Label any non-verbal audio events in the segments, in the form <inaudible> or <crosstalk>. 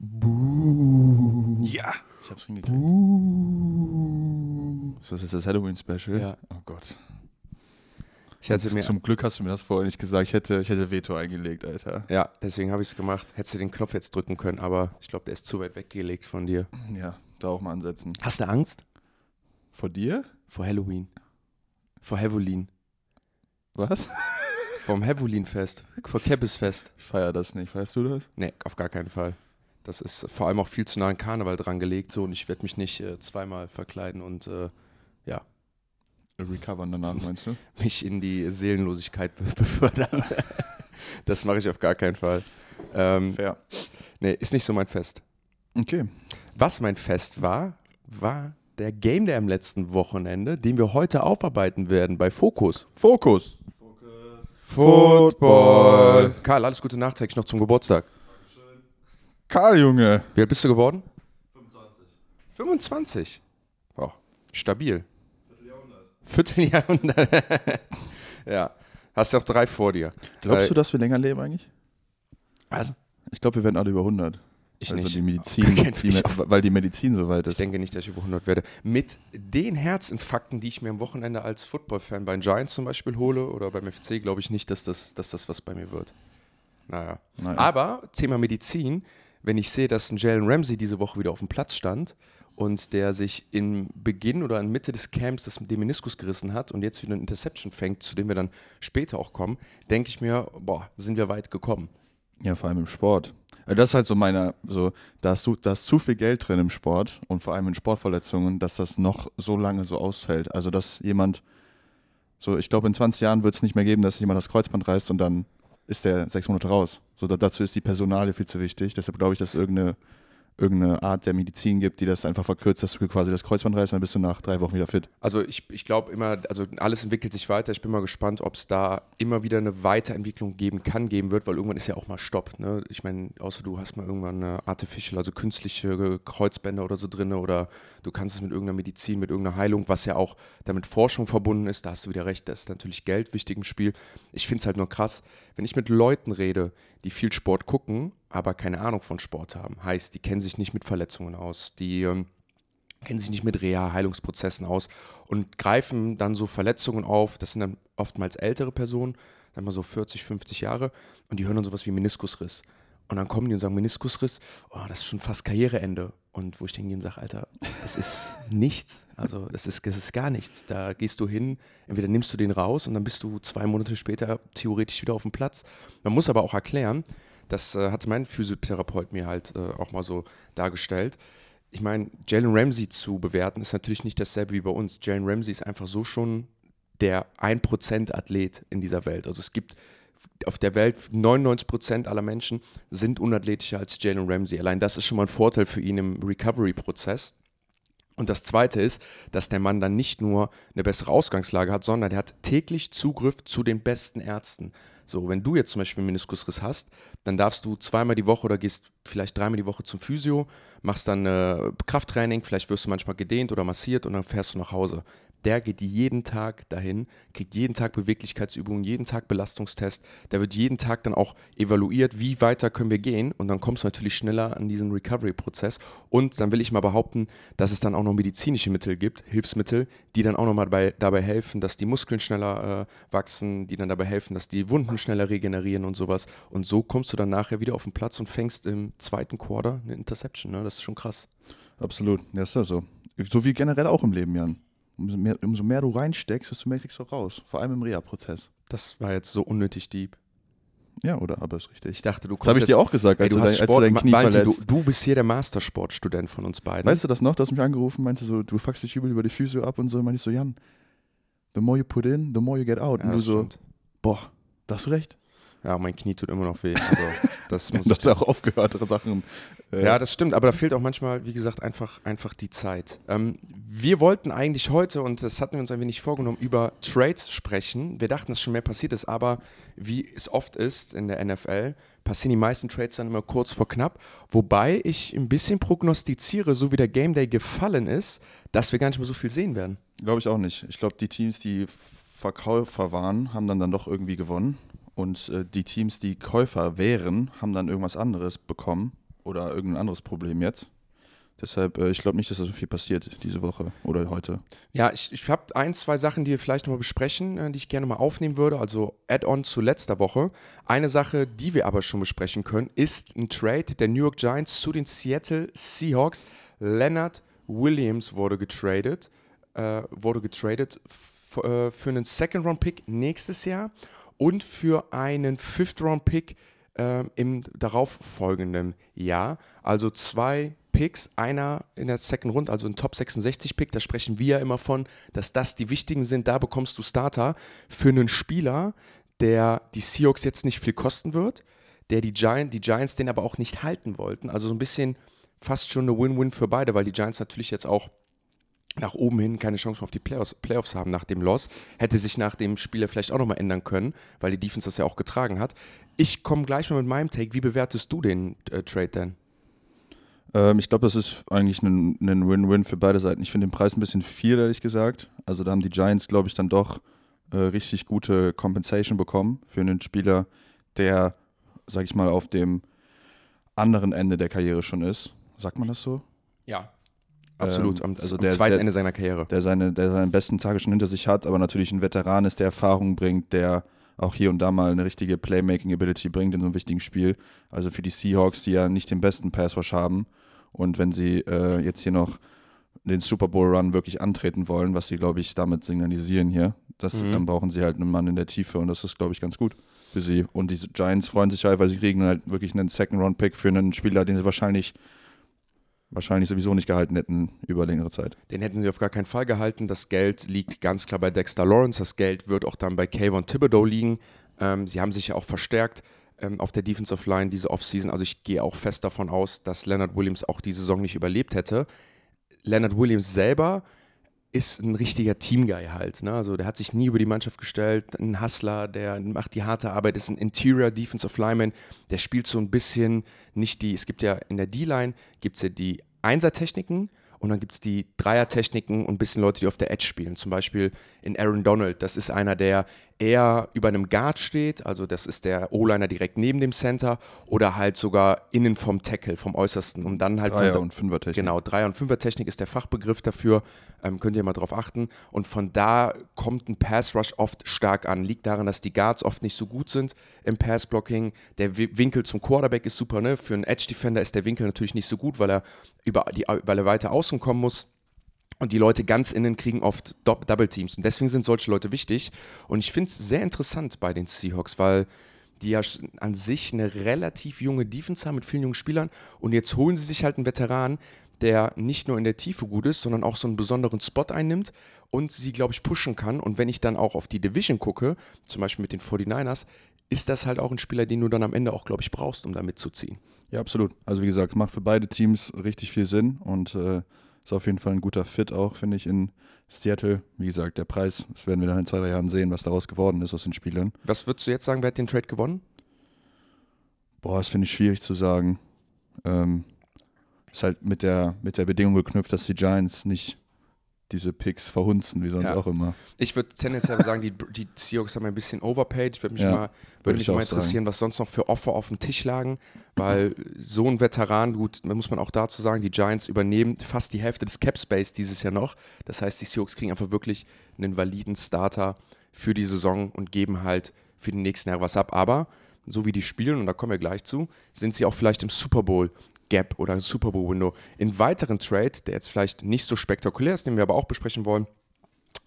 Buh. Ja, ich hab's hingekriegt. Buh. Ist das jetzt das Halloween-Special? Ja. Oh Gott. Ich hatte mir, Zum Glück hast du mir das vorher nicht gesagt. Ich hätte, ich hätte Veto eingelegt, Alter. ja, deswegen habe ich es gemacht. Hättest du den Knopf jetzt drücken können, aber ich glaube, der ist zu weit weggelegt von dir. Ja, da auch mal ansetzen. Hast du Angst Vor dir? vor Halloween? Vor Halloween? Was? Vom Halloween-Fest? Vor Kebbesfest? Ich feier das nicht. Feierst du das? Nee, auf gar keinen Fall. Das ist vor allem auch viel zu nah an Karneval dran gelegt so und ich werde mich nicht äh, zweimal verkleiden und äh, ja, Recovern danach, <laughs> meinst du? mich in die Seelenlosigkeit be <laughs> befördern. das mache ich auf gar keinen Fall. Ähm, Fair. nee, ist nicht so mein Fest. Okay. Was mein Fest war, war der Game Day am letzten Wochenende, den wir heute aufarbeiten werden bei Fokus. Fokus. Football. Karl, alles Gute nachträglich noch zum Geburtstag. Karl, Junge. Wie alt bist du geworden? 25. 25? Oh, stabil. Vierteljahrhundert. Vierteljahrhundert. <laughs> ja, hast ja auch drei vor dir. Glaubst Äh, du, dass wir länger leben eigentlich? Was? Ich glaube, wir werden alle über 100. Ich also nicht. die Medizin, die, weil die Medizin so weit Ich ist. denke nicht, dass ich über 100 werde. Mit den Herzinfarkten, die ich mir am Wochenende als Football-Fan bei den Giants zum Beispiel hole oder beim FC, glaube ich nicht, dass das, dass das was bei mir wird. Naja. Naja. Aber Thema Medizin, wenn ich sehe, dass ein Jalen Ramsey diese Woche wieder auf dem Platz stand und der sich im Beginn oder in Mitte des Camps das den Meniskus gerissen hat und jetzt wieder eine Interception fängt, zu dem wir dann später auch kommen, denke ich mir, boah, sind wir weit gekommen. Ja, vor allem im Sport. Also Das ist halt so meiner, so, da ist, da ist zu viel Geld drin im Sport und vor allem in Sportverletzungen, dass das noch so lange so ausfällt. Also, dass jemand, so, ich glaube, in 20 Jahren wird es nicht mehr geben, dass jemand das Kreuzband reißt und dann ist der sechs Monate raus. So, da, dazu ist die Personalie viel zu wichtig. Deshalb glaube ich, dass es irgendeine, irgendeine Art der Medizin gibt, die das einfach verkürzt, dass du quasi das Kreuzband reißt und dann bist du nach drei Wochen wieder fit. Also ich, ich glaube immer, also alles entwickelt sich weiter. Ich bin mal gespannt, ob es da immer wieder eine Weiterentwicklung geben kann, geben wird, weil irgendwann ist ja auch mal Stopp. Ne? Ich meine, außer du hast mal irgendwann eine artificial, also künstliche Kreuzbänder oder so drin oder du kannst es mit irgendeiner Medizin, mit irgendeiner Heilung, was ja auch damit Forschung verbunden ist, da hast du wieder recht, da ist natürlich Geld wichtig im Spiel. Ich finde es halt nur krass, wenn ich mit Leuten rede, die viel Sport gucken, aber keine Ahnung von Sport haben. Heißt, die kennen sich nicht mit Verletzungen aus, die ähm, kennen sich nicht mit Reha-Heilungsprozessen aus und greifen dann so Verletzungen auf. Das sind dann oftmals ältere Personen, sagen wir so 40, 50 Jahre, und die hören dann sowas wie Meniskusriss. Und dann kommen die und sagen, Meniskusriss, oh, das ist schon fast Karriereende. Und wo ich hingehe und sage, Alter, das ist nichts. Also das ist, das ist gar nichts. Da gehst du hin, entweder nimmst du den raus und dann bist du zwei Monate später theoretisch wieder auf dem Platz. Man muss aber auch erklären, das äh, hat mein Physiotherapeut mir halt äh, auch mal so dargestellt. Ich meine, Jalen Ramsey zu bewerten ist natürlich nicht dasselbe wie bei uns. Jalen Ramsey ist einfach so schon der 1% Athlet in dieser Welt. Also es gibt auf der Welt 99% aller Menschen sind unathletischer als Jalen Ramsey. Allein das ist schon mal ein Vorteil für ihn im Recovery-Prozess. Und das Zweite ist, dass der Mann dann nicht nur eine bessere Ausgangslage hat, sondern der hat täglich Zugriff zu den besten Ärzten. So, wenn du jetzt zum Beispiel einen Meniskusriss hast, dann darfst du zweimal die Woche oder gehst vielleicht dreimal die Woche zum Physio, machst dann äh, Krafttraining, vielleicht wirst du manchmal gedehnt oder massiert und dann fährst du nach Hause. Der geht jeden Tag dahin, kriegt jeden Tag Beweglichkeitsübungen, jeden Tag Belastungstest. Der wird jeden Tag dann auch evaluiert, wie weiter können wir gehen. Und dann kommst du natürlich schneller an diesen Recovery-Prozess. Und dann will ich mal behaupten, dass es dann auch noch medizinische Mittel gibt, Hilfsmittel, die dann auch nochmal dabei, dabei helfen, dass die Muskeln schneller äh, wachsen, die dann dabei helfen, dass die Wunden schneller regenerieren und sowas. Und so kommst du dann nachher wieder auf den Platz und fängst im zweiten Quarter eine Interception. Ne? Das ist schon krass. Absolut. Ja, ist ja so. So wie generell auch im Leben, Jan. Umso mehr, umso mehr du reinsteckst, desto mehr kriegst du auch raus. Vor allem im Reha-Prozess. Das war jetzt so unnötig deep. Ja, oder? Aber ist richtig. Ich dachte, du Das habe ich dir auch gesagt, Ey, als, du du, hast dein, als du Sport, dein Knie Valentin, verletzt. du, du bist hier der Mastersportstudent von uns beiden. Weißt du das noch? Du hast mich angerufen, meinte so, du fuckst dich übel über die Physio ab und so. Meinte ich so, Jan, the more you put in, the more you get out. ja, und du das so, stimmt. boah, da hast du recht. Ja, mein Knie tut immer noch weh. Also, <laughs> das muss ja auch aufgehört, Sachen. Äh, Ja, das stimmt, aber da fehlt auch manchmal, wie gesagt, einfach, einfach die Zeit. Ähm, wir wollten eigentlich heute, und das hatten wir uns ein wenig vorgenommen, über Trades sprechen. Wir dachten, dass schon mehr passiert ist, aber wie es oft ist in der NFL, passieren die meisten Trades dann immer kurz vor knapp. Wobei ich ein bisschen prognostiziere, so wie der Game Day gefallen ist, dass wir gar nicht mehr so viel sehen werden. Glaube ich auch nicht. Ich glaube, die Teams, die Verkäufer waren, haben dann, dann doch irgendwie gewonnen. Und äh, die Teams, die Käufer wären, haben dann irgendwas anderes bekommen. oder irgendein anderes Problem jetzt. Deshalb, äh, ich glaube nicht, dass da so viel passiert diese Woche oder heute. Ja, ich, ich habe ein, zwei Sachen, die wir vielleicht nochmal besprechen, äh, die ich gerne mal aufnehmen würde. Also Add-on zu letzter Woche. Eine Sache, die wir aber schon besprechen können, ist ein Trade der New York Giants zu den Seattle Seahawks. Leonard Williams wurde getradet, äh, wurde getradet äh, für einen Second-Round-Pick nächstes Jahr und für einen Fifth-Round-Pick äh, im darauffolgenden Jahr. Also zwei Picks, einer in der Second Runde, also ein Top 66 Pick, da sprechen wir ja immer von, dass das die wichtigen sind, da bekommst du Starter für einen Spieler, der die Seahawks jetzt nicht viel kosten wird, der die, Giant, die Giants den aber auch nicht halten wollten. Also so ein bisschen fast schon eine Win-Win für beide, weil die Giants natürlich jetzt auch nach oben hin keine Chance auf die Playoffs, Playoffs haben nach dem Loss. Hätte sich nach dem Spieler vielleicht auch nochmal ändern können, weil die Defense das ja auch getragen hat. Ich komme gleich mal mit meinem Take. Wie bewertest du den äh, Trade denn? Ähm, ich glaube, das ist eigentlich ein Win-Win für beide Seiten. Ich finde den Preis ein bisschen viel, ehrlich gesagt. Also da haben die Giants, glaube ich, dann doch äh, richtig gute Compensation bekommen für einen Spieler, der, sag ich mal, auf dem anderen Ende der Karriere schon ist. Sagt man das so? Ja, Absolut, am, ähm, also am der, zweiten der, Ende seiner Karriere. Der seine, der seine besten Tage schon hinter sich hat, aber natürlich ein Veteran ist, der Erfahrung bringt, der auch hier und da mal eine richtige Playmaking-Ability bringt in so einem wichtigen Spiel. Also für die Seahawks, die ja nicht den besten Passwash haben. Und wenn sie äh, jetzt hier noch den Super Bowl Run wirklich antreten wollen, was sie, glaube ich, damit signalisieren hier, das, mhm. dann brauchen sie halt einen Mann in der Tiefe und das ist, glaube ich, ganz gut für sie. Und die Giants freuen sich halt, weil sie kriegen halt wirklich einen Second-Round-Pick für einen Spieler, den sie wahrscheinlich wahrscheinlich sowieso nicht gehalten hätten über längere Zeit. Den hätten sie auf gar keinen Fall gehalten. Das Geld liegt ganz klar bei Dexter Lawrence. Das Geld wird auch dann bei Kayvon Thibodeau liegen. Ähm, sie haben sich ja auch verstärkt ähm, auf der Defensive Line diese Offseason. Also ich gehe auch fest davon aus, dass Leonard Williams auch die Saison nicht überlebt hätte. Leonard Williams selber ist ein richtiger Teamguy halt. Ne? Also der hat sich nie über die Mannschaft gestellt, ein Hustler, der macht die harte Arbeit, ist ein Interior Defensive Lineman, der spielt so ein bisschen nicht die, es gibt ja in der D-Line, gibt es ja die Einsertechniken und dann gibt es die Dreiertechniken und ein bisschen Leute, die auf der Edge spielen. Zum Beispiel in Aaron Donald, das ist einer, der eher über einem Guard steht, also das ist der O-Liner direkt neben dem Center oder halt sogar innen vom Tackle, vom Äußersten. Und dann halt Dreier- und Fünfer-Technik. Genau, Dreier- und Fünfer-Technik ist der Fachbegriff dafür, ähm, könnt ihr mal drauf achten. Und von da kommt ein Pass-Rush oft stark an. Liegt daran, dass die Guards oft nicht so gut sind im Pass-Blocking. Der Winkel zum Quarterback ist super, ne? Für einen Edge-Defender ist der Winkel natürlich nicht so gut, weil er, über die, weil er weiter außen kommen muss. Und die Leute ganz innen kriegen oft Double Teams. Und deswegen sind solche Leute wichtig. Und ich finde es sehr interessant bei den Seahawks, weil die ja an sich eine relativ junge Defense haben mit vielen jungen Spielern. Und jetzt holen sie sich halt einen Veteran, der nicht nur in der Tiefe gut ist, sondern auch so einen besonderen Spot einnimmt und sie, glaube ich, pushen kann. Und wenn ich dann auch auf die Division gucke, zum Beispiel mit den 49ers, ist das halt auch ein Spieler, den du dann am Ende auch, glaube ich, brauchst, um da mitzuziehen. Ja, absolut. Also wie gesagt, macht für beide Teams richtig viel Sinn und äh, ist auf jeden Fall ein guter Fit auch, finde ich, in Seattle. Wie gesagt, der Preis, das werden wir dann in zwei, drei Jahren sehen, was daraus geworden ist aus den Spielern. Was würdest du jetzt sagen, wer hat den Trade gewonnen? Boah, das finde ich schwierig zu sagen. Ähm, ist halt mit der, mit der Bedingung geknüpft, dass die Giants nicht diese Picks verhunzen, wie sonst ja. auch immer. Ich würde tendenziell sagen, die, die Seahawks haben ein bisschen overpaid. Ich würde mich, ja, mal, würd mich mal interessieren, sagen. was sonst noch für Offer auf dem Tisch lagen, weil so ein Veteran, gut, muss man auch dazu sagen, die Giants übernehmen fast die Hälfte des Cap Space dieses Jahr noch. Das heißt, die Seahawks kriegen einfach wirklich einen validen Starter für die Saison und geben halt für die nächsten Jahre was ab. Aber so wie die spielen, und da kommen wir gleich zu, sind sie auch vielleicht im Super Bowl Gap oder Super Bowl Window. In weiteren Trade, der jetzt vielleicht nicht so spektakulär ist, den wir aber auch besprechen wollen,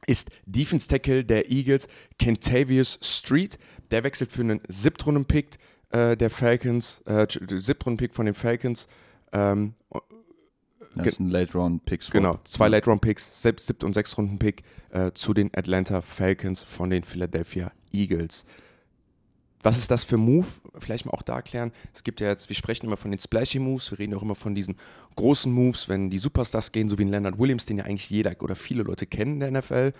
ist Defense Tackle der Eagles Kentavious Street. Der wechselt für einen Siebtrunden-Pick äh, der Falcons, äh, Siebtrunden-Pick von den Falcons. Ähm, das ist ein Late-Round-Pick. Genau, zwei Late-Round-Picks, Siebт- und Sechstrunden-Pick äh, zu den Atlanta Falcons von den Philadelphia Eagles. Was ist das für Move? Vielleicht mal auch da erklären. Es gibt ja jetzt, wir sprechen immer von den Splashy Moves, wir reden auch immer von diesen großen Moves, wenn die Superstars gehen, so wie Leonard Williams, den ja eigentlich jeder oder viele Leute kennen in der NFL.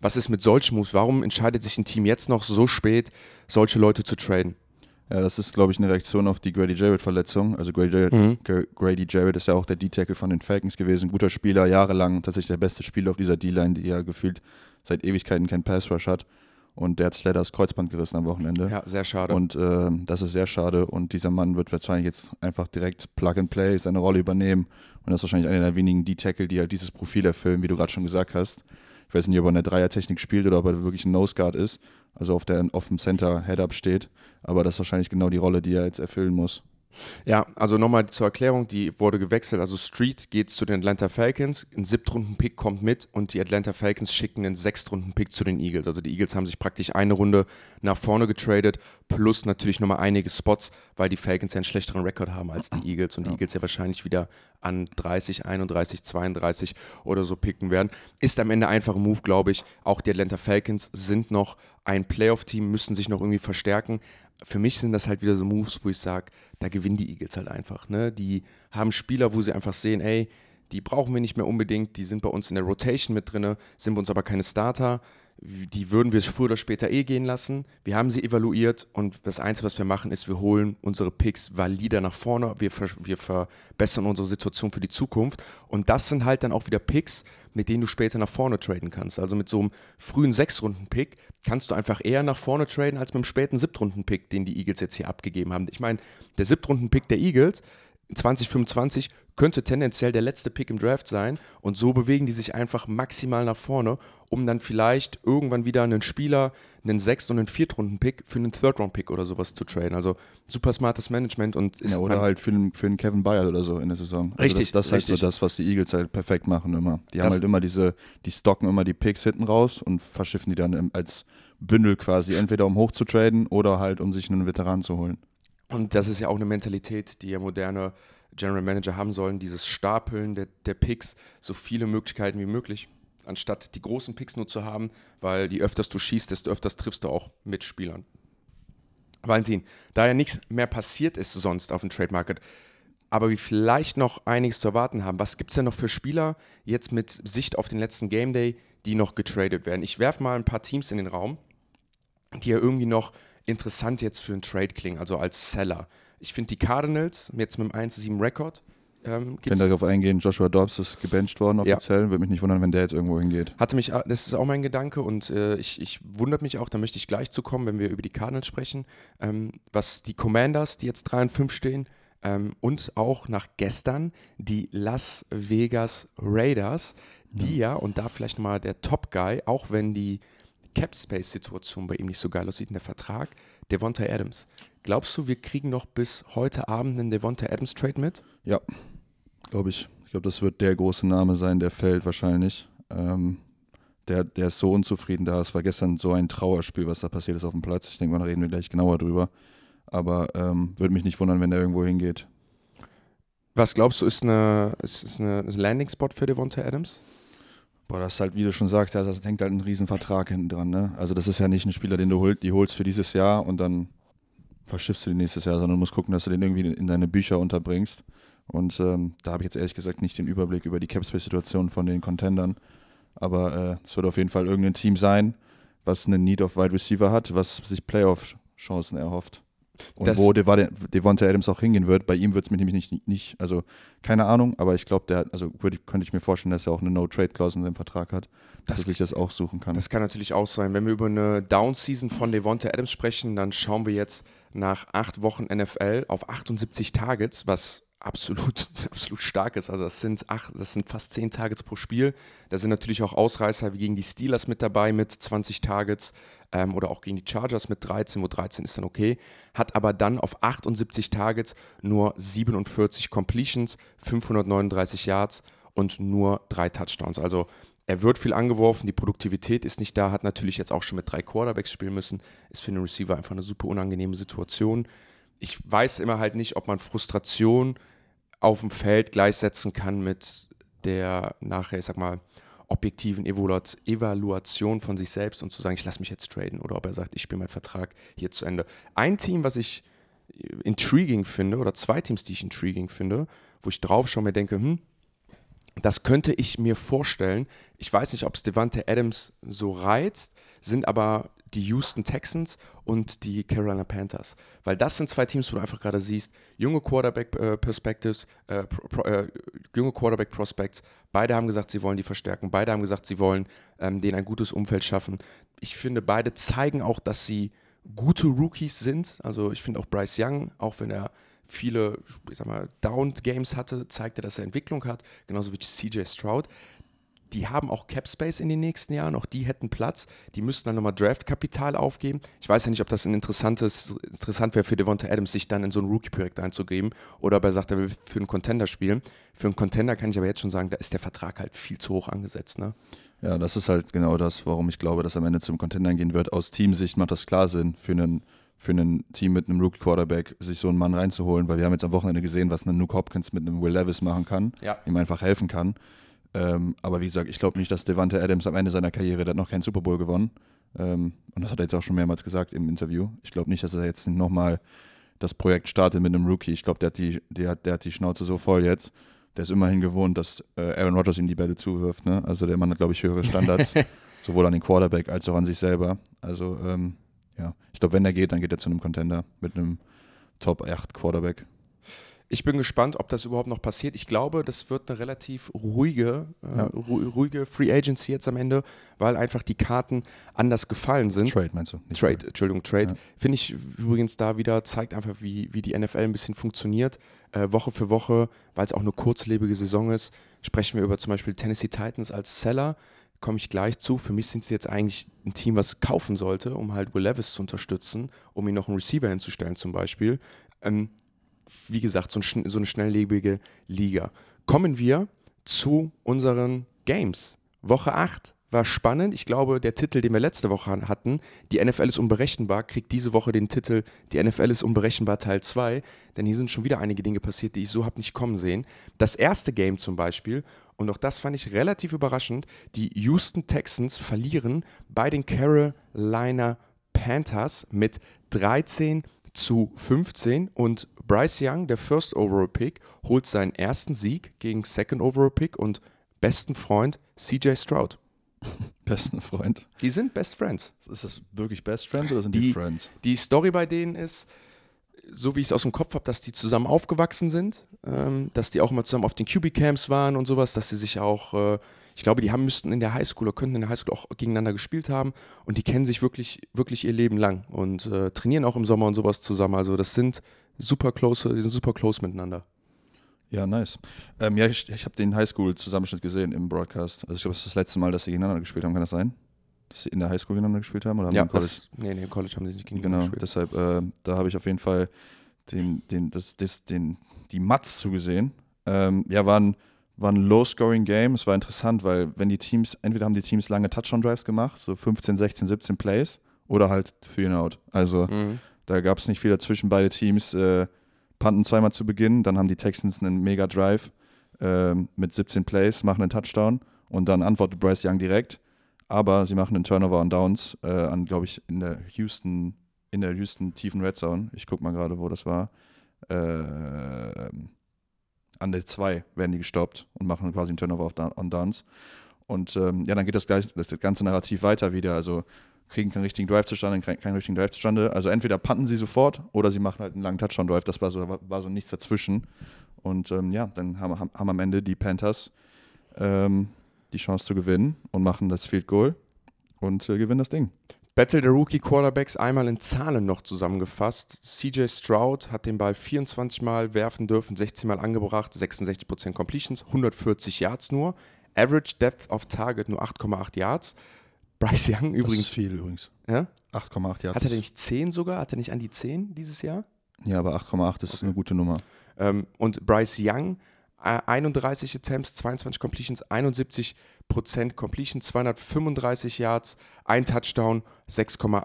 Was ist mit solchen Moves? Warum entscheidet sich ein Team jetzt noch so spät, solche Leute zu traden? Ja, das ist, glaube ich, eine Reaktion auf die Grady Jarrett-Verletzung. Also Grady Jarrett, mhm. Grady Jarrett ist ja auch der D-Tackle von den Falcons gewesen, guter Spieler, jahrelang tatsächlich der beste Spieler auf dieser D-Line, die ja gefühlt seit Ewigkeiten kein Pass-Rush hat. Und der hat sich leider das Kreuzband gerissen am Wochenende. Ja, sehr schade. Und äh, das ist sehr schade. Und dieser Mann wird wahrscheinlich jetzt einfach direkt Plug and Play seine Rolle übernehmen. Und das ist wahrscheinlich einer der wenigen D-Tackle, die halt dieses Profil erfüllen, wie du gerade schon gesagt hast. Ich weiß nicht, ob er in der Dreiertechnik spielt oder ob er wirklich ein Nose Guard ist, also auf, der, auf dem Center Head-Up steht. Aber das ist wahrscheinlich genau die Rolle, die er jetzt erfüllen muss. Ja, also nochmal zur Erklärung, die wurde gewechselt. Also Street geht zu den Atlanta Falcons, ein Siebtrunden-Pick kommt mit und die Atlanta Falcons schicken einen Sechstrunden-Pick zu den Eagles. Also die Eagles haben sich praktisch eine Runde nach vorne getradet, plus natürlich nochmal einige Spots, weil die Falcons ja einen schlechteren Rekord haben als die Eagles und die Eagles ja wahrscheinlich wieder an 30, 31, 32 oder so picken werden. Ist am Ende einfach ein Move, glaube ich. Auch die Atlanta Falcons sind noch ein Playoff-Team, müssen sich noch irgendwie verstärken für mich sind das halt wieder so Moves, wo ich sage, da gewinnen die Eagles halt einfach. Ne? Die haben Spieler, wo sie einfach sehen, ey, die brauchen wir nicht mehr unbedingt, die sind bei uns in der Rotation mit drin, sind bei uns aber keine Starter. Die würden wir früher oder später eh gehen lassen. Wir haben sie evaluiert und das Einzige, was wir machen, ist, wir holen unsere Picks valider nach vorne. Wir, wir verbessern unsere Situation für die Zukunft. Und das sind halt dann auch wieder Picks, mit denen du später nach vorne traden kannst. Also mit so einem frühen Sechs-Runden-Pick kannst du einfach eher nach vorne traden als mit einem späten Siebtrunden-Pick, den die Eagles jetzt hier abgegeben haben. Ich meine, der Siebtrunden-Pick der Eagles 2025 könnte tendenziell der letzte Pick im Draft sein und so bewegen die sich einfach maximal nach vorne, um dann vielleicht irgendwann wieder einen Spieler, einen Sechst- und einen Viertrunden-Pick für einen Third-Round-Pick oder sowas zu traden. Also super smartes Management und ist ja, oder halt für einen, für einen Kevin Bayard oder so in der Saison. Also richtig. Das, das richtig. ist halt so das, was die Eagles halt perfekt machen immer. Die das haben halt immer diese, die stocken immer die Picks hinten raus und verschiffen die dann als Bündel quasi, entweder um hoch zu traden oder halt um sich einen Veteran zu holen. Und das ist ja auch eine Mentalität, die ja moderne General Manager haben sollen, dieses Stapeln der, der Picks, so viele Möglichkeiten wie möglich, anstatt die großen Picks nur zu haben, weil je öfters du schießt, desto öfters triffst du auch mit Spielern. Valentin, da ja nichts mehr passiert ist sonst auf dem Trade Market, aber wir vielleicht noch einiges zu erwarten haben, was gibt es denn noch für Spieler jetzt mit Sicht auf den letzten Game Day, die noch getradet werden? Ich werfe mal ein paar Teams in den Raum, die ja irgendwie noch interessant jetzt für einen Trade klingen, also als Seller. Ich finde die Cardinals jetzt mit dem 1-7 Rekord. Ähm, ich kann darauf eingehen, Joshua Dobbs ist gebencht worden offiziell. Ja. Würde mich nicht wundern, wenn der jetzt irgendwo hingeht. Hatte mich, das ist auch mein Gedanke und äh, ich, ich wundert mich auch, da möchte ich gleich zu kommen, wenn wir über die Cardinals sprechen, ähm, was die Commanders, die jetzt 3 und 5 stehen, ähm, und auch nach gestern die Las Vegas Raiders, die ja, ja und da vielleicht mal der Top-Guy, auch wenn die Cap-Space-Situation bei ihm nicht so geil aussieht in der Vertrag, Devonta Adams. Glaubst du, wir kriegen noch bis heute Abend einen Devonta Adams Trade mit? Ja, glaube ich. Ich glaube, das wird der große Name sein, der fällt wahrscheinlich. Ähm, der, der ist so unzufrieden da. Es war gestern so ein Trauerspiel, was da passiert ist auf dem Platz. Ich denke mal, da reden wir gleich genauer drüber. Aber ähm, würde mich nicht wundern, wenn er irgendwo hingeht. Was glaubst du, ist eine, ist, ist eine Landing-Spot für Devonta Adams? Boah, das ist halt, wie du schon sagst, das hängt halt ein Riesenvertrag hinten dran. Ne? Also das ist ja nicht ein Spieler, den du hol, die holst für dieses Jahr und dann verschiffst du den nächstes Jahr, sondern du musst gucken, dass du den irgendwie in deine Bücher unterbringst. Und ähm, da habe ich jetzt ehrlich gesagt nicht den Überblick über die Capspace-Situation von den Contendern. Aber äh, es wird auf jeden Fall irgendein Team sein, was einen Need of Wide Receiver hat, was sich Playoff-Chancen erhofft. Und das wo Devonta Adams auch hingehen wird, bei ihm wird es mich nämlich nicht, nicht, also keine Ahnung, aber ich glaube, der, also würde, könnte ich mir vorstellen, dass er auch eine No-Trade-Clause in seinem Vertrag hat, dass das, er sich das auch suchen kann. Das kann natürlich auch sein. Wenn wir über eine Down-Season von Devonta Adams sprechen, dann schauen wir jetzt nach acht Wochen NFL auf 78 Targets, was absolut, <laughs> absolut stark ist. Also das sind acht, das sind fast zehn Targets pro Spiel. Da sind natürlich auch Ausreißer wie gegen die Steelers mit dabei mit 20 Targets ähm, oder auch gegen die Chargers mit 13, wo 13 ist dann okay. Hat aber dann auf 78 Targets nur 47 Completions, 539 Yards und nur drei Touchdowns. Also er wird viel angeworfen, die Produktivität ist nicht da, hat natürlich jetzt auch schon mit drei Quarterbacks spielen müssen. Ist für einen Receiver einfach eine super unangenehme Situation ich weiß immer halt nicht, ob man Frustration auf dem Feld gleichsetzen kann mit der nachher, ich sag mal, objektiven Evaluation von sich selbst und zu sagen, ich lasse mich jetzt traden oder ob er sagt, ich spiele meinen Vertrag hier zu Ende. Ein Team, was ich intriguing finde oder zwei Teams, die ich intriguing finde, wo ich drauf und mir denke, hm, das könnte ich mir vorstellen. Ich weiß nicht, ob es Devante Adams so reizt, sind aber die Houston Texans und die Carolina Panthers. Weil das sind zwei Teams, wo du einfach gerade siehst, junge Quarterback-Perspectives, äh, äh, junge Quarterback-Prospects. Beide haben gesagt, sie wollen die verstärken. Beide haben gesagt, sie wollen ähm, denen ein gutes Umfeld schaffen. Ich finde, beide zeigen auch, dass sie gute Rookies sind. Also ich finde auch Bryce Young, auch wenn er viele, ich sag mal, Downed Games hatte, zeigt er, dass er Entwicklung hat, genauso wie CJ Stroud die haben auch Cap Space in den nächsten Jahren, auch die hätten Platz. Die müssten dann nochmal Draft-Kapital aufgeben. Ich weiß ja nicht, ob das ein interessantes, interessant wäre für Devonta Adams, sich dann in so ein Rookie-Projekt einzugeben oder ob er sagt, er will für einen Contender spielen. Für einen Contender kann ich aber jetzt schon sagen, da ist der Vertrag halt viel zu hoch angesetzt. Ne? Ja, das ist halt genau das, warum ich glaube, dass am Ende zum Contender gehen wird. Aus Teamsicht macht das klar Sinn für einen für ein Team mit einem Rookie-Quarterback, sich so einen Mann reinzuholen, weil wir haben jetzt am Wochenende gesehen, was ein Nuke Hopkins mit einem Will Levis machen kann, ja. ihm einfach helfen kann. Ähm, aber wie gesagt, ich glaube nicht, dass Devante Adams am Ende seiner Karriere, der hat noch keinen Super Bowl gewonnen. Ähm, und das hat er jetzt auch schon mehrmals gesagt im Interview. Ich glaube nicht, dass er jetzt nochmal das Projekt startet mit einem Rookie. Ich glaube, der, hat die, der, hat, der hat die Schnauze so voll jetzt. Der ist immerhin gewohnt, dass äh, Aaron Rodgers ihm die Bälle zuwirft. Ne? Also der Mann hat, glaube ich, höhere Standards, <laughs> sowohl an den Quarterback als auch an sich selber. Also ähm, ja, ich glaube, wenn er geht, dann geht er zu einem Contender mit einem Top 8 Quarterback. Ich bin gespannt, ob das überhaupt noch passiert. Ich glaube, das wird eine relativ ruhige, äh, ruhige Free Agency jetzt am Ende, weil einfach die Karten anders gefallen sind. Trade meinst du? Nicht Trade, free. Entschuldigung, Trade. Ja. Finde ich übrigens da wieder, zeigt einfach, wie, wie die NFL ein bisschen funktioniert. Äh, Woche für Woche, weil es auch eine kurzlebige Saison ist, sprechen wir über zum Beispiel Tennessee Titans als Seller komme ich gleich zu. Für mich sind sie jetzt eigentlich ein Team, was kaufen sollte, um halt Will Levis zu unterstützen, um ihn noch einen Receiver hinzustellen zum Beispiel. Ähm, wie gesagt, so, ein, so eine schnelllebige Liga. Kommen wir zu unseren Games. Woche 8 war spannend. Ich glaube, der Titel, den wir letzte Woche hatten, die NFL ist unberechenbar, kriegt diese Woche den Titel, die NFL ist unberechenbar Teil 2, denn hier sind schon wieder einige Dinge passiert, die ich so habe nicht kommen sehen. Das erste Game zum Beispiel, und auch das fand ich relativ überraschend, die Houston Texans verlieren bei den Carolina Panthers mit 13 zu 15 und Bryce Young, der First Overall Pick, holt seinen ersten Sieg gegen Second Overall Pick und besten Freund CJ Stroud. <laughs> Besten Freund? Die sind Best Friends. Ist das wirklich Best Friends oder sind die, die Friends? Die Story bei denen ist, so wie ich es aus dem Kopf habe, dass die zusammen aufgewachsen sind, ähm, dass die auch mal zusammen auf den QB-Camps waren und sowas, dass sie sich auch äh, ich glaube, die haben müssten in der Highschool oder könnten in der Highschool auch gegeneinander gespielt haben und die kennen sich wirklich, wirklich ihr Leben lang und äh, trainieren auch im Sommer und sowas zusammen. Also das sind super close, die sind super close miteinander. Ja, nice. Ähm, ja, ich, ich habe den Highschool-Zusammenschnitt gesehen im Broadcast. Also ich glaube, das ist das letzte Mal, dass sie gegeneinander gespielt haben, kann das sein? Dass sie in der Highschool gegeneinander gespielt haben? Oder haben ja, im College? Das, nee, nee, im College haben sie nicht gegeneinander genau, gespielt. Genau, deshalb, äh, da habe ich auf jeden Fall den, den, das, das, den, die Mats zugesehen. Ähm, ja, waren war ein Low-Scoring-Game. Es war interessant, weil wenn die Teams, entweder haben die Teams lange Touchdown-Drives gemacht, so 15, 16, 17 Plays, oder halt Three and Out. Also mhm. da gab es nicht viel dazwischen. Beide Teams äh, panten zweimal zu Beginn, dann haben die Texans einen Mega-Drive äh, mit 17 Plays, machen einen Touchdown und dann antwortet Bryce Young direkt. Aber sie machen einen Turnover on Downs äh, an, glaube ich, in der Houston, in der Houston tiefen Red Zone. Ich gucke mal gerade, wo das war. Äh, an der 2 werden die gestoppt und machen quasi einen Turnover auf on Downs. Und ähm, ja, dann geht das, gleich, das ganze Narrativ weiter wieder. Also kriegen keinen richtigen Drive zustande, keinen richtigen Drive zustande. Also entweder panten sie sofort oder sie machen halt einen langen Touchdown-Drive. Das war so, war so nichts dazwischen. Und ähm, ja, dann haben, haben, am Ende die Panthers ähm, die Chance zu gewinnen und machen das Field Goal und äh, gewinnen das Ding. Battle der Rookie Quarterbacks einmal in Zahlen noch zusammengefasst. CJ Stroud hat den Ball 24 Mal werfen dürfen, 16 Mal angebracht, 66% Completions, 140 Yards nur. Average Depth of Target nur 8,8 Yards. Bryce Young übrigens. Das ist viel übrigens. Ja? 8,8 Yards. Hat er nicht 10 sogar? Hat er nicht an die 10 dieses Jahr? Ja, aber 8,8 ist okay. eine gute Nummer. Ähm, und Bryce Young 31 äh, Attempts, 22 Completions, 71 Completion, 235 Yards, ein Touchdown, 6,8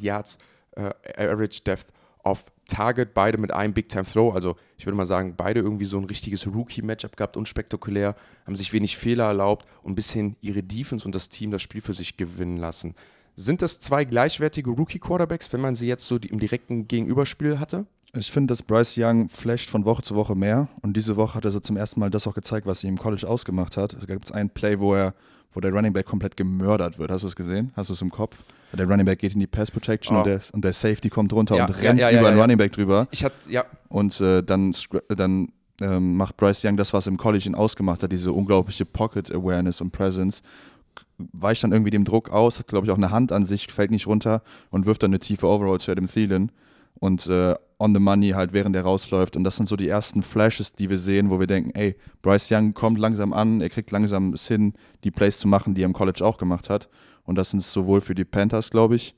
äh, Yards äh, Average Depth of Target, beide mit einem Big Time Throw. Also ich würde mal sagen, beide irgendwie so ein richtiges Rookie-Matchup gehabt, unspektakulär, haben sich wenig Fehler erlaubt und ein bisschen ihre Defense und das Team das Spiel für sich gewinnen lassen. Sind das zwei gleichwertige Rookie-Quarterbacks, wenn man sie jetzt so im direkten Gegenüberspiel hatte? Ich finde, dass Bryce Young flasht von Woche zu Woche mehr und diese Woche hat er so zum ersten Mal das auch gezeigt, was sie im College ausgemacht hat. Es gibt einen Play, wo er, wo der Running Back komplett gemördert wird. Hast du es gesehen? Hast du es im Kopf? Der Running Back geht in die Pass Protection oh. und, der, und, der, Safety kommt runter ja, und rennt ja, ja, über den Running Back drüber. Ich hatte, ja. Und äh, dann, dann ähm, macht Bryce Young das, was im College ihn ausgemacht hat, diese unglaubliche Pocket Awareness und Presence. Weicht dann irgendwie dem Druck aus, hat, glaube ich, auch eine Hand an sich, fällt nicht runter und wirft dann eine tiefe Overall zu Adam Thielen. Und äh, on the money halt, während er rausläuft. Und das sind so die ersten Flashes, die wir sehen, wo wir denken, ey, Bryce Young kommt langsam an, er kriegt langsam es hin, die Plays zu machen, die er im College auch gemacht hat. Und das sind sowohl für die Panthers, glaube ich,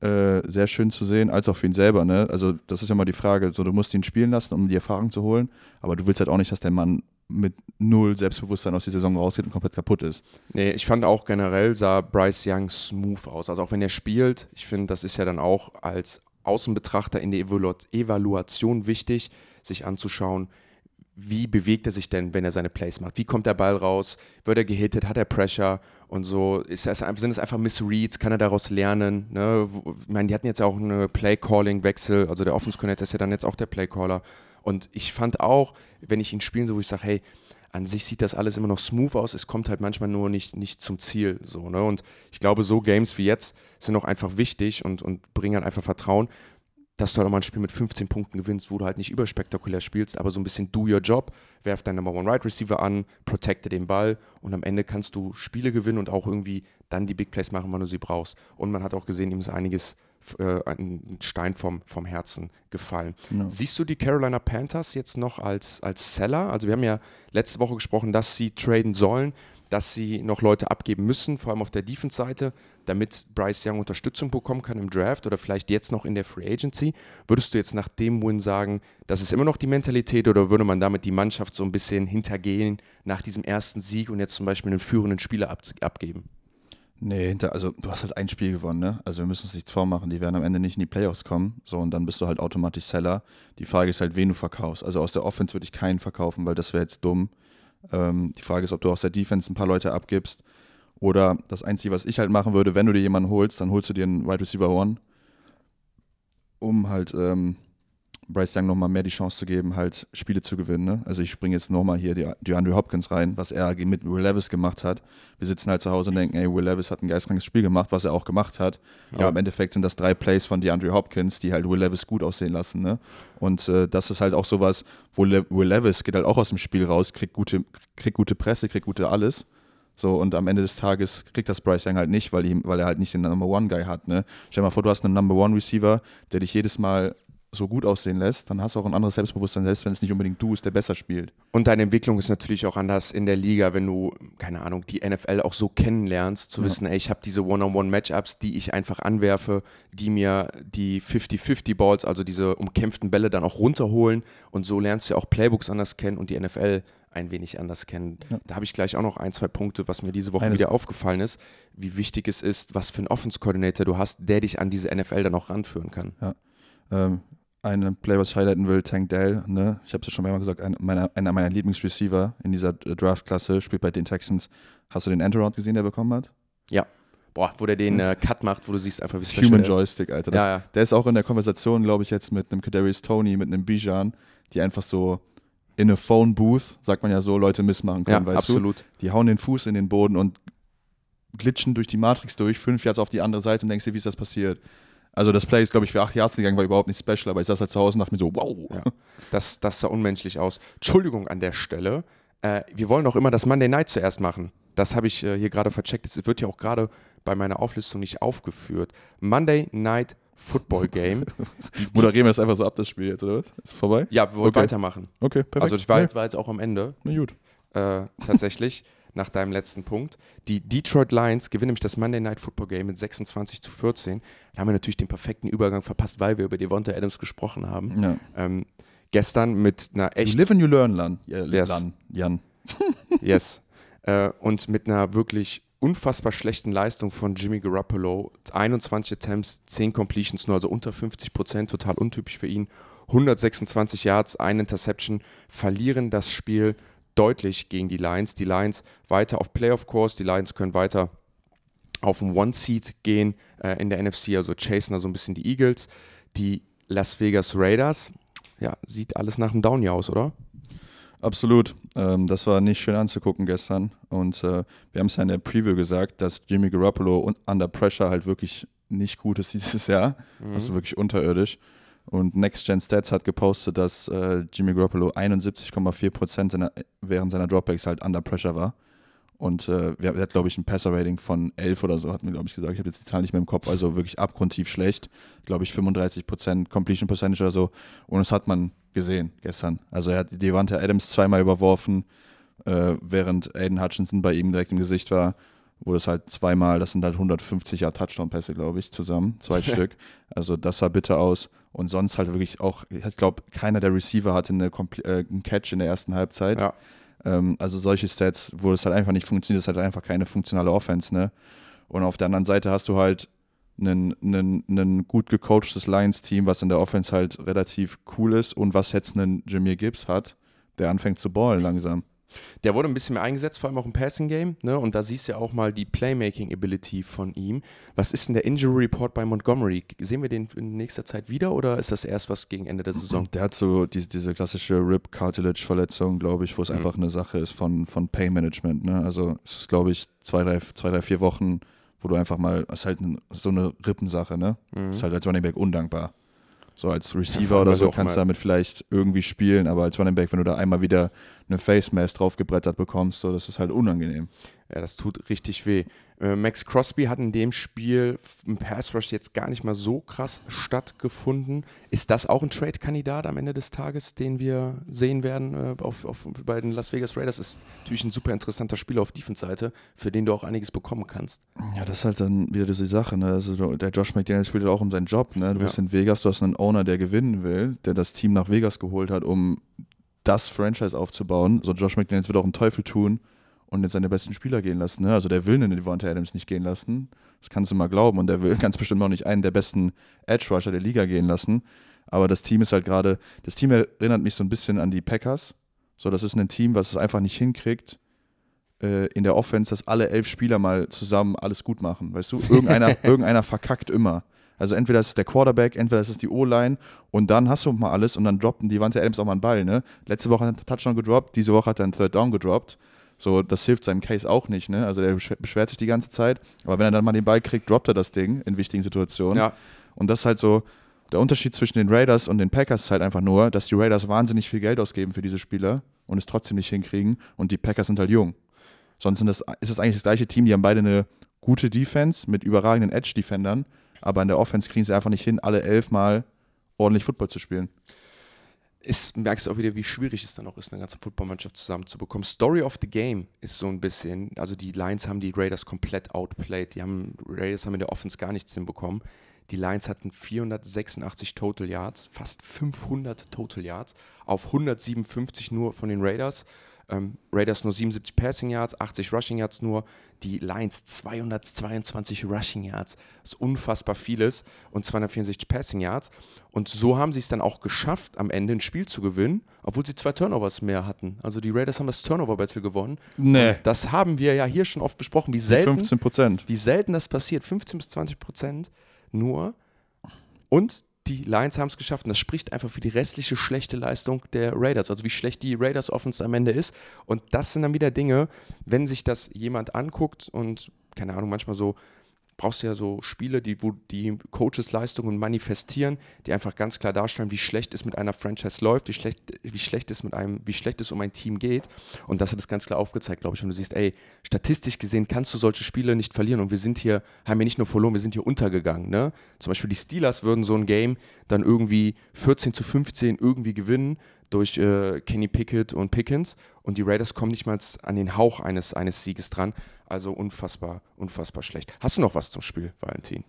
äh, sehr schön zu sehen, als auch für ihn selber. Ne? Also das ist ja mal die Frage, so, du musst ihn spielen lassen, um die Erfahrung zu holen, aber du willst halt auch nicht, dass der Mann mit null Selbstbewusstsein aus der Saison rausgeht und komplett kaputt ist. Nee, ich fand auch generell sah Bryce Young smooth aus. Also auch wenn er spielt, ich finde, das ist ja dann auch als Außenbetrachter in der Evalu Evaluation wichtig, sich anzuschauen, wie bewegt er sich denn, wenn er seine Plays macht? Wie kommt der Ball raus? Wird er gehittet? Hat er Pressure? Und so ist es, sind es einfach Missreads? Kann er daraus lernen? Ne? Ich meine, die hatten jetzt auch eine Play-Calling-Wechsel. Also der Offense Connector ist ja dann jetzt auch der Play-Caller. Und ich fand auch, wenn ich ihn spielen so, wo ich sage, hey, an sich sieht das alles immer noch smooth aus. Es kommt halt manchmal nur nicht, nicht zum Ziel. So, ne? Und ich glaube, so Games wie jetzt sind auch einfach wichtig und, und bringen halt einfach Vertrauen dass du halt auch mal ein Spiel mit 15 Punkten gewinnst, wo du halt nicht überspektakulär spielst, aber so ein bisschen do your job, werf deinen Number One Right Receiver an, protecte den Ball und am Ende kannst du Spiele gewinnen und auch irgendwie dann die Big Plays machen, wann du sie brauchst. Und man hat auch gesehen, ihm ist einiges äh, ein Stein vom, vom Herzen gefallen. No. Siehst du die Carolina Panthers jetzt noch als, als Seller? Also wir haben ja letzte Woche gesprochen, dass sie traden sollen dass sie noch Leute abgeben müssen, vor allem auf der Defense-Seite, damit Bryce Young Unterstützung bekommen kann im Draft oder vielleicht jetzt noch in der Free Agency. Würdest du jetzt nach dem Win sagen, das ist immer noch die Mentalität oder würde man damit die Mannschaft so ein bisschen hintergehen nach diesem ersten Sieg und jetzt zum Beispiel einen führenden Spieler ab abgeben? Nee, hinter, also du hast halt ein Spiel gewonnen, ne? Also wir müssen uns nichts vormachen, die werden am Ende nicht in die Playoffs kommen. So, und dann bist du halt automatisch Seller. Die Frage ist halt, wen du verkaufst. Also aus der Offense würde ich keinen verkaufen, weil das wäre jetzt dumm. Ähm, die Frage ist, ob du aus der Defense ein paar Leute abgibst. Oder das Einzige, was ich halt machen würde, wenn du dir jemanden holst, dann holst du dir einen Wide Receiver One, um halt ähm, Bryce Young nochmal mehr die Chance zu geben, halt Spiele zu gewinnen. Ne? Also ich bringe jetzt nochmal hier die, DeAndre Hopkins rein, was er mit Will Levis gemacht hat. Wir sitzen halt zu Hause und denken, ey, Will Levis hat ein geistkrankes Spiel gemacht, was er auch gemacht hat. Ja. Aber im Endeffekt sind das drei Plays von DeAndre Hopkins, die halt Will Levis gut aussehen lassen. Ne? Und äh, das ist halt auch sowas, wo Le Will Levis geht halt auch aus dem Spiel raus, kriegt gute, kriegt gute Presse, kriegt gute alles. So, und am Ende des Tages kriegt das Bryce Young halt nicht, weil, ihm, weil er halt nicht den Number One Guy hat. Ne? Stell dir mal vor, du hast einen Number One Receiver, der dich jedes Mal so gut aussehen lässt, dann hast du auch ein anderes Selbstbewusstsein, selbst wenn es nicht unbedingt du ist, der besser spielt. Und deine Entwicklung ist natürlich auch anders in der Liga, wenn du, keine Ahnung, die NFL auch so kennenlernst, zu ja. wissen, ey, ich habe diese One-on-One-Matchups, die ich einfach anwerfe, die mir die 50-50-Balls, also diese umkämpften Bälle dann auch runterholen und so lernst du ja auch Playbooks anders kennen und die NFL ein wenig anders kennen. Ja. Da habe ich gleich auch noch ein, zwei Punkte, was mir diese Woche Eines. wieder aufgefallen ist, wie wichtig es ist, was für einen Offense-Coordinator du hast, der dich an diese NFL dann auch ranführen kann. Ja. Ähm, einen Play, was ich highlighten will, Tank Dell. Ne? Ich habe es ja schon mehrmals gesagt, ein, meiner, einer meiner Lieblingsreceiver in dieser äh, Draft-Klasse, spielt bei den Texans. Hast du den Enteround gesehen, der bekommen hat? Ja. Boah, wo der den äh, Cut macht, wo du siehst einfach, wie special Human Joystick, Alter. Das, ja, ja. Der ist auch in der Konversation, glaube ich, jetzt mit einem Kadarius Tony, mit einem Bijan, die einfach so in a Phone Booth, sagt man ja so, Leute missmachen können, ja, weißt absolut. du? Die hauen den Fuß in den Boden und glitschen durch die Matrix durch, fünf Yards auf die andere Seite und denkst dir, wie ist das passiert? Also das Play ist, glaube ich, für acht Yards gegangen, war überhaupt nicht special, aber ich saß halt zu Hause und dachte mir so, wow. Ja, das, das sah unmenschlich aus. Entschuldigung an der Stelle. Äh, wir wollen auch immer das Monday Night zuerst machen. Das habe ich äh, hier gerade vercheckt. Es wird ja auch gerade bei meiner Auflistung nicht aufgeführt. Monday Night Football Game. <laughs> Moderieren wir das einfach so ab, das Spiel jetzt, oder was? Ist vorbei? Ja, wir wollen okay. weitermachen. Okay, perfekt. Also ich war, ja. war jetzt auch am Ende. Na gut. Äh, tatsächlich. Nach deinem letzten Punkt. Die Detroit Lions gewinnen nämlich das Monday Night Football Game mit 26 zu 14. Da haben wir natürlich den perfekten Übergang verpasst, weil wir über Devonta Adams gesprochen haben. Ja. Ähm, gestern mit einer echt. You live and you learn, Lan. Yes. Lan. Jan. <laughs> yes. Äh, und mit einer wirklich unfassbar schlechten Leistung von Jimmy Garoppolo. 21 Attempts, 10 Completions nur, also unter 50 Prozent, total untypisch für ihn. 126 Yards, ein Interception, verlieren das Spiel deutlich gegen die Lions. Die Lions weiter auf Playoff-Kurs, die Lions können weiter auf ein One-Seed gehen äh, in der NFC, also chasen da so ein bisschen die Eagles. Die Las Vegas Raiders, ja, sieht alles nach einem Down aus, oder? Absolut. Ähm, das war nicht schön anzugucken gestern. Und äh, wir haben es ja in der Preview gesagt, dass Jimmy Garoppolo under Pressure halt wirklich nicht gut ist dieses Jahr. Mhm. Also wirklich unterirdisch. Und Next Gen Stats hat gepostet, dass äh, Jimmy Garoppolo 71,4% seiner, während seiner Dropbacks halt under pressure war. Und äh, er hat, glaube ich, ein Passer-Rating von 11 oder so, hat mir, glaube ich, gesagt. Ich habe jetzt die Zahl nicht mehr im Kopf, also wirklich abgrundtief schlecht. Glaube ich, 35% Completion Percentage oder so. Und das hat man gesehen gestern. Also er hat Devante Adams zweimal überworfen, äh, während Aiden Hutchinson bei ihm direkt im Gesicht war wo das halt zweimal, das sind halt 150 Jahre Touchdown-Pässe, glaube ich, zusammen, zwei <laughs> Stück. Also das sah bitter aus. Und sonst halt wirklich auch, ich glaube, keiner der Receiver hatte eine äh, einen Catch in der ersten Halbzeit. Ja. Ähm, also solche Stats, wo es halt einfach nicht funktioniert, ist halt einfach keine funktionale Offense, ne? Und auf der anderen Seite hast du halt ein gut gecoachtes Lions-Team, was in der Offense halt relativ cool ist und was jetzt einen Jameer Gibbs hat, der anfängt zu ballen langsam. Der wurde ein bisschen mehr eingesetzt, vor allem auch im Passing Game. Ne? Und da siehst du ja auch mal die Playmaking Ability von ihm. Was ist denn der Injury Report bei Montgomery? Sehen wir den in nächster Zeit wieder oder ist das erst was gegen Ende der Saison? Der hat so die, diese klassische Rib Cartilage Verletzung, glaube ich, wo es mhm. einfach eine Sache ist von, von Pain Management. Ne? Also es ist, glaube ich, zwei drei, zwei, drei, vier Wochen, wo du einfach mal, es ist halt so eine Rippensache, ne? Mhm. Ist halt als Running Back undankbar. So als Receiver ja, oder so kannst du damit vielleicht irgendwie spielen, aber als Running Back, wenn du da einmal wieder eine Face Mask draufgebrettert bekommst, so, das ist halt unangenehm. Ja, das tut richtig weh. Äh, Max Crosby hat in dem Spiel im Pass Rush jetzt gar nicht mal so krass stattgefunden. Ist das auch ein Trade-Kandidat am Ende des Tages, den wir sehen werden äh, auf, auf, bei den Las Vegas Raiders? Ist natürlich ein super interessanter Spieler auf Defense-Seite, für den du auch einiges bekommen kannst. Ja, das ist halt dann wieder diese Sache. Ne? Also der Josh McDaniel spielt halt auch um seinen Job. Ne? Du ja. bist in Vegas, du hast einen Owner, der gewinnen will, der das Team nach Vegas geholt hat, um das Franchise aufzubauen. So Josh McDaniels wird auch einen Teufel tun und jetzt seine besten Spieler gehen lassen. Ne? Also der will einen Devonta Adams nicht gehen lassen. Das kannst du mal glauben. Und der will <laughs> ganz bestimmt auch nicht einen der besten Edge Rusher der Liga gehen lassen. Aber das Team ist halt gerade, das Team erinnert mich so ein bisschen an die Packers. So, das ist ein Team, was es einfach nicht hinkriegt, äh, in der Offense, dass alle elf Spieler mal zusammen alles gut machen. Weißt du, irgendeiner, <laughs> irgendeiner verkackt immer. Also entweder ist es der Quarterback, entweder ist es die O-Line und dann hast du mal alles und dann droppen die Wante Adams auch mal einen Ball. Ne? Letzte Woche hat er einen Touchdown gedroppt, diese Woche hat er einen Third Down gedroppt. So, das hilft seinem Case auch nicht, ne? Also der beschwert sich die ganze Zeit, aber wenn er dann mal den Ball kriegt, droppt er das Ding in wichtigen Situationen. Ja. Und das ist halt so, der Unterschied zwischen den Raiders und den Packers ist halt einfach nur, dass die Raiders wahnsinnig viel Geld ausgeben für diese Spieler und es trotzdem nicht hinkriegen und die Packers sind halt jung. Sonst sind das, ist das eigentlich das gleiche Team, die haben beide eine gute Defense mit überragenden Edge-Defendern, aber in der Offense kriegen sie einfach nicht hin, alle elfmal ordentlich Football zu spielen ist, merkst du auch wieder, wie schwierig es dann auch ist, eine ganze Footballmannschaft zusammenzubekommen. Story of the Game ist so ein bisschen, also die Lions haben die Raiders komplett outplayed. Die haben, Raiders haben in der Offense gar nichts hinbekommen. Die Lions hatten 486 Total Yards, fast 500 Total Yards, auf 157 nur von den Raiders. Ähm, Raiders nur 77 Passing Yards, 80 Rushing Yards nur. Die Lions 222 Rushing Yards. Das ist unfassbar vieles. Und 264 Passing Yards. Und so haben sie es dann auch geschafft, am Ende ein Spiel zu gewinnen, obwohl sie zwei Turnovers mehr hatten. Also die Raiders haben das Turnover-Battle gewonnen. Nee. Und das haben wir ja hier schon oft besprochen, wie selten, 15 Prozent. Wie selten das passiert. 15 bis 20 Prozent nur. Und die Lions haben es geschafft und das spricht einfach für die restliche schlechte Leistung der Raiders, also wie schlecht die Raiders Offense am Ende ist. Und das sind dann wieder Dinge, wenn sich das jemand anguckt und keine Ahnung, manchmal so brauchst du ja so Spiele, die, wo die Coaches Leistungen manifestieren, die einfach ganz klar darstellen, wie schlecht es mit einer Franchise läuft, wie schlecht, wie schlecht es mit einem, wie schlecht es um ein Team geht. Und das hat es ganz klar aufgezeigt, glaube ich. Und du siehst, ey, statistisch gesehen kannst du solche Spiele nicht verlieren. Und wir sind hier, haben wir nicht nur verloren, wir sind hier untergegangen. Ne? Zum Beispiel die Steelers würden so ein Game dann irgendwie 14 zu 15 irgendwie gewinnen durch äh, Kenny Pickett und Pickens und die Raiders kommen nicht mal an den Hauch eines, eines Sieges dran. Also unfassbar, unfassbar schlecht. Hast du noch was zum Spiel, Valentin?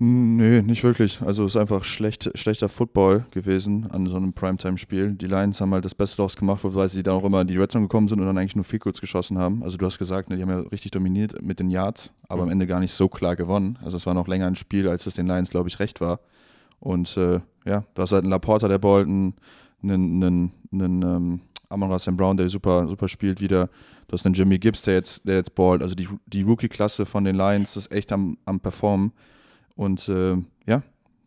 Nö, nicht wirklich. Also es ist einfach schlecht, schlechter Football gewesen an so einem Primetime-Spiel. Die Lions haben halt das Beste daraus gemacht, weil sie dann auch immer in die Red Zone gekommen sind und dann eigentlich nur Field geschossen haben. Also du hast gesagt, ne, die haben ja richtig dominiert mit den Yards, aber mhm. am Ende gar nicht so klar gewonnen. Also es war noch länger ein Spiel, als es den Lions, glaube ich, recht war. Und äh, ja, du hast halt einen Laporta, der Bolton, einen, einen, einen ähm, Amon St. Brown, der super, super spielt wieder. Du hast einen Jimmy Gibbs, der jetzt, der jetzt ballt. Also die, die Rookie-Klasse von den Lions ist echt am, am Performen. Und äh, ja,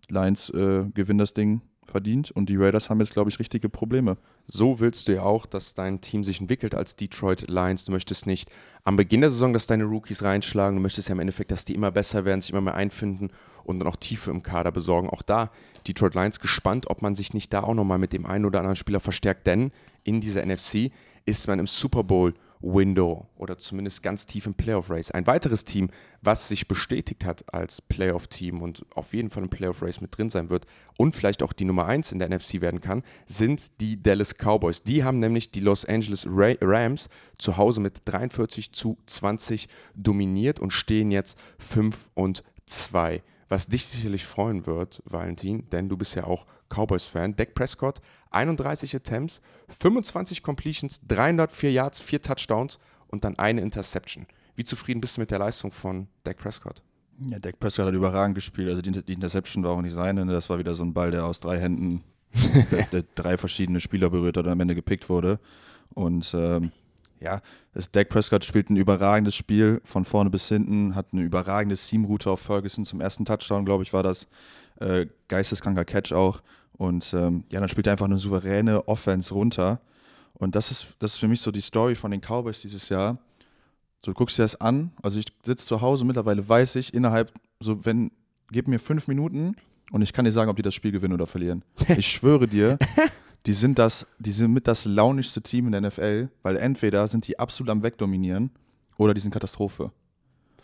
Lions äh, gewinnen das Ding verdient und die Raiders haben jetzt, glaube ich, richtige Probleme. So willst du ja auch, dass dein Team sich entwickelt als Detroit Lions. Du möchtest nicht am Beginn der Saison, dass deine Rookies reinschlagen. Du möchtest ja im Endeffekt, dass die immer besser werden, sich immer mehr einfinden und dann auch Tiefe im Kader besorgen. Auch da Detroit Lions gespannt, ob man sich nicht da auch nochmal mit dem einen oder anderen Spieler verstärkt, denn in dieser NFC ist man im Super Bowl Window oder zumindest ganz tief im Playoff Race. Ein weiteres Team, was sich bestätigt hat als Playoff Team und auf jeden Fall im Playoff Race mit drin sein wird und vielleicht auch die Nummer 1 in der NFC werden kann, sind die Dallas Cowboys. Die haben nämlich die Los Angeles Rams zu Hause mit 43 zu 20 dominiert und stehen jetzt 5 und 2 was dich sicherlich freuen wird, Valentin, denn du bist ja auch Cowboys-Fan. Dak Prescott, 31 Attempts, 25 Completions, 304 Yards, 4 Touchdowns und dann eine Interception. Wie zufrieden bist du mit der Leistung von Dak Prescott? Ja, Dak Prescott hat überragend gespielt. Also die, die Interception war auch nicht seine. Ne? Das war wieder so ein Ball, der aus drei Händen <laughs> der, der drei verschiedene Spieler berührt hat und am Ende gepickt wurde. Und ähm, ja, das Dak Prescott spielt ein überragendes Spiel von vorne bis hinten, hat eine überragende Seamroute auf Ferguson zum ersten Touchdown, glaube ich, war das. Äh, geisteskranker Catch auch. Und ähm, ja, dann spielt er einfach eine souveräne Offense runter. Und das ist, das ist für mich so die Story von den Cowboys dieses Jahr. So, du guckst dir das an. Also ich sitze zu Hause, mittlerweile weiß ich, innerhalb, so wenn, gib mir fünf Minuten und ich kann dir sagen, ob die das Spiel gewinnen oder verlieren. <laughs> Ich schwöre dir, die sind das, die sind mit das launischste Team in der NFL, weil entweder sind die absolut am Wegdominieren oder die sind Katastrophe.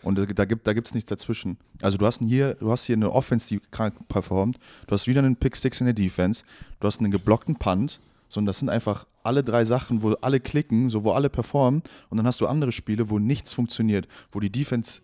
Und da gibt da gibt's nichts dazwischen. Also du hast hier, du hast hier eine Offense, die krank performt, du hast wieder einen Pick-Sticks in der Defense, du hast einen geblockten Punt, sondern das sind einfach alle drei Sachen, wo alle klicken, so wo alle performen. Und dann hast du andere Spiele, wo nichts funktioniert, wo die Defense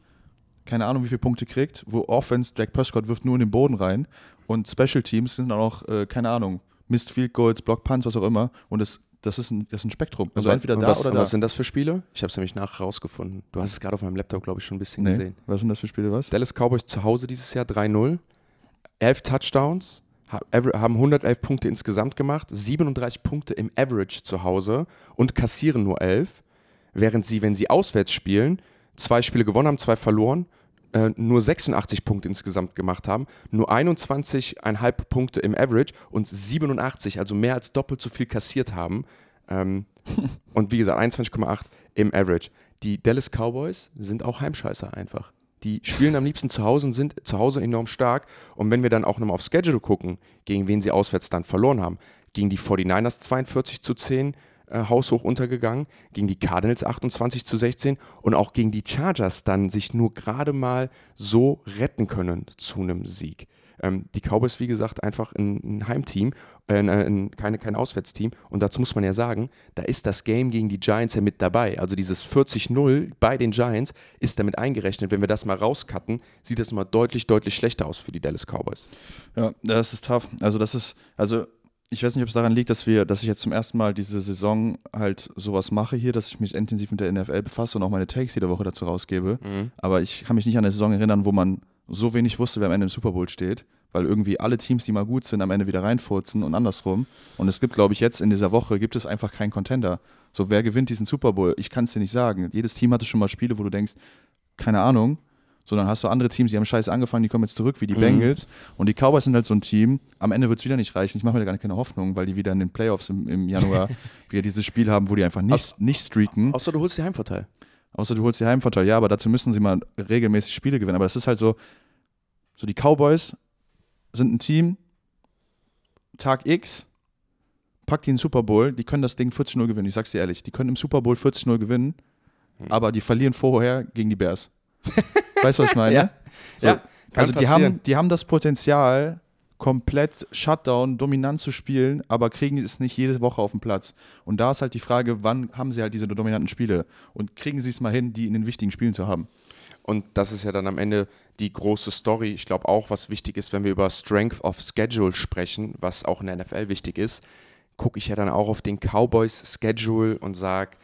keine Ahnung, wie viele Punkte kriegt, wo Offense Jack Prescott wirft nur in den Boden rein. Und Special Teams sind auch, äh, keine Ahnung, Missed Field Goals, Block Punts, was auch immer. Und das, das, ist, ein, das ist ein Spektrum. Also was, entweder da was, oder da. Was sind das für Spiele? Ich habe es nämlich nachher rausgefunden. Du hast es gerade auf meinem Laptop, glaube ich, schon ein bisschen nee. gesehen. Was sind das für Spiele, was? Dallas Cowboys zu Hause dieses Jahr 3-0. 11 Touchdowns, haben 111 Punkte insgesamt gemacht, 37 Punkte im Average zu Hause und kassieren nur 11. Während sie, wenn sie auswärts spielen, zwei Spiele gewonnen haben, zwei verloren äh, nur 86 Punkte insgesamt gemacht haben, nur 21,5 Punkte im Average und 87, also mehr als doppelt so viel kassiert haben. Ähm, <laughs> und wie gesagt, 21,8 im Average. Die Dallas Cowboys sind auch Heimscheißer einfach. Die spielen am liebsten zu Hause und sind zu Hause enorm stark. Und wenn wir dann auch nochmal aufs Schedule gucken, gegen wen sie auswärts dann verloren haben, gegen die 49ers 42 zu 10, äh, haushoch untergegangen, gegen die Cardinals 28 zu 16 und auch gegen die Chargers dann sich nur gerade mal so retten können zu einem Sieg. Ähm, die Cowboys, wie gesagt, einfach ein, ein Heimteam, äh, ein, keine, kein Auswärtsteam. Und dazu muss man ja sagen, da ist das Game gegen die Giants ja mit dabei. Also dieses 40-0 bei den Giants ist damit eingerechnet. Wenn wir das mal rauscutten, sieht das mal deutlich, deutlich schlechter aus für die Dallas Cowboys. Ja, das ist tough. Also das ist, also ich weiß nicht, ob es daran liegt, dass wir, dass ich jetzt zum ersten Mal diese Saison halt sowas mache hier, dass ich mich intensiv mit der NFL befasse und auch meine Takes jede Woche dazu rausgebe. Mhm. Aber ich kann mich nicht an eine Saison erinnern, wo man so wenig wusste, wer am Ende im Super Bowl steht, weil irgendwie alle Teams, die mal gut sind, am Ende wieder reinfurzen und andersrum. Und es gibt, glaube ich, jetzt in dieser Woche gibt es einfach keinen Contender. So, wer gewinnt diesen Super Bowl? Ich kann es dir nicht sagen. Jedes Team hatte schon mal Spiele, wo du denkst, keine Ahnung, sondern hast du andere Teams, die haben scheiße angefangen, die kommen jetzt zurück, wie die mhm. Bengals. Und die Cowboys sind halt so ein Team, am Ende wird es wieder nicht reichen. Ich mache mir da gar keine Hoffnung, weil die wieder in den Playoffs im, im Januar <laughs> wieder dieses Spiel haben, wo die einfach nicht, Aus, nicht streaken. Außer du holst die Heimvorteil. Außer du holst die Heimvorteil, ja, aber dazu müssen sie mal regelmäßig Spiele gewinnen. Aber das ist halt so, so die Cowboys sind ein Team, Tag X, packt die in den Super Bowl, die können das Ding 40-0 gewinnen, ich sag's dir ehrlich, die können im Super Bowl 40-0 gewinnen, hm. aber die verlieren vorher gegen die Bears. Weißt du, was ich meine? <laughs> ja. So, ja also die haben, die haben das Potenzial, komplett Shutdown, dominant zu spielen, aber kriegen es nicht jede Woche auf den Platz. Und da ist halt die Frage, wann haben sie halt diese dominanten Spiele? Und kriegen sie es mal hin, die in den wichtigen Spielen zu haben? Und das ist ja dann am Ende die große Story. Ich glaube auch, was wichtig ist, wenn wir über Strength of Schedule sprechen, was auch in der NFL wichtig ist, gucke ich ja dann auch auf den Cowboys Schedule und sage,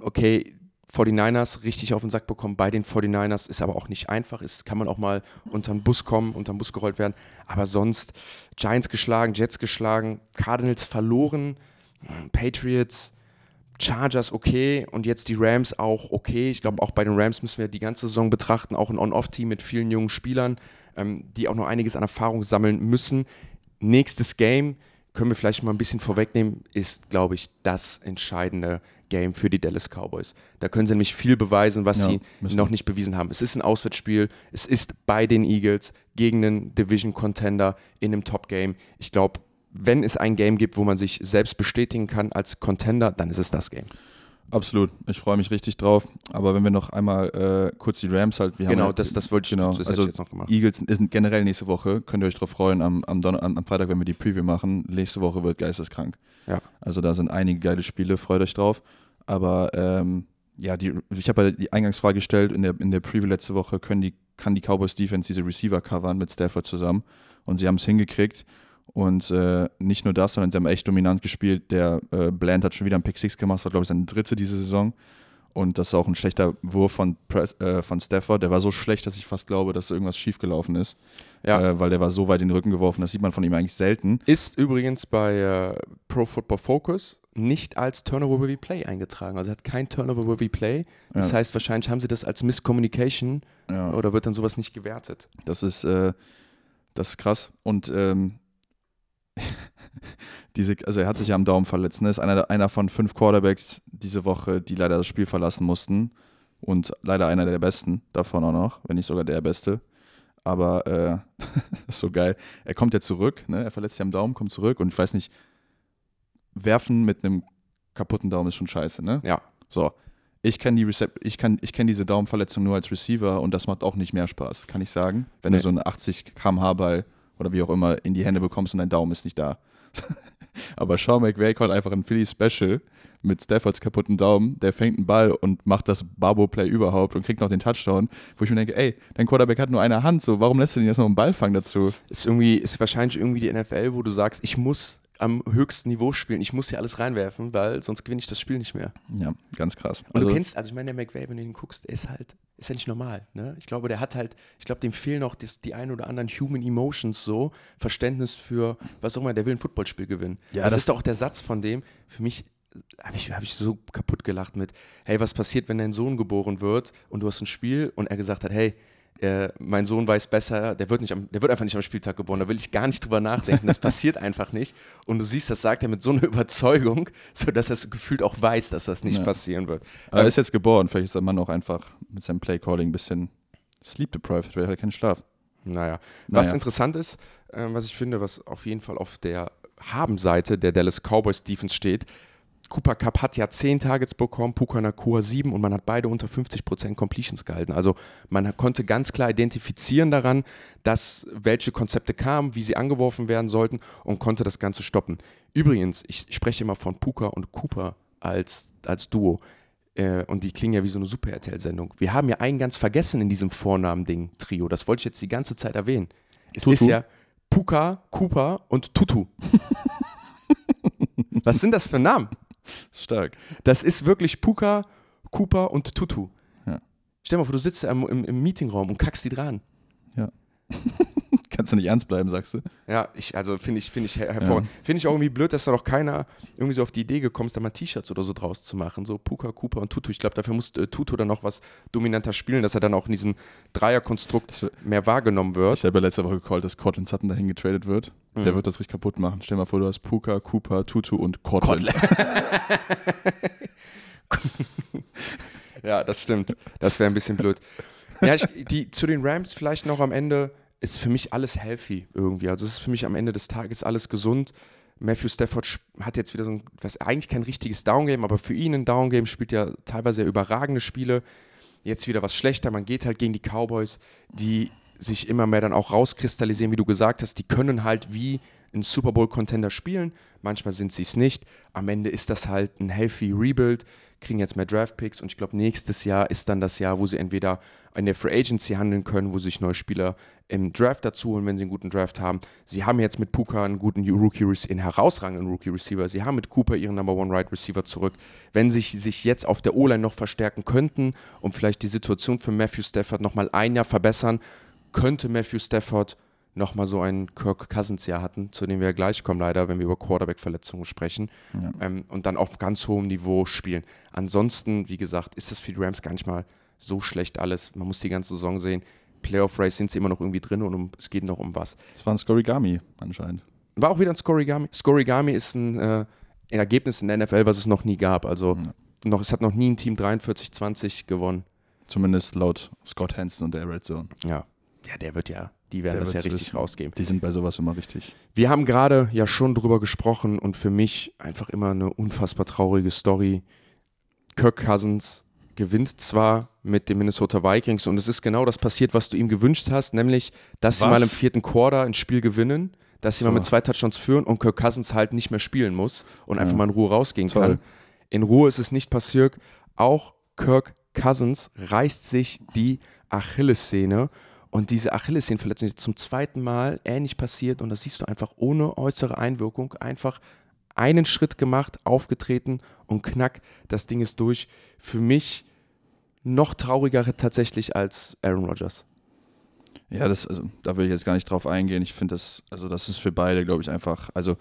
okay, 49ers richtig auf den Sack bekommen. Bei den 49ers ist aber auch nicht einfach. Ist, kann man auch mal unter den Bus kommen, unter den Bus gerollt werden. Aber sonst Giants geschlagen, Jets geschlagen, Cardinals verloren, Patriots, Chargers okay und jetzt die Rams auch okay. Ich glaube, auch bei den Rams müssen wir die ganze Saison betrachten. Auch ein On-Off-Team mit vielen jungen Spielern, ähm, die auch noch einiges an Erfahrung sammeln müssen. nächstes Game können wir vielleicht mal ein bisschen vorwegnehmen, ist, glaube ich, das entscheidende Game für die Dallas Cowboys. Da können sie nämlich viel beweisen, was Ja, sie müssen. noch nicht bewiesen haben. Es ist ein Auswärtsspiel, es ist bei den Eagles gegen einen Division-Contender in einem Top-Game. Ich glaube, wenn es ein Game gibt, wo man sich selbst bestätigen kann als Contender, dann ist es das Game. Absolut. Ich freue mich richtig drauf. Aber wenn wir noch einmal äh, kurz die Rams halt. Wir haben genau, ja, das, das wollte ich, genau, das also ich jetzt noch gemacht. Eagles sind generell nächste Woche. Könnt ihr euch drauf freuen. Am, am, Donner am, am Freitag, wenn wir die Preview machen. Nächste Woche wird geisteskrank. Ja. Also da sind einige geile Spiele. Freut euch drauf. Aber ähm, ja, die, ich habe ja die Eingangsfrage gestellt in der, in der Preview letzte Woche. Können die, kann die Cowboys Defense diese Receiver covern mit Stafford zusammen? Und sie haben es hingekriegt. Und äh, nicht nur das, sondern sie haben echt dominant gespielt. Der äh, Bland hat schon wieder einen Pick Six gemacht. Das war, glaube ich, seine dritte diese Saison. Und das ist auch ein schlechter Wurf von, Pres äh, von Stafford. Der war so schlecht, dass ich fast glaube, dass da irgendwas schiefgelaufen ist. Ja. Äh, weil der war so weit in den Rücken geworfen. Das sieht man von ihm eigentlich selten. Ist übrigens bei äh, Pro Football Focus nicht als Turnover-Worthy Play eingetragen. Also er hat kein Turnover-Worthy Play. Das Ja. heißt, wahrscheinlich haben sie das als Miscommunication Ja. oder wird dann sowas nicht gewertet. Das ist, äh, das ist krass. Und ähm, <laughs> diese, also er hat sich ja am Daumen verletzt. Ne? Ist einer, einer von fünf Quarterbacks diese Woche, die leider das Spiel verlassen mussten. Und leider einer der besten davon auch noch, wenn nicht sogar der beste. Aber äh, <laughs> ist so geil. Er kommt ja zurück, ne? er verletzt sich am Daumen, kommt zurück und ich weiß nicht, werfen mit einem kaputten Daumen ist schon scheiße, ne? Ja. So. Ich kenne die Recep ich kann, ich kenn diese Daumenverletzung nur als Receiver und das macht auch nicht mehr Spaß, kann ich sagen. Wenn Nee. du so einen 80 km/h Ball oder wie auch immer in die Hände bekommst und dein Daumen ist nicht da. <laughs> Aber Sean McVay kommt einfach ein Philly Special mit Staffords kaputten Daumen, der fängt einen Ball und macht das Barbo-Play überhaupt und kriegt noch den Touchdown, wo ich mir denke, ey, dein Quarterback hat nur eine Hand, so warum lässt du den jetzt noch einen Ball fangen dazu? Ist irgendwie, ist wahrscheinlich irgendwie die NFL, wo du sagst, ich muss am höchsten Niveau spielen, ich muss hier alles reinwerfen, weil sonst gewinne ich das Spiel nicht mehr. Ja, ganz krass. Und du kennst, also ich meine, der McVay, wenn du ihn guckst, der ist halt, ist ja nicht normal. Ne? Ich glaube, der hat halt, ich glaube, dem fehlen auch das, die ein oder anderen Human Emotions so, Verständnis für, was auch immer, der will ein Footballspiel gewinnen. Ja, das, das- ist doch auch der Satz von dem, für mich habe ich, hab ich so kaputt gelacht mit, hey, was passiert, wenn dein Sohn geboren wird und du hast ein Spiel und er gesagt hat, hey, äh, mein Sohn weiß besser, der wird, nicht am, der wird einfach nicht am Spieltag geboren, da will ich gar nicht drüber nachdenken, das passiert <laughs> einfach nicht. Und du siehst, das sagt er mit so einer Überzeugung, sodass er es gefühlt auch weiß, dass das nicht Ja. passieren wird. Aber er ist jetzt geboren, vielleicht ist der Mann auch einfach mit seinem Playcalling ein bisschen sleep deprived, weil er hat keinen Schlaf. Naja, was Naja. interessant ist, äh, was ich finde, was auf jeden Fall auf der Haben-Seite der Dallas Cowboys Defense steht, Cooper Cup hat ja 10 Targets bekommen, Puka Nakua 7 und man hat beide unter 50% Completions gehalten. Also man konnte ganz klar identifizieren daran, dass welche Konzepte kamen, wie sie angeworfen werden sollten und konnte das Ganze stoppen. Übrigens, ich spreche immer von Puka und Cooper als, als Duo. Äh, und die klingen ja wie so eine Super RTL-Sendung. Wir haben ja einen ganz vergessen in diesem Vornamen-Ding, Trio. Das wollte ich jetzt die ganze Zeit erwähnen. Es Tutu? ist ja Puka, Cooper und Tutu. <laughs> Was sind das für Namen? Stark. Das ist wirklich Puka, Cooper und Tutu. Ja. Stell dir mal vor, du sitzt im, im, im Meetingraum und kackst die dran. <laughs> Kannst du nicht ernst bleiben, sagst du? Ja, ich, also finde ich, finde ich her hervorragend. Finde ich auch irgendwie blöd, dass da noch keiner irgendwie so auf die Idee gekommen ist, da mal T-Shirts oder so draus zu machen. So Puka, Cooper und Tutu. Ich glaube, dafür muss äh, Tutu dann noch was dominanter spielen, dass er dann auch in diesem Dreierkonstrukt mehr wahrgenommen wird. Ich habe ja letzte Woche gecallt, dass Cortland Sutton dahin getradet wird. Der Mhm. wird das richtig kaputt machen. Stell dir mal vor, du hast Puka, Cooper, Tutu und Cortland. <laughs> Ja, das stimmt. Das wäre ein bisschen blöd. Ja, ich, die, zu den Rams vielleicht noch am Ende ist für mich alles healthy irgendwie. Also es ist für mich am Ende des Tages alles gesund. Matthew Stafford hat jetzt wieder so ein, was eigentlich kein richtiges Downgame, aber für ihn ein Downgame spielt ja teilweise ja überragende Spiele. Jetzt wieder was schlechter. Man geht halt gegen die Cowboys, die sich immer mehr dann auch rauskristallisieren, wie du gesagt hast. Die können halt wie ein Super Bowl-Contender spielen. Manchmal sind sie es nicht. Am Ende ist das halt ein healthy Rebuild, kriegen jetzt mehr Draft-Picks und ich glaube, nächstes Jahr ist dann das Jahr, wo sie entweder in der Free Agency handeln können, wo sie sich neue Spieler im Draft dazu holen, wenn sie einen guten Draft haben. Sie haben jetzt mit Puka einen guten Rookie, einen herausragenden Rookie Receiver. Sie haben mit Cooper ihren Number One Right Receiver zurück. Wenn sie sich jetzt auf der O-Line noch verstärken könnten und vielleicht die Situation für Matthew Stafford nochmal ein Jahr verbessern, könnte Matthew Stafford nochmal so ein Kirk Cousins-Jahr hatten, zu dem wir gleich kommen, leider, wenn wir über Quarterback-Verletzungen sprechen. Ja. Ähm, und dann auf ganz hohem Niveau spielen. Ansonsten, wie gesagt, ist das für die Rams gar nicht mal so schlecht alles. Man muss die ganze Saison sehen. Playoff-Race sind sie immer noch irgendwie drin und um, es geht noch um was. Das war ein Scorigami anscheinend. War auch wieder ein Scorigami. Scorigami ist ein, äh, ein Ergebnis in der NFL, was es noch nie gab. Also noch, es hat noch nie ein Team 43-20 gewonnen. Zumindest laut Scott Hansen und der Red Zone. Ja. Ja, der wird ja, die werden Der das ja richtig wissen. rausgeben. Die sind bei sowas immer richtig. Wir haben gerade ja schon drüber gesprochen und für mich einfach immer eine unfassbar traurige Story. Kirk Cousins gewinnt zwar mit den Minnesota Vikings und es ist genau das passiert, was du ihm gewünscht hast, nämlich, dass sie Was? mal im vierten Quarter ein Spiel gewinnen, dass sie mal So. mit zwei Touchdowns führen und Kirk Cousins halt nicht mehr spielen muss und einfach Ja. mal in Ruhe rausgehen Toll. kann. In Ruhe ist es nicht passiert. Auch Kirk Cousins reißt sich die Achillessehne. Und diese Achillessehnenverletzung ist zum zweiten Mal ähnlich passiert. Und das siehst du einfach ohne äußere Einwirkung. Einfach einen Schritt gemacht, aufgetreten und knack, das Ding ist durch. Für mich noch trauriger tatsächlich als Aaron Rodgers. Ja, das, also, da will ich jetzt gar nicht drauf eingehen. Ich finde das, also das ist für beide, glaube ich, einfach, also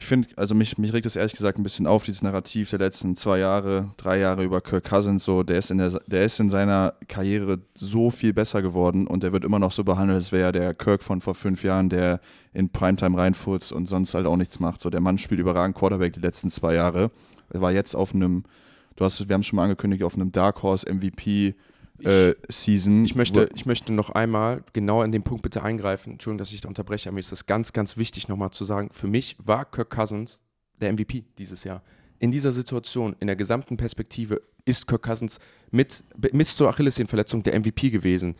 ich finde, also mich, mich regt das ehrlich gesagt ein bisschen auf, dieses Narrativ der letzten zwei Jahre, drei Jahre über Kirk Cousins, so, der ist in der, der ist in seiner Karriere so viel besser geworden und der wird immer noch so behandelt, als wäre er der Kirk von vor fünf Jahren, der in Primetime reinfurzt und sonst halt auch nichts macht. So, der Mann spielt überragend Quarterback die letzten zwei Jahre. Er war jetzt auf einem, du hast, wir haben es schon mal angekündigt, auf einem Dark Horse MVP äh, Season. Ich möchte, ich möchte noch einmal genau in den Punkt bitte eingreifen. Entschuldigung, dass ich da unterbreche, aber mir ist das ganz, ganz wichtig nochmal zu sagen. Für mich war Kirk Cousins der MVP dieses Jahr. In dieser Situation, in der gesamten Perspektive, ist Kirk Cousins mit, bis zur Achillessehnenverletzung der MVP gewesen.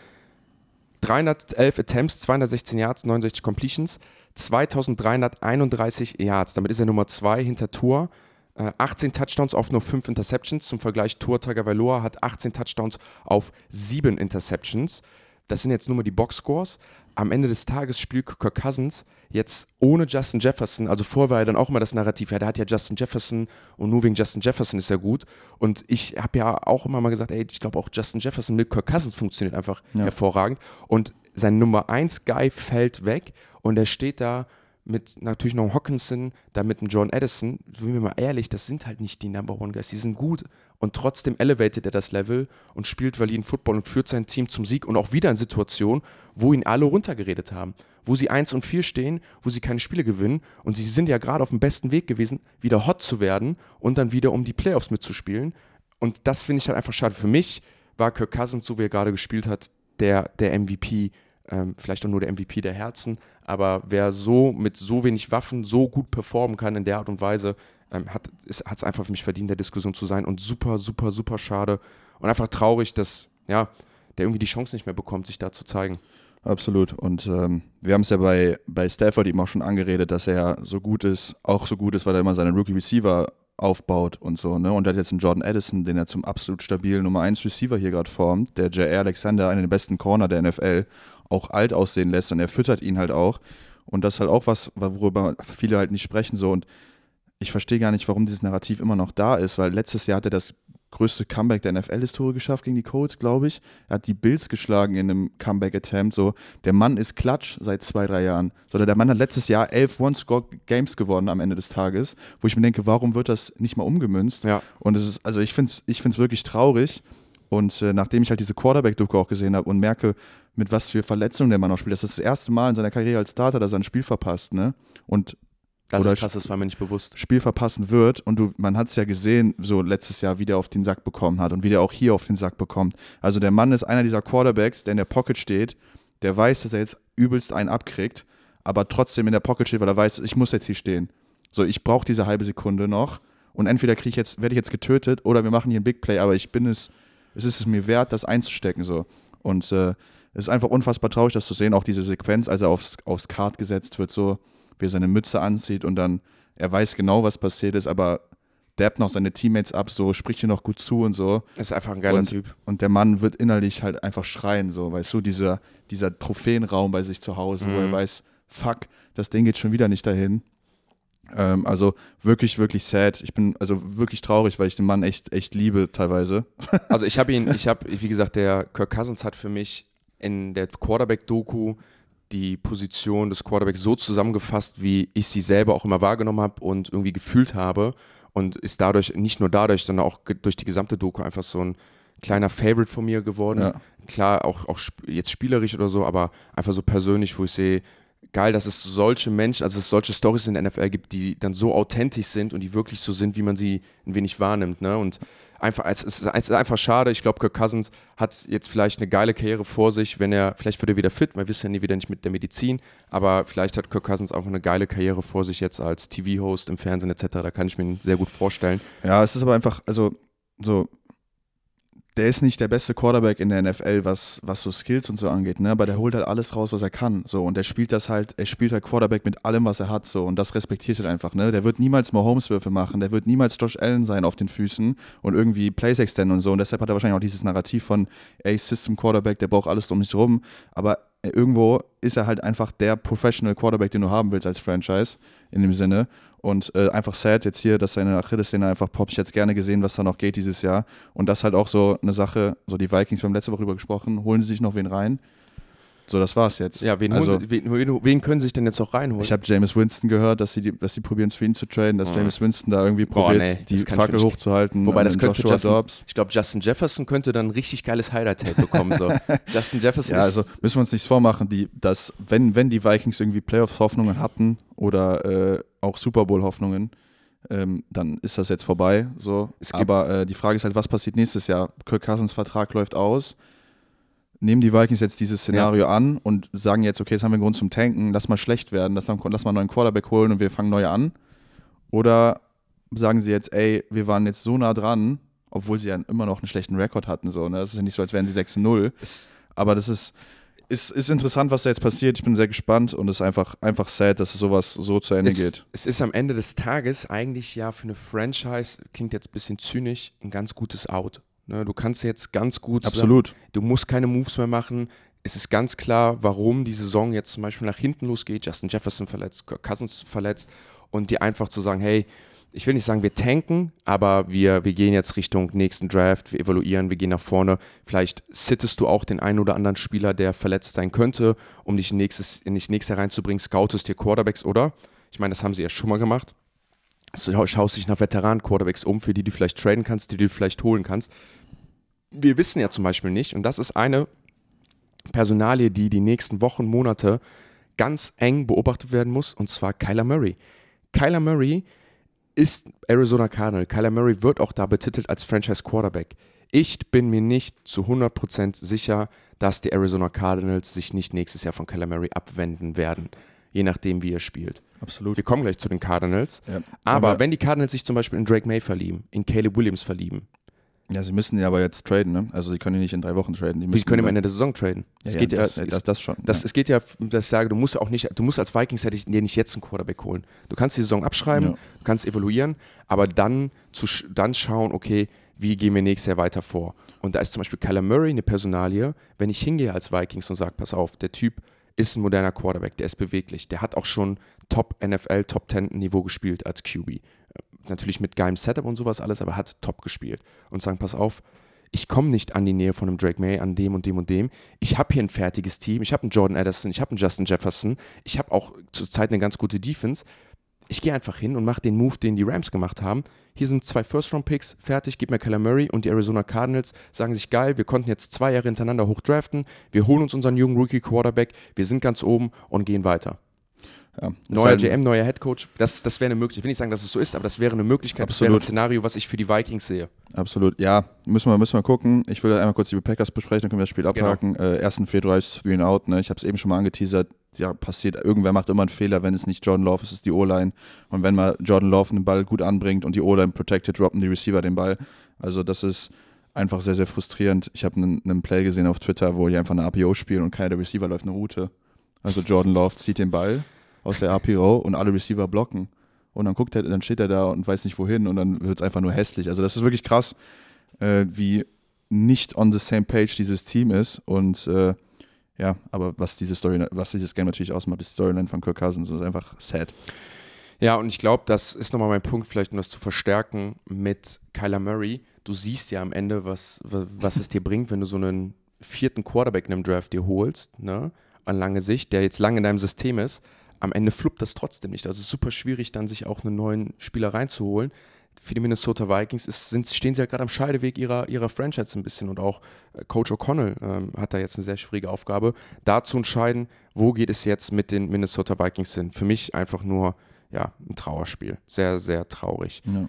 311 Attempts, 216 Yards, 69 Completions, 2331 Yards. Damit ist er Nummer 2 hinter Tour. Äh, 18 Touchdowns auf nur 5 Interceptions. Zum Vergleich, Tour Tagovailoa hat 18 Touchdowns auf 7 Interceptions. Das sind jetzt nur mal die Boxscores. Am Ende des Tages spielt Kirk Cousins jetzt ohne Justin Jefferson. Also vorher war ja dann auch immer das Narrativ, ja, der hat ja Justin Jefferson und nur wegen Justin Jefferson ist er gut. Und ich habe ja auch immer mal gesagt, ey, ich glaube auch Justin Jefferson mit Kirk Cousins funktioniert einfach Ja. hervorragend. Und sein Nummer 1 Guy fällt weg und er steht da mit natürlich noch Hawkinson, da mit dem John Addison, sind wir mal ehrlich, das sind halt nicht die Number One Guys, die sind gut und trotzdem elevated er das Level und spielt validen Football und führt sein Team zum Sieg und auch wieder in Situationen, wo ihn alle runtergeredet haben, wo sie 1 und 4 stehen, wo sie keine Spiele gewinnen und sie sind ja gerade auf dem besten Weg gewesen, wieder hot zu werden und dann wieder um die Playoffs mitzuspielen. Und das finde ich halt einfach schade. Für mich war Kirk Cousins, so wie er gerade gespielt hat, der, der MVP ähm, vielleicht auch nur der MVP der Herzen, aber wer so mit so wenig Waffen so gut performen kann in der Art und Weise, ähm, hat es einfach für mich verdient, der Diskussion zu sein und super, super, super schade und einfach traurig, dass ja, der irgendwie die Chance nicht mehr bekommt, sich da zu zeigen. Absolut. Und ähm, wir haben es ja bei, bei Stafford eben auch schon angeredet, dass er so gut ist, auch so gut ist, weil er immer seine Rookie Receiver aufbaut und so, ne? Und er hat jetzt einen Jordan Addison, den er zum absolut stabilen Nummer 1 Receiver hier gerade formt, der J.R. Alexander, einen der besten Corner der NFL, auch alt aussehen lässt und er füttert ihn halt auch. Und das ist halt auch was, worüber viele halt nicht sprechen so und ich verstehe gar nicht, warum dieses Narrativ immer noch da ist, weil letztes Jahr hat er das größte Comeback der NFL-Historie geschafft gegen die Colts, glaube ich. Er hat die Bills geschlagen in einem Comeback-Attempt. So, der Mann ist klatsch seit zwei, drei Jahren. So, der Mann hat letztes Jahr elf One-Score-Games gewonnen am Ende des Tages, wo ich mir denke, warum wird das nicht mal umgemünzt? Ja. Und es ist, also ich finde es ich find's wirklich traurig. Und äh, nachdem ich halt diese Quarterback-Doku auch gesehen habe und merke, mit was für Verletzungen der Mann auch spielt, das ist das erste Mal in seiner Karriere als Starter, dass er ein Spiel verpasst, ne? Und Das Oder ist krass, das war mir nicht bewusst. Spiel verpassen wird und du, man hat es ja gesehen, so letztes Jahr, wie der auf den Sack bekommen hat und wie der auch hier auf den Sack bekommt. Also der Mann ist einer dieser Quarterbacks, der in der Pocket steht, der weiß, dass er jetzt übelst einen abkriegt, aber trotzdem in der Pocket steht, weil er weiß, ich muss jetzt hier stehen. So, ich brauche diese halbe Sekunde noch und entweder kriege ich jetzt, werde ich jetzt getötet oder wir machen hier ein Big Play, aber ich bin es, es ist es mir wert, das einzustecken so. Und äh, es ist einfach unfassbar traurig, das zu sehen, auch diese Sequenz, als er aufs, aufs Kart gesetzt wird, so wie er seine Mütze anzieht und dann, er weiß genau, was passiert ist, aber dabbt noch seine Teammates ab, so spricht ihr noch gut zu und so. Ist einfach ein geiler und, Typ. Und der Mann wird innerlich halt einfach schreien, so, weißt du, dieser, dieser Trophäenraum bei sich zu Hause, wo er Mhm. weiß, fuck, das Ding geht schon wieder nicht dahin. Ähm, also wirklich, wirklich sad. Ich bin also wirklich traurig, weil ich den Mann echt, echt liebe teilweise. Also ich habe ihn, <laughs> ich habe, wie gesagt, der Kirk Cousins hat für mich in der Quarterback-Doku die Position des Quarterbacks so zusammengefasst, wie ich sie selber auch immer wahrgenommen habe und irgendwie gefühlt habe und ist dadurch, nicht nur dadurch, sondern auch durch die gesamte Doku einfach so ein kleiner Favorite von mir geworden. Ja. Klar, auch, auch jetzt spielerisch oder so, aber einfach so persönlich, wo ich sehe, geil, dass es solche Menschen, also es solche Stories in der NFL gibt, die dann so authentisch sind und die wirklich so sind, wie man sie ein wenig wahrnimmt. Ne? Und einfach, es ist, es ist einfach schade. Ich glaube, Kirk Cousins hat jetzt vielleicht eine geile Karriere vor sich, wenn er, vielleicht wird er wieder fit, man wissen ja nie wieder nicht mit der Medizin, aber vielleicht hat Kirk Cousins auch eine geile Karriere vor sich jetzt als TV-Host im Fernsehen etc. Da kann ich mir ihn sehr gut vorstellen. Ja, es ist aber einfach, also so, der ist nicht der beste Quarterback in der NFL, was, was so Skills und so angeht, ne? Aber der holt halt alles raus, was er kann. So, und der spielt das halt, er spielt halt Quarterback mit allem, was er hat, so, und das respektiert halt einfach, ne? Der wird niemals Mahomes-Würfe machen, der wird niemals Josh Allen sein auf den Füßen und irgendwie Plays extenden und so. Und deshalb hat er wahrscheinlich auch dieses Narrativ von, ey, System Quarterback, der braucht alles um sich rum. Aber irgendwo ist er halt einfach der Professional Quarterback, den du haben willst als Franchise, in dem Sinne. Und äh, einfach sad jetzt hier, dass seine Achillessehne einfach poppt. Ich hätte gerne gesehen, was da noch geht dieses Jahr. Und das halt auch so eine Sache, so die Vikings, wir haben letzte Woche drüber gesprochen, holen sie sich noch wen rein. So, das war's jetzt. Ja, wen, also, holen, wen, wen, wen können sie sich denn jetzt auch reinholen? Ich habe James Winston gehört, dass sie, die, dass sie probieren, für ihn zu traden, dass Mhm. James Winston da irgendwie Boah, probiert, nee, die Fackel hochzuhalten. Wobei das könnte Joshua Justin, Dobbs. ich glaube, Justin Jefferson könnte dann ein richtig geiles Highlight-Tape <laughs> bekommen. So. Justin Jefferson Ja, also müssen wir uns nichts vormachen, die, dass, wenn, wenn die Vikings irgendwie Playoffs-Hoffnungen hatten oder äh, auch Super Bowl-Hoffnungen, ähm, dann ist das jetzt vorbei. So. Aber äh, die Frage ist halt, was passiert nächstes Jahr? Kirk Cousins Vertrag läuft aus. Nehmen die Vikings jetzt dieses Szenario an und sagen jetzt, okay, jetzt haben wir einen Grund zum Tanken, lass mal schlecht werden, lass mal, lass mal einen neuen Quarterback holen und wir fangen neu an. Oder sagen sie jetzt, ey, wir waren jetzt so nah dran, obwohl sie ja immer noch einen schlechten Rekord hatten. So, ne? Das ist ja nicht so, als wären sie 6-0. ist, Aber das ist, ist, ist interessant, was da jetzt passiert. Ich bin sehr gespannt und es ist einfach, einfach sad, dass sowas so zu Ende es, geht. es ist am Ende des Tages eigentlich ja für eine Franchise, klingt jetzt ein bisschen zynisch, ein ganz gutes Out. Ne, du kannst jetzt ganz gut Absolut. Du musst keine Moves mehr machen. Es ist ganz klar, warum die Saison jetzt zum Beispiel nach hinten losgeht. Justin Jefferson verletzt, Kirk Cousins verletzt. Und dir einfach zu sagen, hey, ich will nicht sagen, wir tanken, aber wir, wir gehen jetzt Richtung nächsten Draft, wir evaluieren, wir gehen nach vorne. Vielleicht sittest du auch den einen oder anderen Spieler, der verletzt sein könnte, um dich nächstes, in dich nächstes Jahr reinzubringen, scoutest dir Quarterbacks, oder? Ich meine, das haben sie ja schon mal gemacht. So, schaust dich nach Veteranen-Quarterbacks um, für die du vielleicht traden kannst, die du vielleicht holen kannst. Wir wissen ja zum Beispiel nicht, und das ist eine Personalie, die die nächsten Wochen, Monate ganz eng beobachtet werden muss, und zwar Kyler Murray. Kyler Murray ist Arizona Cardinal. Kyler Murray wird auch da betitelt als Franchise Quarterback. Ich bin mir nicht zu 100% sicher, dass die Arizona Cardinals sich nicht nächstes Jahr von Kyler Murray abwenden werden, je nachdem, wie er spielt. Absolut. Wir kommen gleich zu den Cardinals. Ja. Aber Aber- wenn die Cardinals sich zum Beispiel in Drake May verlieben, in Caleb Williams verlieben, Ja, sie müssen ja aber jetzt traden, ne? Also sie können ja nicht in drei Wochen traden. Die die können am Ende der Saison traden. ja, Es ja, geht ja, das, das, das schon. Das, ja. Es geht ja, dass ich sage, du musst auch nicht, du musst als Vikings hätte ich dir nicht jetzt einen Quarterback holen. Du kannst die Saison abschreiben, du kannst evaluieren, aber dann, zu, dann schauen, okay, wie gehen wir nächstes Jahr weiter vor? Und da ist zum Beispiel Kyler Murray eine Personalie, wenn ich hingehe als Vikings und sage, pass auf, der Typ ist ein moderner Quarterback, der ist beweglich, der hat auch schon Top NFL, Top 10 Niveau gespielt als QB. Natürlich mit geilem Setup und sowas alles, aber hat top gespielt. Und sagen, pass auf, ich komme nicht an die Nähe von einem Drake May, an dem und dem und dem. Ich habe hier ein fertiges Team. Ich habe einen Jordan Addison, ich habe einen Justin Jefferson. Ich habe auch zurzeit eine ganz gute Defense. Ich gehe einfach hin und mache den Move, den die Rams gemacht haben. Hier sind zwei First-Round-Picks, fertig, gib mir Kyler Murray und die Arizona Cardinals sagen sich, geil, wir konnten jetzt zwei Jahre hintereinander hochdraften, wir holen uns unseren jungen Rookie-Quarterback, wir sind ganz oben und gehen weiter. Ja. Neuer GM, neuer Headcoach, das, das wäre eine Möglichkeit. Ich will nicht sagen, dass es so ist, aber das wäre eine Möglichkeit, das wäre ein Absolut. Szenario, was ich für die Vikings sehe. Absolut, ja, müssen wir, müssen wir gucken. Ich will einmal kurz die Packers besprechen, dann können wir das Spiel Genau. abhaken. Äh, 1. Februar ist Three and Out, ne? ich habe es eben schon mal angeteasert. Ja, passiert, irgendwer macht immer einen Fehler, wenn es nicht Jordan Love ist, ist die O-Line. Und wenn mal Jordan Love den Ball gut anbringt und die O-Line protected, droppen die Receiver den Ball. Also das ist einfach sehr, sehr frustrierend. Ich habe einen, einen Play gesehen auf Twitter, wo die einfach eine RPO spielen und keiner der Receiver läuft eine Route. Also Jordan Love zieht den Ball aus der RPO und alle Receiver blocken. Und dann guckt er, dann steht er da und weiß nicht wohin und dann wird es einfach nur hässlich. Also das ist wirklich krass, äh, wie nicht on the same page dieses Team ist. Und äh, ja, aber was diese Story, was dieses Game natürlich ausmacht, die Storyline von Kirk Cousins. Ist einfach sad. Ja, und ich glaube, das ist nochmal mein Punkt, vielleicht um das zu verstärken mit Kyler Murray. Du siehst ja am Ende, was, was es dir bringt, wenn du so einen vierten Quarterback in einem Draft dir holst, ne, an lange Sicht, der jetzt lange in deinem System ist. Am Ende fluppt das trotzdem nicht. Also es ist super schwierig, dann sich auch einen neuen Spieler reinzuholen. für die Minnesota Vikings ist, sind, stehen sie ja gerade am Scheideweg ihrer, ihrer Franchise ein bisschen und auch äh, Coach O'Connell ähm, hat da jetzt eine sehr schwierige Aufgabe, da zu entscheiden, wo geht es jetzt mit den Minnesota Vikings hin. Für mich einfach nur ja, ein Trauerspiel. Sehr, sehr traurig. Ja.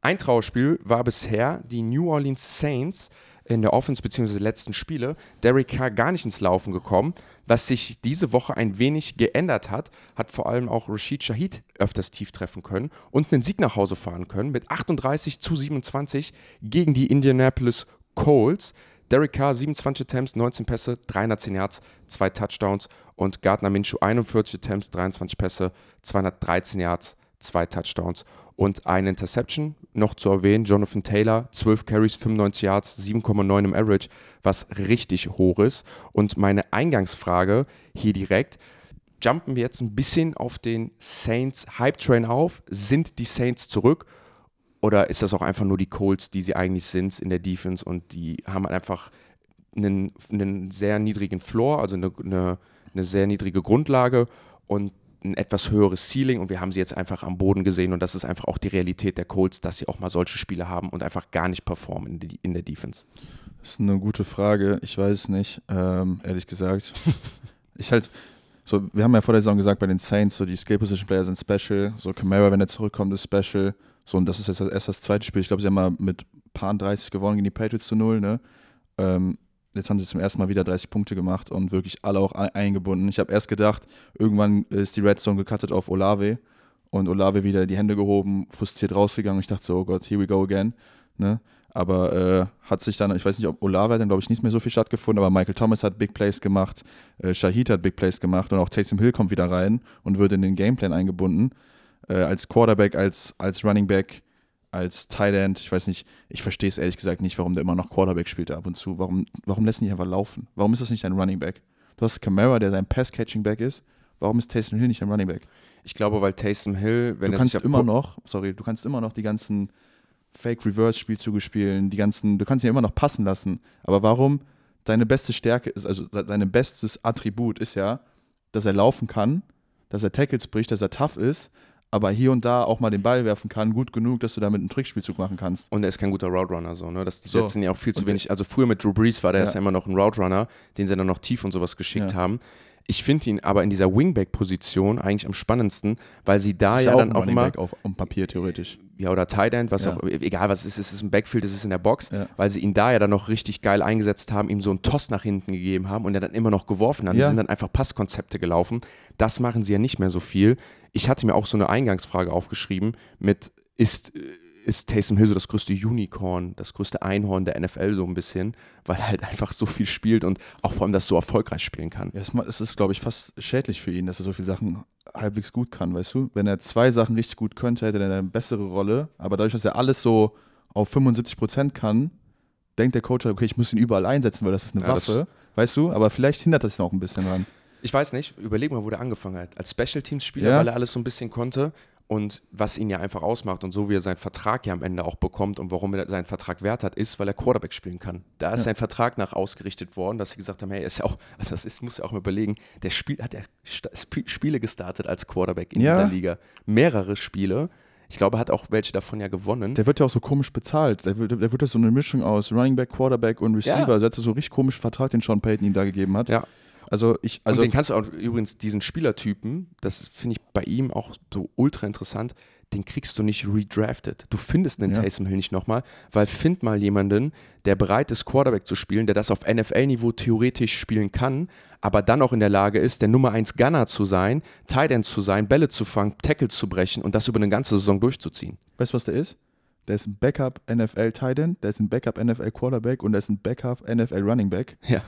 Ein Trauerspiel war bisher die New Orleans Saints in der Offense bzw. letzten Spiele Derek Carr gar nicht ins Laufen gekommen. Was sich diese Woche ein wenig geändert hat, hat vor allem auch Rashid Shahid öfters tief treffen können und einen Sieg nach Hause fahren können mit 38 zu 27 gegen die Indianapolis Colts. Derek Carr 27 Attempts, 19 Pässe, 310 Yards, 2 Touchdowns und Gardner Minshew 41 Attempts, 23 Pässe, 213 Yards, 2 Touchdowns und eine Interception. Noch zu erwähnen, Jonathan Taylor, 12 Carries, 95 Yards, 7,9 im Average, was richtig hoch ist. Und meine Eingangsfrage hier direkt, jumpen wir jetzt ein bisschen auf den Saints Hype Train auf? Sind die Saints zurück? Oder ist das auch einfach nur die Colts, die sie eigentlich sind in der Defense und die haben einfach einen, einen sehr niedrigen Floor, also eine, eine, eine sehr niedrige Grundlage und ein etwas höheres Ceiling und wir haben sie jetzt einfach am Boden gesehen und das ist einfach auch die Realität der Colts, dass sie auch mal solche Spiele haben und einfach gar nicht performen in, die, in der Defense. Das ist eine gute Frage. Ich weiß es nicht, ähm, ehrlich gesagt. <laughs> ich halt, so, wir haben ja vor der Saison gesagt, bei den Saints, so die Skill Position Player sind special. So Camara, wenn er zurückkommt, ist special. So, und das ist jetzt erst das zweite Spiel. Ich glaube, sie haben mal mit Paar 30 gewonnen gegen die Patriots zu null, ne? Ähm, Jetzt haben sie zum ersten Mal wieder 30 Punkte gemacht und wirklich alle auch eingebunden. Ich habe erst gedacht, irgendwann ist die Red Zone gecuttet auf Olave und Olave wieder die Hände gehoben, frustriert rausgegangen. Ich dachte so, oh Gott, here we go again. Ne? Aber äh, hat sich dann, ich weiß nicht, ob Olave hat dann, glaube ich, nicht mehr so viel stattgefunden, aber Michael Thomas hat Big Plays gemacht, äh, Shahid hat Big Plays gemacht und auch Taysom Hill kommt wieder rein und wird in den Gameplan eingebunden. Äh, als Quarterback, als, als Running Back als Tight End, ich weiß nicht, ich verstehe es ehrlich gesagt nicht, warum der immer noch Quarterback spielt ab und zu. Warum, warum lässt ihn nicht einfach laufen? Warum ist das nicht ein Running Back? Du hast Camara, der sein Pass-Catching-Back ist. Warum ist Taysom Hill nicht ein Running Back? Ich glaube, weil Taysom Hill, wenn du er kannst sich immer noch, sorry, du kannst immer noch die ganzen Fake-Reverse-Spielzüge spielen, die ganzen, du kannst ihn immer noch passen lassen. Aber warum seine beste Stärke ist, also sein bestes Attribut ist ja, dass er laufen kann, dass er Tackles bricht, dass er tough ist, aber hier und da auch mal den Ball werfen kann, gut genug, dass du damit einen Trickspielzug machen kannst. Und er ist kein guter Route Runner, so, ne? Das, die so. setzen ja auch viel zu und wenig. Also früher mit Drew Brees war der ja. ja immer noch ein Route Runner, den sie dann noch tief und sowas geschickt ja. haben. Ich finde ihn aber in dieser Wingback-Position eigentlich am spannendsten, weil sie da ist ja auch dann auch immer auf, auf Papier theoretisch. Ja, oder Tight End, was ja. auch, egal was es ist, es ist ein Backfield, es ist in der Box, ja. weil sie ihn da ja dann noch richtig geil eingesetzt haben, ihm so einen Toss nach hinten gegeben haben und er dann immer noch geworfen hat. Ja. Die sind dann einfach Passkonzepte gelaufen. Das machen sie ja nicht mehr so viel. Ich hatte mir auch so eine Eingangsfrage aufgeschrieben mit, ist ist Taysom Hill so das größte Unicorn, das größte Einhorn der NFL so ein bisschen, weil er halt einfach so viel spielt und auch vor allem das so erfolgreich spielen kann. Ja, es ist, glaube ich, fast schädlich für ihn, dass er so viele Sachen halbwegs gut kann, weißt du? Wenn er zwei Sachen richtig gut könnte, hätte er eine bessere Rolle, aber dadurch, dass er alles so auf 75 Prozent kann, denkt der Coach, okay, ich muss ihn überall einsetzen, weil das ist eine ja, Waffe, weißt du? Aber vielleicht hindert das ihn auch ein bisschen dran. Ich weiß nicht, überleg mal, wo der angefangen hat. Als Special Teams Spieler, ja. weil er alles so ein bisschen konnte und was ihn ja einfach ausmacht und so wie er seinen Vertrag ja am Ende auch bekommt und warum er seinen Vertrag wert hat, ist, weil er Quarterback spielen kann. Da ist ja. sein Vertrag nach ausgerichtet worden, dass sie gesagt haben, hey, er ist ja auch, also das ist, muss ja auch mal überlegen, der Spiel, hat er Spiele gestartet als Quarterback in ja. dieser Liga. Mehrere Spiele. Ich glaube, er hat auch welche davon ja gewonnen. Der wird ja auch so komisch bezahlt. Der wird, der wird ja so eine Mischung aus Running Back, Quarterback und Receiver. Ja. Also er hat so richtig komischen Vertrag, den Sean Payton ihm da gegeben hat. Ja. Also ich, also und den kannst du auch übrigens diesen Spielertypen, das finde ich bei ihm auch so ultra interessant den kriegst du nicht redrafted. Du findest einen ja. Taysom Hill nicht nochmal, weil find mal jemanden, der bereit ist, Quarterback zu spielen, der das auf NFL-Niveau theoretisch spielen kann, aber dann auch in der Lage ist, der Nummer 1 Gunner zu sein, Tight End zu sein, Bälle zu fangen, Tackles zu brechen und das über eine ganze Saison durchzuziehen. Weißt du, was der ist? Der ist ein Backup NFL Tight End, der ist ein Backup NFL Quarterback und der ist ein Backup NFL Running Back. Ja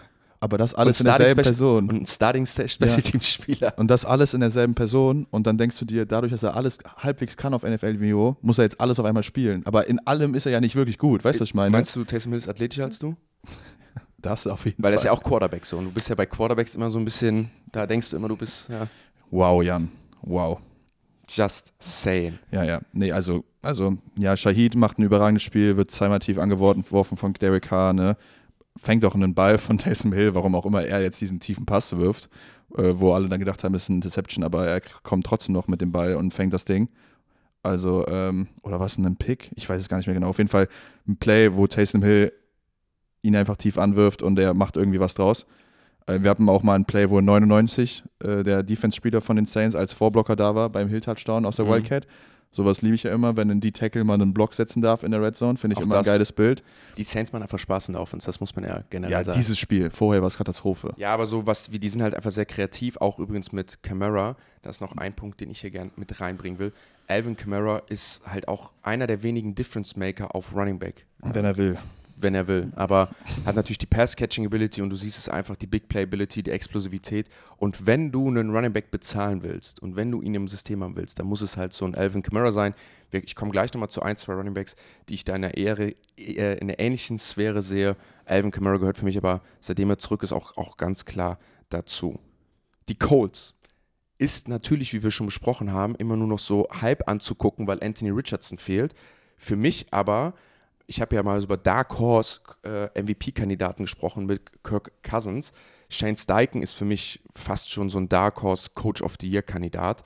aber das alles in derselben Person. Und ein Starting Special Teams Spieler. Und das alles in derselben Person und dann denkst du dir, dadurch, dass er alles halbwegs kann auf NFL-Niveau, muss er jetzt alles auf einmal spielen. Aber in allem ist er ja nicht wirklich gut, weißt du, was ich meine? Meinst du, Taysom Hill ist athletischer als du? <laughs> Das auf jeden Weil Fall. Weil er ist ja auch Quarterback so und du bist ja bei Quarterbacks immer so ein bisschen, da denkst du immer, du bist, ja. Wow, Jan, wow. Just saying. Ja, ja. Nee, also, also, ja, Shahid macht ein überragendes Spiel, wird zweimal tief angeworfen von Derek Carr, ne? Fängt auch einen Ball von Taysom Hill, warum auch immer er jetzt diesen tiefen Pass wirft, äh, wo alle dann gedacht haben, es ist ein Deception, aber er kommt trotzdem noch mit dem Ball und fängt das Ding. Also, ähm, oder was ein Pick? Ich weiß es gar nicht mehr genau. Auf jeden Fall ein Play, wo Taysom Hill ihn einfach tief anwirft und er macht irgendwie was draus. Äh, wir hatten auch mal ein Play, wo 99 äh, der Defense-Spieler von den Saints als Vorblocker da war beim Hill-Touchdown aus der Mhm. Wildcat. Sowas liebe ich ja immer, wenn ein D-Tackle mal einen Block setzen darf in der Red Zone. Finde ich Auch immer das. ein geiles Bild. Die Saints machen einfach Spaß in der Offense, das muss man ja generell Ja, sagen. dieses Spiel. Vorher war es Katastrophe. Ja, aber so was wie die sind halt einfach sehr kreativ, auch übrigens mit Camara. Das ist noch ein Punkt, den ich hier gerne mit reinbringen will. Alvin Kamara ist halt auch einer der wenigen Difference Maker auf Running Back, Wenn er will. Wenn er will. Aber hat natürlich die Pass-Catching-Ability und du siehst es einfach, die Big Play-Ability, die Explosivität. Und wenn du einen Running Back bezahlen willst und wenn du ihn im System haben willst, dann muss es halt so ein Alvin Kamara sein. Ich komme gleich nochmal zu ein, zwei Running Backs, die ich da in einer, Ehre, eher in einer ähnlichen Sphäre sehe. Alvin Kamara gehört für mich aber, seitdem er zurück ist, auch, auch ganz klar dazu. Die Colts ist natürlich, wie wir schon besprochen haben, immer nur noch so halb anzugucken, weil Anthony Richardson fehlt. Für mich aber, ich habe ja mal über Dark Horse äh, MVP-Kandidaten gesprochen mit Kirk Cousins. Shane Steichen ist für mich fast schon so ein Dark Horse Coach of the Year-Kandidat.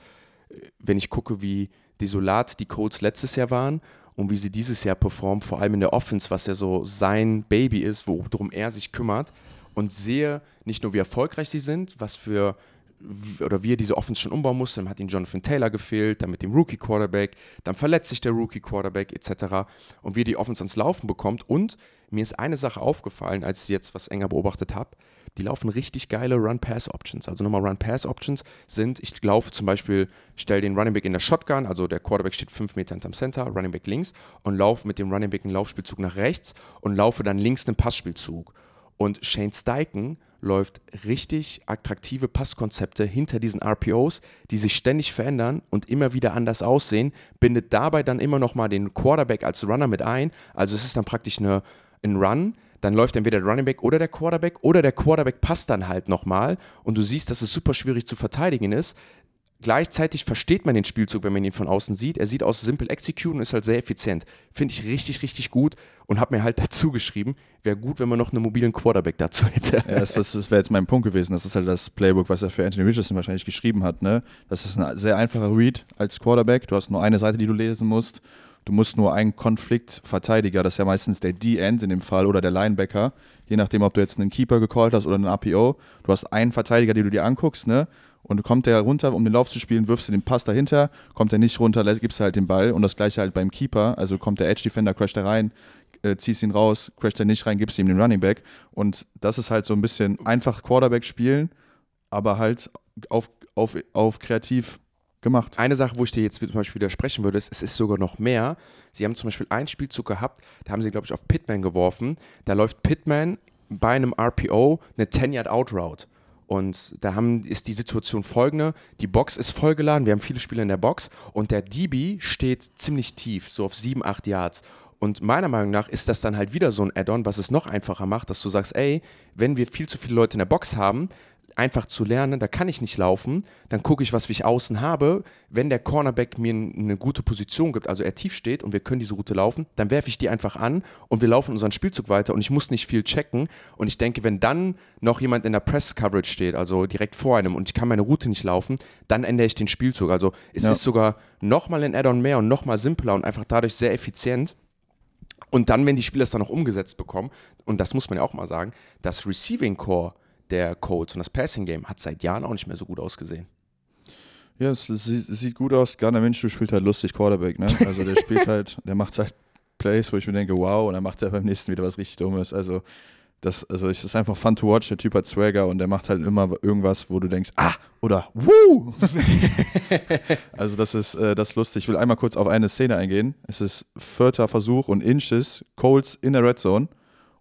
Äh, Wenn ich gucke, wie desolat die Colts letztes Jahr waren und wie sie dieses Jahr performen, vor allem in der Offense, was ja so sein Baby ist, worum er sich kümmert und sehe nicht nur, wie erfolgreich sie sind, was für oder wie er diese Offense schon umbauen musste, dann hat ihm Jonathan Taylor gefehlt, dann mit dem Rookie Quarterback, dann verletzt sich der Rookie Quarterback etc. und wie er die Offense ans Laufen bekommt und mir ist eine Sache aufgefallen, als ich jetzt was enger beobachtet habe, die laufen richtig geile Run-Pass-Options. Also nochmal Run-Pass-Options sind, ich laufe zum Beispiel, stelle den Running Back in der Shotgun, also der Quarterback steht fünf Meter hinterm Center, Running Back links und laufe mit dem Running Back einen Laufspielzug nach rechts und laufe dann links einen Passspielzug. Und Shane Steichen läuft richtig attraktive Passkonzepte hinter diesen RPOs, die sich ständig verändern und immer wieder anders aussehen, bindet dabei dann immer noch mal den Quarterback als Runner mit ein. Also es ist dann praktisch eine, ein Run, dann läuft entweder der Running Back oder der Quarterback oder der Quarterback passt dann halt nochmal und du siehst, dass es super schwierig zu verteidigen ist. Gleichzeitig versteht man den Spielzug, wenn man ihn von außen sieht. Er sieht aus Simple Execute und ist halt sehr effizient. Finde ich richtig, richtig gut und habe mir halt <laughs> dazu geschrieben, wäre gut, wenn man noch einen mobilen Quarterback dazu hätte. Ja, das, das wäre jetzt mein Punkt gewesen. Das ist halt das Playbook, was er für Anthony Richardson wahrscheinlich geschrieben hat. Ne? Das ist ein sehr einfacher Read als Quarterback. Du hast nur eine Seite, die du lesen musst. Du musst nur einen Konfliktverteidiger, das ist ja meistens der D-End in dem Fall oder der Linebacker, je nachdem, ob du jetzt einen Keeper gecallt hast oder einen RPO. Du hast einen Verteidiger, den du dir anguckst, ne? Und kommt der runter, um den Lauf zu spielen, wirfst du den Pass dahinter, kommt er nicht runter, gibst du halt den Ball und das gleiche halt beim Keeper, also kommt der Edge Defender, crasht er rein, äh, ziehst ihn raus, crasht er nicht rein, gibst ihm den Running Back und das ist halt so ein bisschen einfach Quarterback spielen, aber halt auf, auf, auf kreativ gemacht. Eine Sache, wo ich dir jetzt zum Beispiel widersprechen würde, ist, es ist sogar noch mehr. Sie haben zum Beispiel einen Spielzug gehabt, da haben sie, glaube ich, auf Pitman geworfen. Da läuft Pitman bei einem RPO eine 10-Yard-Out-Route. Und da haben, ist die Situation folgende: Die Box ist vollgeladen, wir haben viele Spieler in der Box. Und der DB steht ziemlich tief, so auf 7, 8 Yards. Und meiner Meinung nach ist das dann halt wieder so ein Add-on, was es noch einfacher macht, dass du sagst, ey, wenn wir viel zu viele Leute in der Box haben, einfach zu lernen, da kann ich nicht laufen, dann gucke ich, was ich außen habe. Wenn der Cornerback mir eine gute Position gibt, also er tief steht und wir können diese Route laufen, dann werfe ich die einfach an und wir laufen unseren Spielzug weiter und ich muss nicht viel checken. Und ich denke, wenn dann noch jemand in der Press-Coverage steht, also direkt vor einem und ich kann meine Route nicht laufen, dann ändere ich den Spielzug. Also es Ja. ist sogar nochmal ein Add-on mehr und nochmal simpler und einfach dadurch sehr effizient. Und dann, wenn die Spieler es dann noch umgesetzt bekommen, und das muss man ja auch mal sagen, das Receiving Core der Colts und das Passing Game hat seit Jahren auch nicht mehr so gut ausgesehen. Ja, es, sieht, es sieht gut aus. Garner Minshew spielt halt lustig Quarterback, ne? Also der spielt halt, <laughs> der macht halt Plays, wo ich mir denke, wow, und dann macht er beim nächsten wieder was richtig Dummes. Also das, also es ist einfach fun to watch. Der Typ hat Swagger und der macht halt immer irgendwas, wo du denkst, ah, oder wuh! <laughs> also das ist, äh, das ist lustig. Ich will einmal kurz auf eine Szene eingehen. Es ist vierter Versuch und Inches, Colts in der Red Zone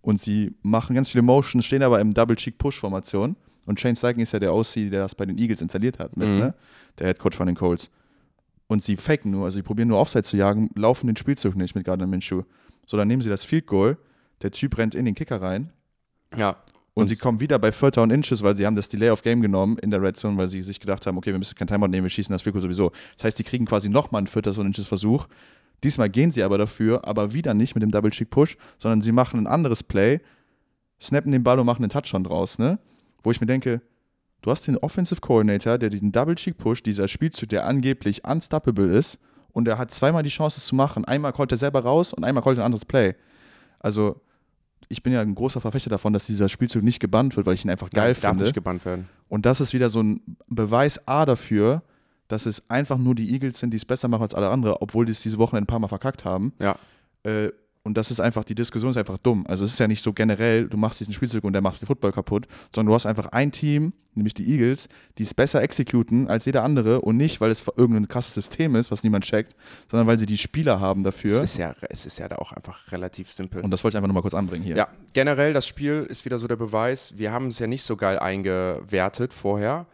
und sie machen ganz viele Motions, stehen aber im Double-Cheek-Push-Formation. Und Shane Steichen ist ja der OC, der das bei den Eagles installiert hat, mit, Mhm. ne? der Head Coach von den Colts. Und sie faken nur, also sie probieren nur Offside zu jagen, laufen den Spielzug nicht mit Gardner Minshew. So, dann nehmen sie das Field Goal, der Typ rennt in den Kicker rein Ja. und, Und sie kommen wieder bei Vierter und Inches, weil sie haben das Delay of Game genommen in der Red Zone, weil sie sich gedacht haben, okay, wir müssen kein Timeout nehmen, wir schießen das Field Goal sowieso. Das heißt, die kriegen quasi nochmal einen Vierter und Inches Versuch. Diesmal gehen sie aber dafür, aber wieder nicht mit dem Double Cheek Push, sondern sie machen ein anderes Play, snappen den Ball und machen einen Touchdown draus, ne? Wo ich mir denke, du hast den Offensive Coordinator, der diesen Double Cheek Push, dieser Spielzug, der angeblich unstoppable ist, und er hat zweimal die Chance, es zu machen. Einmal callt er selber raus und einmal callt er ein anderes Play. Also, ich bin ja ein großer Verfechter davon, dass dieser Spielzug nicht gebannt wird, weil ich ihn einfach geil Nein, finde. Darf nicht gebannt werden. Und das ist wieder so ein Beweis A dafür, dass es einfach nur die Eagles sind, die es besser machen als alle anderen, obwohl die es diese Woche ein paar Mal verkackt haben. Ja. Äh, und das ist einfach, die Diskussion ist einfach dumm. Also es ist ja nicht so generell, du machst diesen Spielzug und der macht den Football kaputt, sondern du hast einfach ein Team, nämlich die Eagles, die es besser exekuten als jeder andere und nicht, weil es irgendein krasses System ist, was niemand checkt, sondern weil sie die Spieler haben Es dafür. ist ja, es ist ja da auch einfach relativ simpel. Und das wollte ich einfach nochmal kurz anbringen hier. Ja, generell das Spiel ist wieder so der Beweis. Wir haben es ja nicht so geil eingewertet vorher,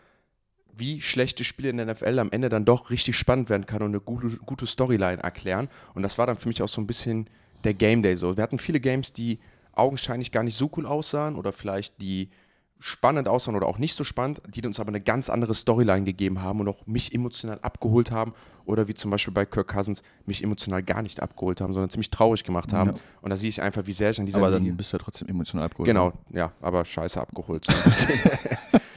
wie schlechte Spiele in der NFL am Ende dann doch richtig spannend werden kann und eine gute, gute Storyline erklären. Und das war dann für mich auch so ein bisschen der Game Day so. Wir hatten viele Games, die augenscheinlich gar nicht so cool aussahen oder vielleicht die spannend aussahen oder auch nicht so spannend, die uns aber eine ganz andere Storyline gegeben haben und auch mich emotional abgeholt haben oder wie zum Beispiel bei Kirk Cousins mich emotional gar nicht abgeholt haben, sondern ziemlich traurig gemacht haben. Ja. Und da sehe ich einfach, wie sehr ich an dieser Aber Linie dann bist du ja trotzdem emotional abgeholt. Genau, ja, aber scheiße abgeholt. So. <laughs> <laughs>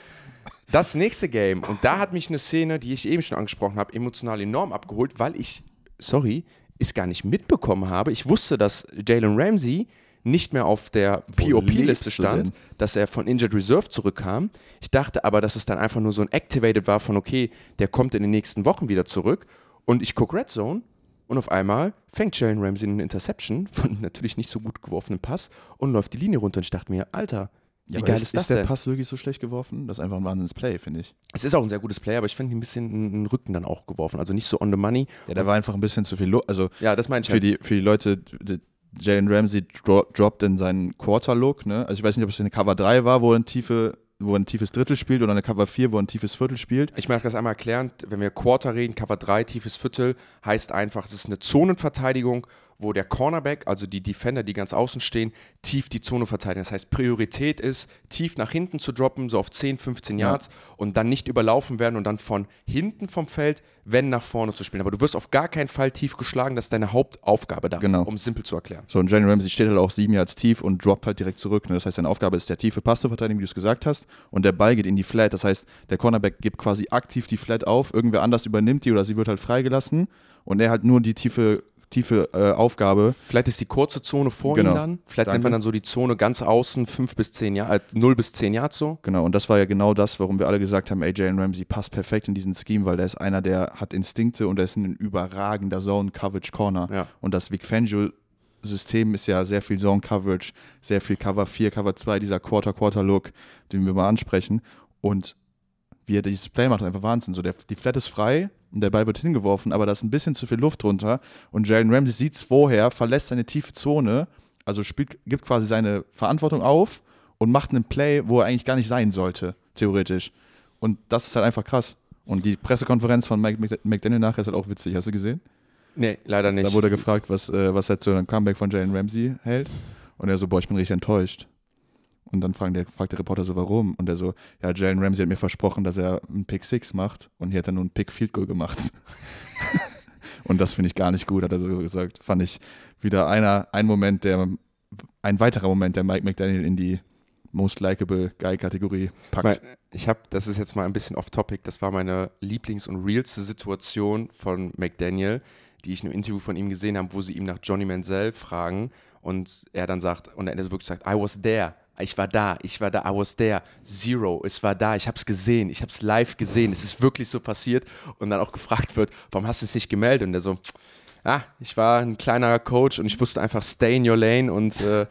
das nächste Game, und da hat mich eine Szene, die ich eben schon angesprochen habe, emotional enorm abgeholt, weil ich, sorry, es gar nicht mitbekommen habe. Ich wusste, dass Jalen Ramsey nicht mehr auf der POP-Liste stand, dass er von Injured Reserve zurückkam. Ich dachte aber, dass es dann einfach nur so ein Activated war von, okay, der kommt in den nächsten Wochen wieder zurück. Und ich gucke Red Zone und auf einmal fängt Jalen Ramsey eine Interception von <laughs> natürlich nicht so gut geworfenem Pass und läuft die Linie runter. Und ich dachte mir, Alter, Ja, aber geil ist, ist das ist der denn? Pass wirklich so schlecht geworfen? Das ist einfach ein Wahnsinns-Play, finde ich. Es ist auch ein sehr gutes Play, aber ich fand ihn ein bisschen in den Rücken dann auch geworfen. Also nicht so on the money. Ja, da war einfach ein bisschen zu viel. Lo also Ja, das meine ich für halt. die, für die Leute, die- Jalen Ramsey dro droppt in seinen Quarter-Look. Ne? Also ich weiß nicht, ob es eine Cover 3 war, wo er ein, tiefe, wo ein tiefes Drittel spielt oder eine Cover 4, wo ein tiefes Viertel spielt. Ich möchte das einmal erklären. Wenn wir Quarter reden, Cover 3, tiefes Viertel, heißt einfach, es ist eine Zonenverteidigung, wo der Cornerback, also die Defender, die ganz außen stehen, tief die Zone verteidigen. Das heißt, Priorität ist, tief nach hinten zu droppen, so auf 10, 15 Ja. Yards und dann nicht überlaufen werden und dann von hinten vom Feld, wenn nach vorne zu spielen. Aber du wirst auf gar keinen Fall tief geschlagen, das ist deine Hauptaufgabe da, Genau. um es simpel zu erklären. So, und Jalen Ramsey steht halt auch sieben Yards tief und droppt halt direkt zurück. Ne? Das heißt, seine Aufgabe ist der tiefe Pass zu verteidigen, wie du es gesagt hast. Und der Ball geht in die Flat. Das heißt, der Cornerback gibt quasi aktiv die Flat auf. Irgendwer anders übernimmt die oder sie wird halt freigelassen. Und er hat nur die tiefe, tiefe äh, Aufgabe. Vielleicht ist die kurze Zone vor Genau. ihm dann. Vielleicht Danke. nennt man dann so die Zone ganz außen, 5 bis 10 Jahre, äh, 0 bis 10 Yards so. Genau, und das war ja genau das, warum wir alle gesagt haben, Jalen Ramsey passt perfekt in diesen Scheme, weil der ist einer, der hat Instinkte und der ist ein überragender Zone-Coverage-Corner. Ja. Und das Vic Fangio-System ist ja sehr viel Zone-Coverage, sehr viel Cover 4, Cover 2, dieser Quarter-Quarter-Look, den wir mal ansprechen. Und wie er dieses Play macht, einfach Wahnsinn. So, der, die Flat ist frei und der Ball wird hingeworfen, aber da ist ein bisschen zu viel Luft drunter. Und Jalen Ramsey sieht es vorher, verlässt seine tiefe Zone, also spielt, gibt quasi seine Verantwortung auf und macht einen Play, wo er eigentlich gar nicht sein sollte, theoretisch. Und das ist halt einfach krass. Und die Pressekonferenz von Mike Mc- McDaniel nachher ist halt auch witzig. Hast du gesehen? Nee, leider nicht. Da wurde er gefragt, was, äh, was er zu einem Comeback von Jalen Ramsey hält. Und er so, boah, ich bin richtig enttäuscht. Und dann fragt der, fragt der Reporter so, warum? Und er so, ja, Jalen Ramsey hat mir versprochen, dass er einen Pick Six macht. Und hier hat er nur einen Pick Field Goal gemacht. <laughs> und das finde ich gar nicht gut, hat er so gesagt. Fand ich wieder einer, ein Moment, der, ein weiterer Moment, der Mike McDaniel in die Most Likeable Guy-Kategorie packt. Mein, ich habe, das ist jetzt mal ein bisschen off-topic, das war meine Lieblings- und realste Situation von McDaniel, die ich in einem Interview von ihm gesehen habe, wo sie ihm nach Johnny Manziel fragen und er dann sagt, und er wirklich sagt, I was there. Ich war da, ich war da, I was there. Zero, es war da, ich habe es gesehen, ich habe es live gesehen, es ist wirklich so passiert. Und dann auch gefragt wird, warum hast du es nicht gemeldet? Und er so, ah, ich war ein kleiner Coach und ich wusste einfach, stay in your lane und äh,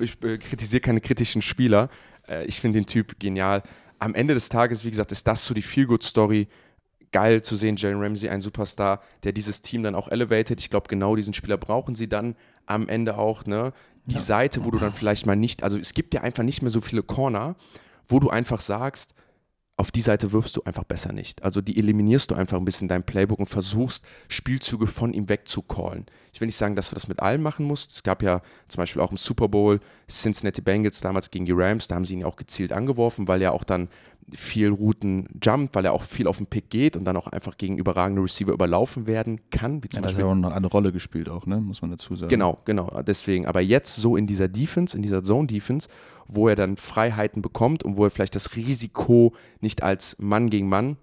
ich äh, kritisiere keine kritischen Spieler. Äh, ich finde den Typ genial. Am Ende des Tages, wie gesagt, ist das so die Feel-Good-Story. Geil zu sehen, Jalen Ramsey, ein Superstar, der dieses Team dann auch elevated. Ich glaube, genau diesen Spieler brauchen sie dann am Ende auch. Ne? Die Seite, wo du dann vielleicht mal nicht, also es gibt ja einfach nicht mehr so viele Corner, wo du einfach sagst, auf die Seite wirfst du einfach besser nicht. Also die eliminierst du einfach ein bisschen in deinem Playbook und versuchst, Spielzüge von ihm wegzucallen. Ich will nicht sagen, dass du das mit allen machen musst. Es gab ja zum Beispiel auch im Super Bowl Cincinnati Bengals damals gegen die Rams, da haben sie ihn ja auch gezielt angeworfen, weil er auch dann viel Routen jumpt, weil er auch viel auf den Pick geht und dann auch einfach gegen überragende Receiver überlaufen werden kann, wie zum Ja, das hat Beispiel ja auch noch eine Rolle gespielt auch, ne? Muss man dazu sagen. Genau, genau. Deswegen. Aber jetzt so in dieser Defense, in dieser Zone-Defense, wo er dann Freiheiten bekommt und wo er vielleicht das Risiko nicht als Mann gegen Mann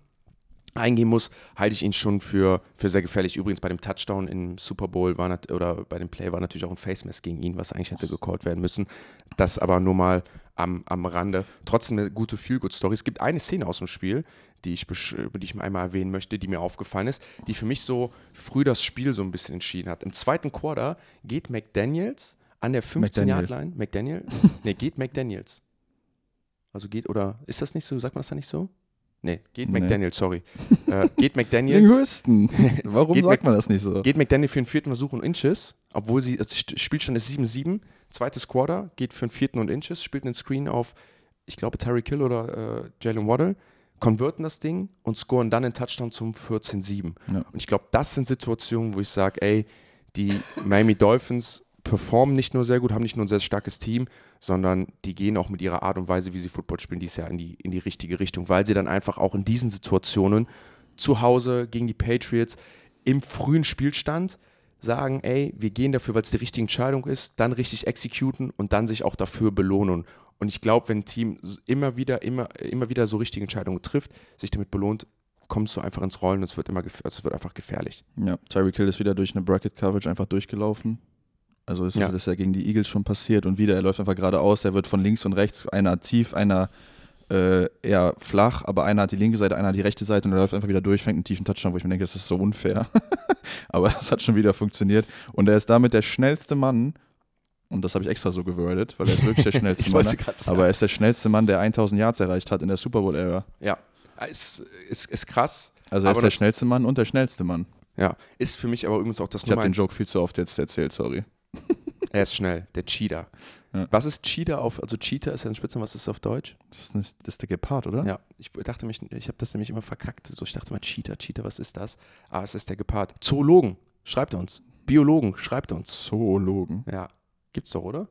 eingehen muss, halte ich ihn schon für, für sehr gefährlich. Übrigens bei dem Touchdown im Super Bowl war oder bei dem Play war natürlich auch ein Face Mess gegen ihn, was eigentlich hätte gecallt werden müssen. Das aber nur mal am, am Rande. Trotzdem eine gute Feel-Good-Story. Es gibt eine Szene aus dem Spiel, die ich, über die ich einmal erwähnen möchte, die mir aufgefallen ist, die für mich so früh das Spiel so ein bisschen entschieden hat. Im zweiten Quarter geht McDaniels an der 15-Yard-Line. McDaniel? nee, geht McDaniels. Also geht, oder ist das nicht so? Sagt man das da nicht so? Nee, geht nee. McDaniel, sorry. <laughs> äh, geht McDaniel. Linguisten. <laughs> Warum sagt Mac man das nicht so? Geht McDaniel für den vierten Versuch und Inches, obwohl sie, also Spielstand ist 7-7, zweites Quarter, geht für den vierten und Inches, spielt einen Screen auf, ich glaube, Terry Kill oder äh, Jalen Waddle, konverten das Ding und scoren dann einen Touchdown zum 14-7. Ja. Und ich glaube, das sind Situationen, wo ich sage, ey, die Miami Dolphins performen nicht nur sehr gut, haben nicht nur ein sehr starkes Team, sondern die gehen auch mit ihrer Art und Weise, wie sie Football spielen, dies Jahr in die, in die richtige Richtung, weil sie dann einfach auch in diesen Situationen zu Hause gegen die Patriots im frühen Spielstand sagen, ey, wir gehen dafür, weil es die richtige Entscheidung ist, dann richtig exekuten und dann sich auch dafür belohnen. Und ich glaube, wenn ein Team immer wieder, immer, immer wieder so richtige Entscheidungen trifft, sich damit belohnt, kommst du einfach ins Rollen und es wird immer es wird einfach gefährlich. Ja, Tyreek Hill ist wieder durch eine Bracket Coverage einfach durchgelaufen. Also ist ja. das ja gegen die Eagles schon passiert und wieder, er läuft einfach geradeaus, er wird von links und rechts, einer tief, einer äh, eher flach, aber einer hat die linke Seite, einer hat die rechte Seite und er läuft einfach wieder durch, fängt einen tiefen Touchdown, wo ich mir denke, das ist so unfair. <laughs> aber es hat schon wieder funktioniert. Und er ist damit der schnellste Mann, und das habe ich extra so gewordet, weil er ist wirklich der <laughs> schnellste Mann. Aber er ist der schnellste Mann, der 1000 Yards erreicht hat in der Super Bowl-Ära. Ja, ist, ist, ist krass. Also er ist der schnellste Mann und der schnellste Mann. Ja, ist für mich aber übrigens auch das Ich habe den Joke viel zu oft jetzt erzählt, sorry. Er ist schnell, der Cheetah. Ja. Was ist Cheetah auf, also Cheetah ist ja ein Spitzen, was ist auf Deutsch? Das ist, nicht, das ist der Gepard, oder? Ja, ich dachte mich, ich habe das nämlich immer verkackt. So, ich dachte mal, Cheetah, Cheetah, was ist das? Ah, es ist der Gepard. Zoologen, schreibt uns. Biologen, schreibt uns. Zoologen. Ja, gibt's doch, oder?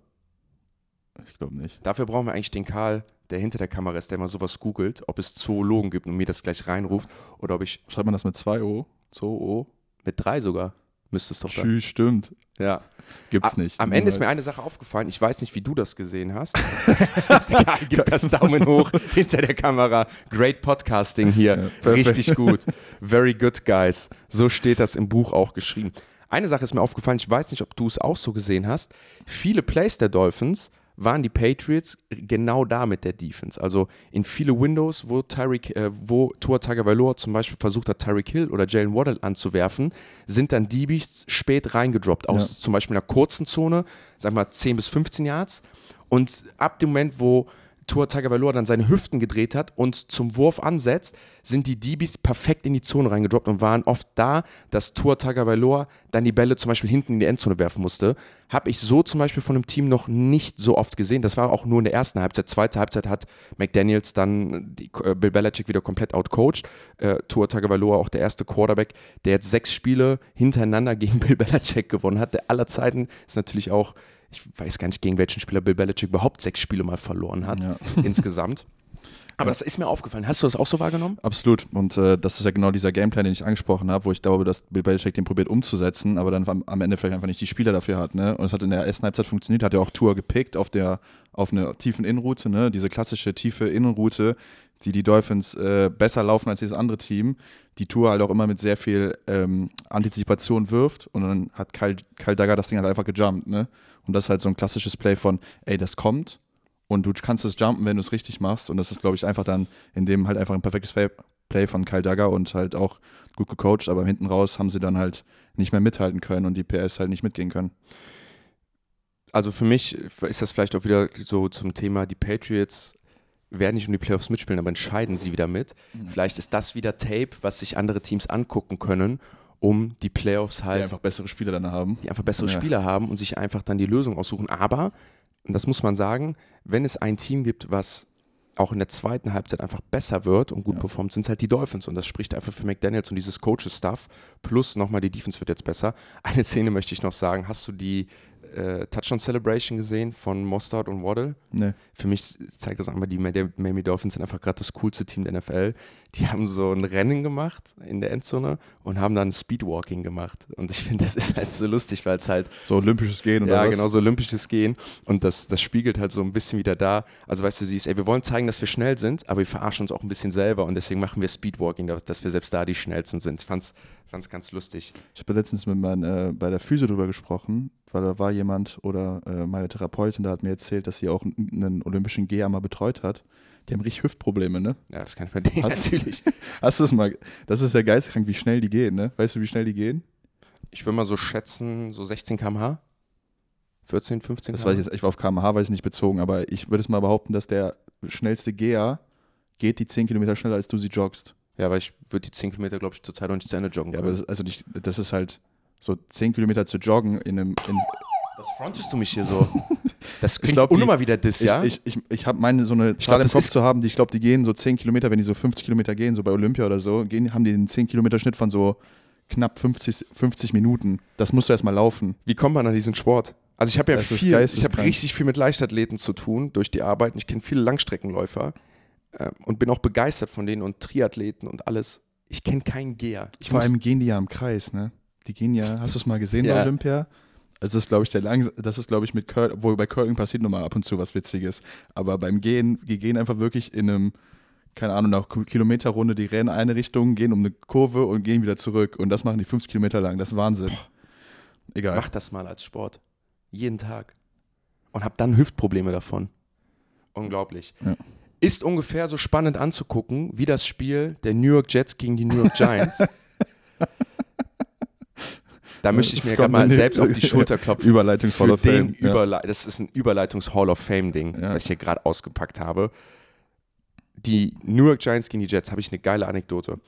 Ich glaube nicht. Dafür brauchen wir eigentlich den Karl, der hinter der Kamera ist, der mal sowas googelt, ob es Zoologen gibt und mir das gleich reinruft oder ob ich. Schreibt man das mit zwei O? Zoo? Mit drei sogar. Müsste es doch Tschüss, stimmt. Ja. Gibt's nicht. Am Ende ist mir eine Sache aufgefallen. Ich weiß nicht, wie du das gesehen hast. <laughs> ja, gib das Daumen hoch hinter der Kamera. Great Podcasting hier. Ja, Richtig gut. Very good, guys. So steht das im Buch auch geschrieben. Eine Sache ist mir aufgefallen. Ich weiß nicht, ob du es auch so gesehen hast. Viele Plays der Dolphins waren die Patriots genau da mit der Defense. Also in viele Windows, wo, Tyreek, äh, wo Tua Tagovailoa zum Beispiel versucht hat, Tyreek Hill oder Jalen Waddle anzuwerfen, sind dann DBs spät reingedroppt aus ja. zum Beispiel einer kurzen Zone, sagen wir 10 bis 15 Yards. Und ab dem Moment, wo Tua Tagovailoa dann seine Hüften gedreht hat und zum Wurf ansetzt, sind die DBs perfekt in die Zone reingedroppt und waren oft da, dass Tua Tagovailoa dann die Bälle zum Beispiel hinten in die Endzone werfen musste. Habe ich so zum Beispiel von einem Team noch nicht so oft gesehen. Das war auch nur in der ersten Halbzeit. Zweite Halbzeit hat McDaniels dann die, äh, Bill Belichick wieder komplett outcoached. Äh, Tua Tagovailoa auch der erste Quarterback, der jetzt sechs Spiele hintereinander gegen <laughs> Bill Belichick gewonnen hat. Der aller Zeiten ist natürlich auch ich weiß gar nicht, gegen welchen Spieler Bill Belichick überhaupt sechs Spiele mal verloren hat, ja. <laughs> insgesamt. Aber ja. das ist mir aufgefallen. Hast du das auch so wahrgenommen? Absolut. Und äh, das ist ja genau dieser Gameplan, den ich angesprochen habe, wo ich glaube, dass Bill Belichick den probiert umzusetzen, aber dann am, Ende vielleicht einfach nicht die Spieler dafür hat. Ne? Und es hat in der ersten Halbzeit funktioniert, hat er auch Tour gepickt auf der auf eine tiefen Innenroute, ne? diese klassische tiefe Innenroute, die die Dolphins äh, besser laufen als jedes andere Team. Die Tour halt auch immer mit sehr viel ähm, Antizipation wirft und dann hat Kyle, Kyle Dagger das Ding halt einfach gejumpt. Ne? Und das ist halt so ein klassisches Play von, ey, das kommt und du kannst es jumpen, wenn du es richtig machst. Und das ist, glaube ich, einfach dann in dem halt einfach ein perfektes Play von Kyle Dagger und halt auch gut gecoacht, aber hinten raus haben sie dann halt nicht mehr mithalten können und die PS halt nicht mitgehen können. Also für mich ist das vielleicht auch wieder so zum Thema, die Patriots werden nicht um die Playoffs mitspielen, aber entscheiden sie wieder mit. Mhm. Vielleicht ist das wieder Tape, was sich andere Teams angucken können um die Playoffs halt. Die einfach bessere Spieler dann haben. Die einfach bessere ja. Spieler haben und sich einfach dann die Lösung aussuchen. Aber, und das muss man sagen, wenn es ein Team gibt, was auch in der zweiten Halbzeit einfach besser wird und gut ja. performt, sind es halt die Dolphins. Und das spricht einfach für McDaniels und dieses Coaches-Stuff. Plus nochmal die Defense wird jetzt besser. Eine Szene möchte ich noch sagen. Hast du die äh, Touchdown Celebration gesehen von Mostard und Waddle? Nee. Für mich zeigt das einmal, die Miami Dolphins sind einfach gerade das coolste Team der NFL. Die haben so ein Rennen gemacht in der Endzone und haben dann Speedwalking gemacht. Und ich finde, das ist halt so lustig, weil es halt. So olympisches Gehen oder Ja, was? genau, so olympisches Gehen. Und das, das spiegelt halt so ein bisschen wieder da. Also, weißt du, dieses, ey, wir wollen zeigen, dass wir schnell sind, aber wir verarschen uns auch ein bisschen selber. Und deswegen machen wir Speedwalking, dass wir selbst da die schnellsten sind. Ich fand's, fand's ganz lustig. Ich habe letztens mit meinen, äh, bei der Physio drüber gesprochen, weil da war jemand oder äh, meine Therapeutin, da hat mir erzählt, dass sie auch einen, einen olympischen Geher mal betreut hat. Die haben richtig Hüftprobleme, ne? Ja, das kann ich mir denken. Hast- Natürlich. <laughs> Hast du es mal? Das ist ja geisteskrank, wie schnell die gehen, ne? Weißt du, wie schnell die gehen? Ich würde mal so schätzen, so 16 km/h. 14, 15 Das weiß ich jetzt, ich war auf kmh, weiß ich nicht bezogen, aber ich würde es mal behaupten, dass der schnellste Geher geht die 10 Kilometer schneller, als du sie joggst. Ja, aber ich würde die 10 Kilometer, glaube ich, zur Zeit noch nicht zu Ende joggen Ja, aber können. das, also nicht, das ist halt so 10 Kilometer zu joggen in einem. In, Was frontest du mich hier so? <laughs> Das klingt glaub, die- unnormal wieder das, ich ja? ich, ich, ich habe meine so eine Ich Zahl glaub, im Kopf zu haben, die ich glaube, die gehen so 10 Kilometer, wenn die so 50 Kilometer gehen, so bei Olympia oder so, gehen, haben die einen 10 Kilometer Schnitt von so knapp 50, 50 Minuten. Das musst du erstmal laufen. Wie kommt man an diesen Sport? Also ich habe ja Das viel, ich habe richtig viel mit Leichtathleten zu tun durch die Arbeit. Und Ich kenne viele Langstreckenläufer äh, und bin auch begeistert von denen und Triathleten und alles. Ich kenne keinen Geher. Ich Vor allem gehen die ja im Kreis, ne? Die gehen ja, hast du es mal gesehen Ja. bei Olympia? Also das ist, glaube ich, der lang, das ist, glaube ich, mit Curl, obwohl bei Curling passiert nochmal ab und zu was Witziges. Aber beim Gehen, die gehen einfach wirklich in einem, keine Ahnung, nach Ki- Kilometerrunde, die rennen eine Richtung, gehen um eine Kurve und gehen wieder zurück. Und das machen die 50 Kilometer lang. Das ist Wahnsinn. Egal. mach das mal als Sport. Jeden Tag. Und habe dann Hüftprobleme davon. Unglaublich. Ja. Ist ungefähr so spannend anzugucken, wie das Spiel der New York Jets gegen die New York Giants. da möchte ich mir gerade mal selbst auf die Schulter <laughs> klopfen. Überleitungs Hall of Fame. Ja. Überle Das ist ein Überleitungs-Hall of Fame-Ding, Ja. das ich hier gerade ausgepackt habe. Die New York Giants gegen die Jets, habe ich eine geile Anekdote.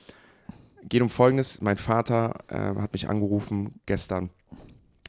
Geht um Folgendes: Mein Vater äh, hat mich angerufen gestern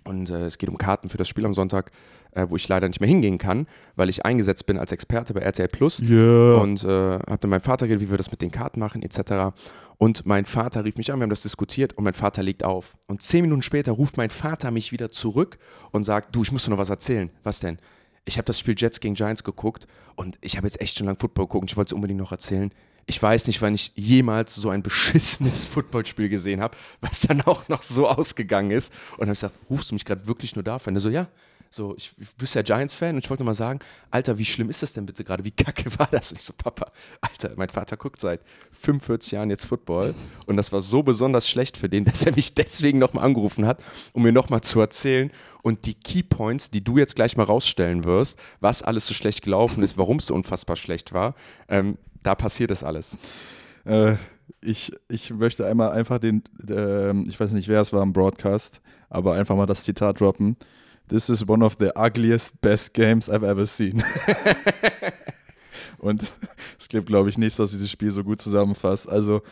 und äh, es geht um Karten für das Spiel am Sonntag, äh, wo ich leider nicht mehr hingehen kann, weil ich eingesetzt bin als Experte bei RTL Plus Ja. und äh, habe dann meinem Vater geredet, wie wir das mit den Karten machen, etc. Und mein Vater rief mich an, wir haben das diskutiert und mein Vater legt auf. Und zehn Minuten später ruft mein Vater mich wieder zurück und sagt, du, ich muss dir noch was erzählen. Was denn? Ich habe das Spiel Jets gegen Giants geguckt und ich habe jetzt echt schon lange Football geguckt und ich wollte es unbedingt noch erzählen. Ich weiß nicht, wann ich jemals so ein beschissenes <laughs> Footballspiel gesehen habe, was dann auch noch so ausgegangen ist. Und dann habe ich gesagt, rufst du mich gerade wirklich nur dafür? Und er so, ja. So, ich, ich bist ja Giants-Fan und ich wollte nur mal sagen, Alter, wie schlimm ist das denn bitte gerade? Wie kacke <laughs> war das? Und ich so, Papa, Alter, mein Vater guckt seit 45 Jahren jetzt Football und das war so besonders schlecht für den, <laughs> dass er mich deswegen nochmal angerufen hat, um mir nochmal zu erzählen und die Keypoints, die du jetzt gleich mal rausstellen wirst, was alles so schlecht gelaufen ist, warum es so unfassbar schlecht war, ähm, da passiert das alles. Äh, ich, ich möchte einmal einfach den, ähm, ich weiß nicht, wer es war im Broadcast, aber einfach mal das Zitat droppen. This is one of the ugliest, best games I've ever seen. <laughs> Und es gibt, glaube ich, nichts, was dieses Spiel so gut zusammenfasst. Also,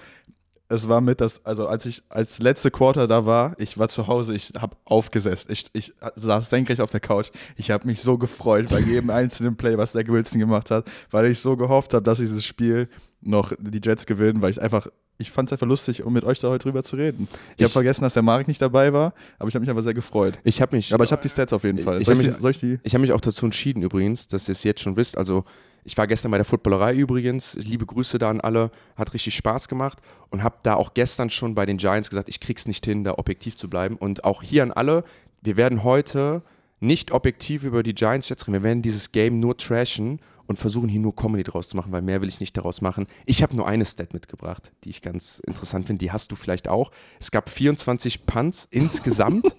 es war mit das, also als ich als letzte Quarter da war, ich war zu Hause, ich habe aufgesessen. Ich, ich saß senkrecht auf der Couch. Ich habe mich so gefreut bei jedem einzelnen Play, was der Wilson gemacht hat, weil ich so gehofft habe, dass dieses Spiel noch die Jets gewinnen, weil ich einfach, ich fand es einfach lustig, um mit euch da heute drüber zu reden. Ich, habe Ich- vergessen, dass der Marek nicht dabei war, aber ich habe mich einfach sehr gefreut. Ich habe mich, Aber ich habe die Stats auf jeden Fall. Ich Soll hab ich, mich- die, ich habe mich auch dazu entschieden übrigens, dass ihr es jetzt schon wisst. Also ich war gestern bei der Footballerei übrigens. Liebe Grüße da an alle. Hat richtig Spaß gemacht und habe da auch gestern schon bei den Giants gesagt, ich krieg's nicht hin, da objektiv zu bleiben. Und auch hier an alle, wir werden heute nicht objektiv über die Giants jetzt reden. Wir werden dieses Game nur trashen und versuchen hier nur Comedy draus zu machen, weil mehr will ich nicht daraus machen. Ich habe nur eine Stat mitgebracht, die ich ganz interessant finde. Die hast du vielleicht auch. Es gab 24 Punts <laughs> insgesamt.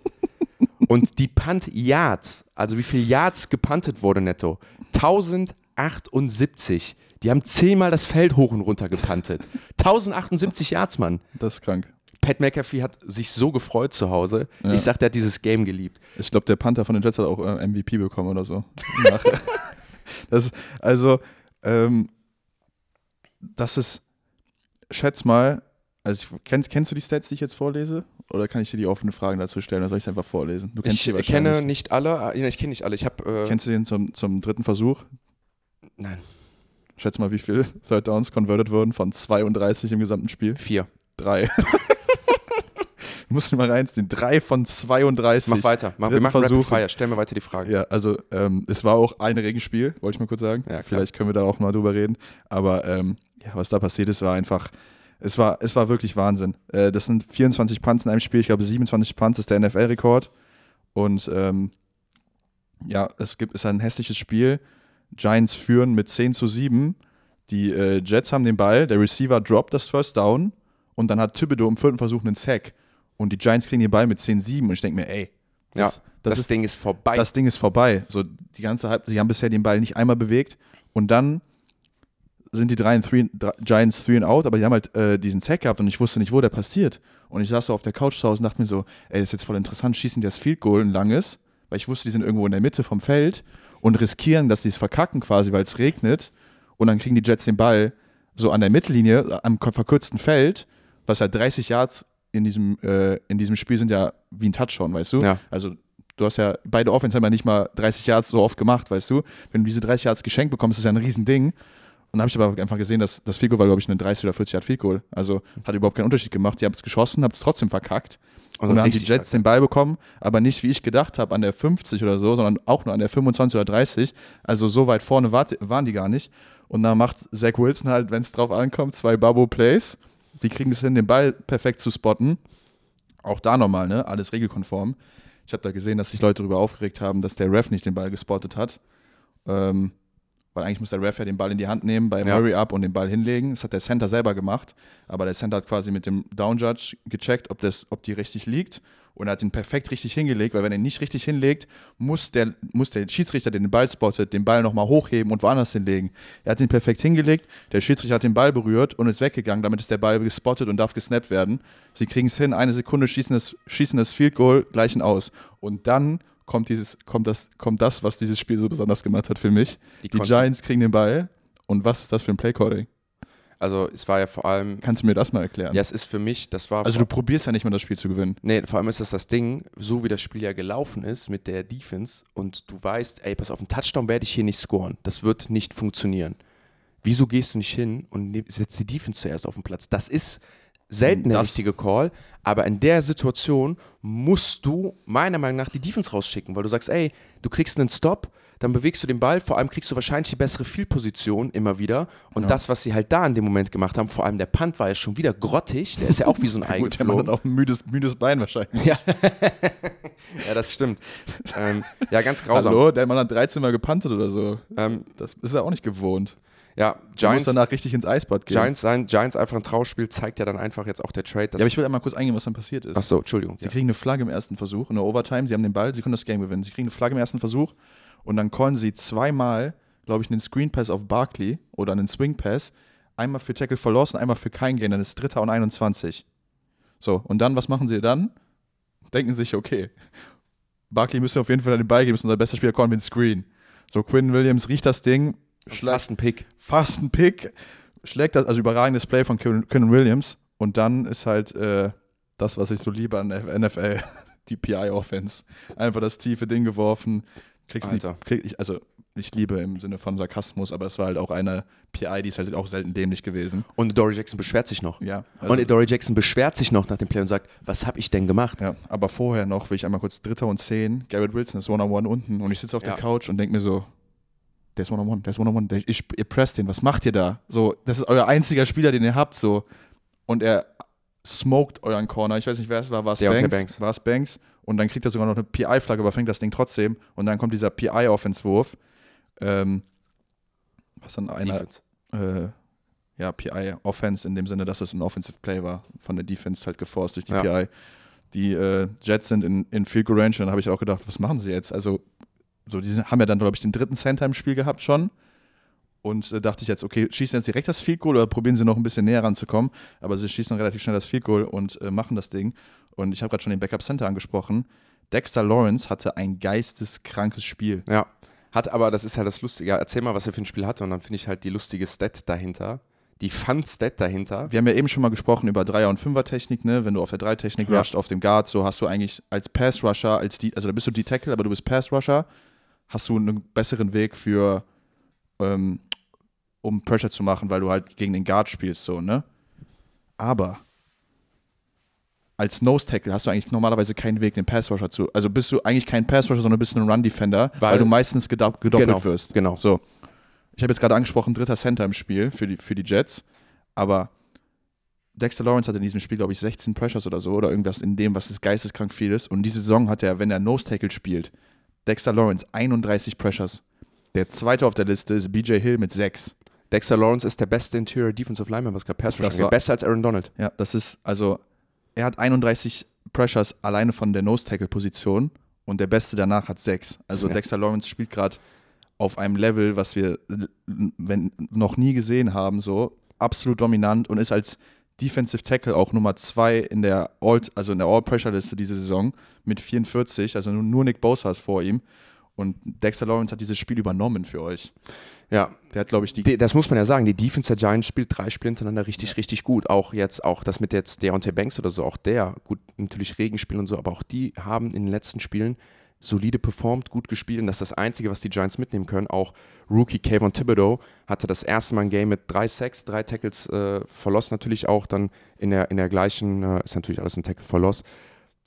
Und die Punt-Yards, also wie viel Yards gepuntet wurde netto? 1078. Die haben zehnmal das Feld hoch und runter gepuntet. 1078 Yards, Mann. Das ist krank. Pat McAfee hat sich so gefreut zu Hause. Ja. Ich sag, der hat dieses Game geliebt. Ich glaube, der Panther von den Jets hat auch äh, MVP bekommen oder so. <laughs> Das, also, ähm, das ist, schätz mal, also ich, kennst, kennst du die Stats, die ich jetzt vorlese? Oder kann ich dir die offene Fragen dazu stellen? Oder soll ich es einfach vorlesen? Du kennst Ich die kenne nicht alle. äh, Ich kenne nicht alle. Ich habe. Äh, Kennst du den zum, zum dritten Versuch? nein, Schätz mal, wie viel <laughs> Third Downs converted wurden von 32 im gesamten Spiel? vier. Drei. <laughs> <laughs> Du musst mal reinziehen. Drei von 32. Mach weiter. Mach, wir machen Versuch. Rapid Fire. Stell mir weiter die Frage. Ja, also ähm, es war auch ein Regenspiel, wollte ich mal kurz sagen. Ja. Vielleicht können wir da auch mal drüber reden. Aber ähm, ja, was da passiert ist, war einfach, es war, es war wirklich Wahnsinn. Äh, das sind 24 Punts in einem Spiel, ich glaube 27 Punts ist der NFL-Rekord. Und ähm, ja, es gibt, ist ein hässliches Spiel. Giants führen mit 10 zu 7. Die äh, Jets haben den Ball, der Receiver droppt das First Down und dann hat Thibodeau im vierten Versuch einen Sack. Und die Giants kriegen den Ball mit 10-7 und ich denke mir, ey, das, ja, das, das, ist, Ding ist vorbei. das Ding ist vorbei. So die ganze Halb sie haben bisher den Ball nicht einmal bewegt und dann sind die drei and three, drei, Giants three and out, aber die haben halt äh, diesen Sack gehabt und ich wusste nicht, wo der passiert. Und ich saß so auf der Couch zu Hause und dachte mir so, ey, das ist jetzt voll interessant, schießen die das Field Goal ein langes, weil ich wusste, die sind irgendwo in der Mitte vom Feld und riskieren, dass die es verkacken quasi, weil es regnet und dann kriegen die Jets den Ball so an der Mittellinie, am verkürzten Feld, was ja 30 Yards in diesem, äh, in diesem Spiel sind ja wie ein Touchdown, weißt du? Ja. Also du hast ja, beide Offense haben ja nicht mal 30 Yards so oft gemacht, weißt du? Wenn du diese 30 Yards geschenkt bekommst, ist das ja ein Riesending. Und dann habe ich aber einfach gesehen, dass das Field Goal war, glaube ich, eine 30 oder 40 Yard Field Goal. Also hat überhaupt keinen Unterschied gemacht. Die haben es geschossen, haben es trotzdem verkackt. Und, dann haben die Jets den Ball bekommen, aber nicht wie ich gedacht habe, an der 50 oder so, sondern auch nur an der 25 oder 30. Also so weit vorne war, waren die gar nicht. Und dann macht Zach Wilson halt, wenn es drauf ankommt, zwei Bubble-Plays. Sie kriegen es hin, den Ball perfekt zu spotten. Auch da nochmal, ne? Alles regelkonform. Ich habe da gesehen, dass sich Leute darüber aufgeregt haben, dass der Ref nicht den Ball gespottet hat. Ähm, weil eigentlich muss der Ref ja den Ball in die Hand nehmen, bei Ja. Murray up und den Ball hinlegen. Das hat der Center selber gemacht. Aber der Center hat quasi mit dem Down Judge gecheckt, ob, das, ob die richtig liegt. Und er hat ihn perfekt richtig hingelegt, weil wenn er ihn nicht richtig hinlegt, muss der, muss der Schiedsrichter, der den Ball spottet, den Ball nochmal hochheben und woanders hinlegen. Er hat ihn perfekt hingelegt, der Schiedsrichter hat den Ball berührt und ist weggegangen. Damit ist der Ball gespottet und darf gesnappt werden. Sie kriegen es hin, eine Sekunde schießen das, schießen das Field Goal, gleichen aus. Und dann kommt, dieses, kommt, das, kommt das, was dieses Spiel so besonders gemacht hat für mich. Die Die Giants kriegen den Ball. Und was ist das für ein Playcalling? Also es war ja vor allem, Kannst du mir das mal erklären? ja, es ist für mich, das war Also du probierst ja nicht mal das Spiel zu gewinnen. Nee, vor allem ist das das Ding, so wie das Spiel ja gelaufen ist mit der Defense und du weißt, ey, pass auf, einen Touchdown werde ich hier nicht scoren. Das wird nicht funktionieren. Wieso gehst du nicht hin und setzt die Defense zuerst auf den Platz? Das ist selten der richtige Call, aber in der Situation musst du meiner Meinung nach die Defense rausschicken, weil du sagst, ey, du kriegst einen Stop, dann bewegst du den Ball, vor allem kriegst du wahrscheinlich die bessere Field-Position immer wieder und Ja. das, was sie halt da in dem Moment gemacht haben, vor allem der Punt war ja schon wieder grottig, der ist ja auch wie so ein <laughs> Ei Gut, der Mann hat auch ein müdes, müdes Bein wahrscheinlich. Ja. <laughs> ja, das stimmt. ähm, ja, ganz grausam. Hallo, der Mann hat 13 Mal gepantet oder so. Ähm, Das ist er auch nicht gewohnt. ja, Du musst Giants, danach richtig ins Eisbad gehen. Giants sein, Giants einfach ein Trauspiel zeigt ja dann einfach jetzt auch der Trade. Ja, aber ich will einmal kurz eingehen, was dann passiert ist. Achso, Entschuldigung. Sie Ja. kriegen eine Flagge im ersten Versuch, in der Overtime, sie haben den Ball, sie können das Game gewinnen. Sie kriegen eine Flagge im ersten Versuch und dann callen sie zweimal, glaube ich, einen Screen Pass auf Barkley oder einen Swing Pass. Einmal für Tackle for Loss und einmal für kein Gain, dann ist Dritter und 21. So, und dann, was machen sie dann? Denken sich, okay, Barkley müsste auf jeden Fall den Ball geben, ist unser bester Spieler, callen wir den Screen. So, Quinn Williams riecht das Ding, Fast ein Pick. fast ein Pick, schlägt das, also überragendes Play von Quinnen Williams und dann ist halt äh, das, was ich so liebe an der NFL, <laughs> die PI-Offense. Einfach das tiefe Ding geworfen, kriegst nicht, Alter. krieg ich, also ich liebe im Sinne von Sarkasmus, aber es war halt auch eine PI, die ist halt auch selten dämlich gewesen. Und Dory Jackson beschwert sich noch. Ja, also, und Dory Jackson beschwert sich noch nach dem Play und sagt, was habe ich denn gemacht? ja, aber vorher noch will ich einmal kurz Dritter und Zehn, Garrett Wilson ist One-on-One unten und ich sitze auf Ja. der Couch und denke mir so, der ist One-on-One, der ist One-on-One, der- ich, ihr presst den, was macht ihr da? So, das ist euer einziger Spieler, den ihr habt, so. Und er smoked euren Corner, ich weiß nicht, wer es war, war es Banks? Banks. War es Banks? Und dann kriegt er sogar noch eine PI-Flagge, aber fängt das Ding trotzdem und dann kommt dieser PI-Offense-Wurf, ähm, was dann einer, äh, ja, PI-Offense in dem Sinne, dass es ein Offensive Play war, von der Defense halt geforst durch die Ja. PI. Die äh, Jets sind in, in Field Goal Range und dann habe ich auch gedacht, was machen sie jetzt? Also, so, die haben ja dann, glaube ich, den dritten Center im Spiel gehabt schon. Und äh, dachte ich jetzt, okay, schießen jetzt direkt das Field Goal oder probieren sie noch ein bisschen näher ranzukommen? Aber sie schießen relativ schnell das Field Goal und äh, machen das Ding. Und ich habe gerade schon den Backup Center angesprochen. Dexter Lawrence hatte ein geisteskrankes Spiel. Ja. Hat aber, das ist halt das Lustige. Ja, erzähl mal, was er für ein Spiel hatte und dann finde ich halt die lustige Stat dahinter. Die Fun-Stat dahinter. Wir haben ja eben schon mal gesprochen über Dreier- und Fünfer-Technik, ne? Wenn du auf der Drei-Technik Ja. rusht, auf dem Guard, so hast du eigentlich als Pass-Rusher, als die, also da bist du die Tackle, aber du bist Pass-Rusher, hast du einen besseren Weg für, ähm, um Pressure zu machen, weil du halt gegen den Guard spielst, so, ne? Aber als Nose Tackle hast du eigentlich normalerweise keinen Weg, den Pass Rusher zu. Also bist du eigentlich kein Pass Rusher, sondern bist ein Run Defender, weil, Weil- du meistens gedopp gedoppelt Genau, wirst. genau. So. Ich habe jetzt gerade angesprochen, dritter Center im Spiel für die, für die Jets, aber Dexter Lawrence hat in diesem Spiel, glaube ich, 16 Pressures oder so oder irgendwas in dem, was das geisteskrank viel ist. Und diese Saison hat er, wenn er Nose Tackle spielt, Dexter Lawrence 31 Pressures. Der zweite auf der Liste ist BJ Hill mit 6. Dexter Lawrence ist der beste Interior Defensive Lineman, was gerade Pass Das Rusher. Besser als Aaron Donald. Ja, das ist, also, er hat 31 Pressures alleine von der Nose-Tackle-Position und der Beste danach hat 6. Also Ja. Dexter Lawrence spielt gerade auf einem Level, was wir wenn, noch nie gesehen haben, so absolut dominant und ist als Defensive Tackle auch Nummer 2 in der All, also in der All-Pressure-Liste diese Saison mit 44, also nur- nur Nick Bosa ist vor ihm. Und Dexter Lawrence hat dieses Spiel übernommen für euch. Ja, Der hat, glaube ich, die Die, das muss man ja sagen, die Defense der Giants spielt drei Spiele hintereinander richtig, richtig gut. Auch jetzt, auch das mit jetzt Deontay Banks oder so, auch der, gut, natürlich Regenspiel und so, aber auch die haben in den letzten Spielen solide performt, gut gespielt und das ist das Einzige, was die Giants mitnehmen können. Auch Rookie Kayvon Thibodeau hatte das erste Mal ein Game mit drei Sacks, drei Tackles äh, verlost natürlich auch dann in der, in der gleichen, äh, ist natürlich alles ein Tackle verlost.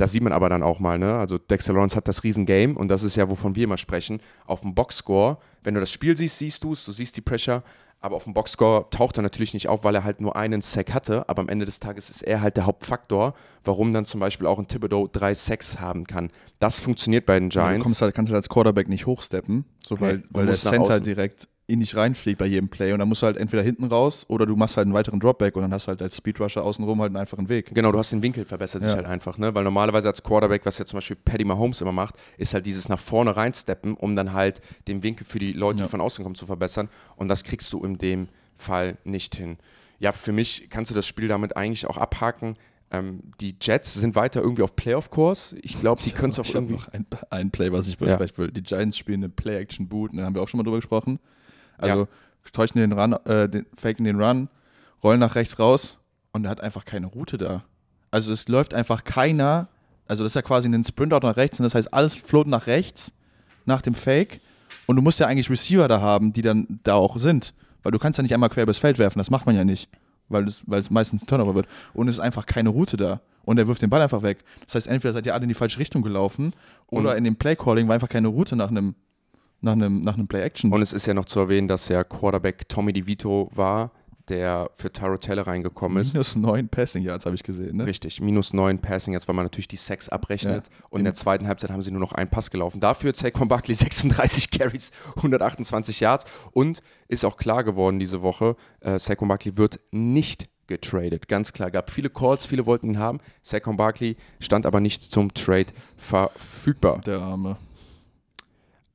Das sieht man aber dann auch mal, ne? Also Dexter Lawrence hat das Riesengame und das ist ja, wovon wir immer sprechen. Auf dem Boxscore, wenn du das Spiel siehst, siehst du es, du siehst die Pressure, aber auf dem Boxscore taucht er natürlich nicht auf, weil er halt nur einen Sack hatte. Aber am Ende des Tages ist er halt der Hauptfaktor, warum dann zum Beispiel auch ein Thibodeau drei Sacks haben kann. Das funktioniert bei den Ja, Giants. du kommst halt, kannst halt als Quarterback nicht hochsteppen, so weil, Nee, weil der Center außen. direkt in dich reinfliegt bei jedem Play und dann musst du halt entweder hinten raus oder du machst halt einen weiteren Dropback und dann hast du halt als Speedrusher außenrum halt einen einfachen Weg. Genau, du hast den Winkel verbessert sich Ja. halt einfach, ne? Weil normalerweise als Quarterback, was ja zum Beispiel Paddy Mahomes immer macht, ist halt dieses nach vorne reinsteppen, um dann halt den Winkel für die Leute, Ja. die von außen kommen, zu verbessern. Und das kriegst du in dem Fall nicht hin. Ja, für mich kannst du das Spiel damit eigentlich auch abhaken. Ähm, die Jets sind weiter irgendwie auf Playoff-Kurs. Ich glaube, die können es auch Ich habe irgendwie. noch ein, ein Play, was ich Ja. besprechen will. Die Giants spielen eine Play-Action-Boot, da haben wir auch schon mal drüber gesprochen. Also Ja. täuschen den Run, äh, den, faken den Run, rollen nach rechts raus und er hat einfach keine Route da. Also es läuft einfach keiner, also das ist ja quasi ein Sprint-Out nach rechts und das heißt, alles float nach rechts, nach dem Fake und du musst ja eigentlich Receiver da haben, die dann da auch sind, weil du kannst ja nicht einmal quer übers Feld werfen, das macht man ja nicht, weil es, weil es meistens ein Turnover wird und es ist einfach keine Route da und er wirft den Ball einfach weg. Das heißt, entweder seid ihr alle in die falsche Richtung gelaufen oder Und- in dem Play-Calling war einfach keine Route nach einem nach einem, nach einem Play-Action. Und es ist ja noch zu erwähnen, dass ja Quarterback Tommy DeVito war, der für Tyro Taylor reingekommen ist. Minus neun Passing Yards habe ich gesehen. Ne? Richtig, minus 9 Passing, jetzt weil man natürlich die Sacks abrechnet. Und in der zweiten Halbzeit haben sie nur noch einen Pass gelaufen. Dafür Saquon Barkley <laughs> 36 Carries, 128 Yards. Und ist auch klar geworden diese Woche, äh, Saquon Barkley wird nicht getradet. Ganz klar, gab viele Calls, viele wollten ihn haben. Saquon Barkley stand aber nicht zum Trade verfügbar. Der Arme.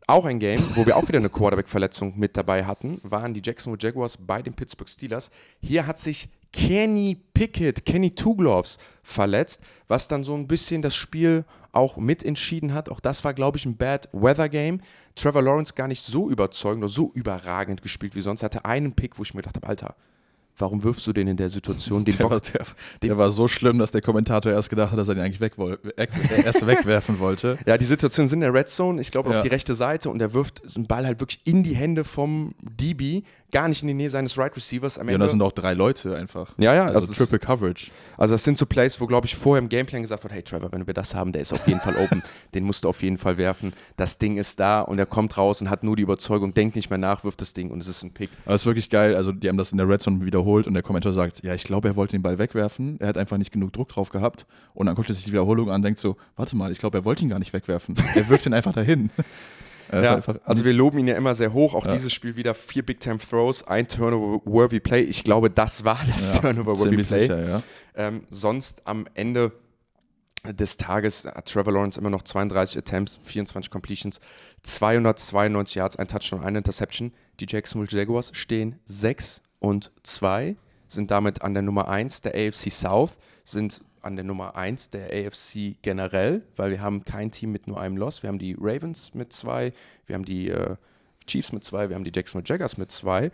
Auch ein Game, wo wir auch wieder eine Quarterback-Verletzung mit dabei hatten, waren die Jacksonville Jaguars bei den Pittsburgh Steelers. Hier hat sich Kenny Pickett, Kenny Two verletzt, was dann so ein bisschen das Spiel auch mitentschieden hat. Auch das war, glaube ich, ein Bad Weather Game. Trevor Lawrence gar nicht so überzeugend oder so überragend gespielt wie sonst. Er hatte einen Pick, wo ich mir gedacht habe, Alter, warum wirfst du den in der Situation? Den Der, war, der, der war so schlimm, dass der Kommentator erst gedacht hat, dass er den eigentlich weg weg, <laughs> erst wegwerfen wollte. Ja, die Situation sind in der Red Zone, ich glaube Ja. auf die rechte Seite und er wirft den Ball halt wirklich in die Hände vom DB, gar nicht in die Nähe seines Right Receivers. Am Ja, und Ende, da sind auch drei Leute einfach. ja, ja, Also, also, Triple Coverage. also das sind so Plays, wo glaube ich vorher im Gameplan gesagt wird, hey Trevor, wenn wir das haben, der ist auf jeden Fall open, <laughs> den musst du auf jeden Fall werfen. Das Ding ist da und er kommt raus und hat nur die Überzeugung, denkt nicht mehr nach, wirft das Ding und es ist ein Pick. Aber es ist wirklich geil. Also, die haben das in der Red Zone wiederholt und der Kommentator sagt: Ja, ich glaube, er wollte den Ball wegwerfen. Er hat einfach nicht genug Druck drauf gehabt. Und dann guckt er sich die Wiederholung an und denkt so: Warte mal, ich glaube, er wollte ihn gar nicht wegwerfen. Er wirft ihn einfach dahin. <laughs> Ja, einfach also wir loben ihn ja immer sehr hoch. Auch Ja. dieses Spiel wieder vier Big Time Throws, ein Turnover-worthy Play. Ich glaube, das war das ja, Turnover-worthy Play. sicher, ja. Ähm, sonst am Ende des Tages hat Trevor Lawrence immer noch 32 Attempts, 24 Completions, 292 Yards, ein Touchdown, eine Interception. Die Jacksonville Jaguars stehen 6 und 2, sind damit an der Nummer 1 der AFC South, sind an der Nummer 1 der AFC generell, weil wir haben kein Team mit nur einem Loss. Wir haben die Ravens mit zwei, wir haben die äh, Chiefs mit zwei, wir haben die Jacksonville Jaguars mit zwei.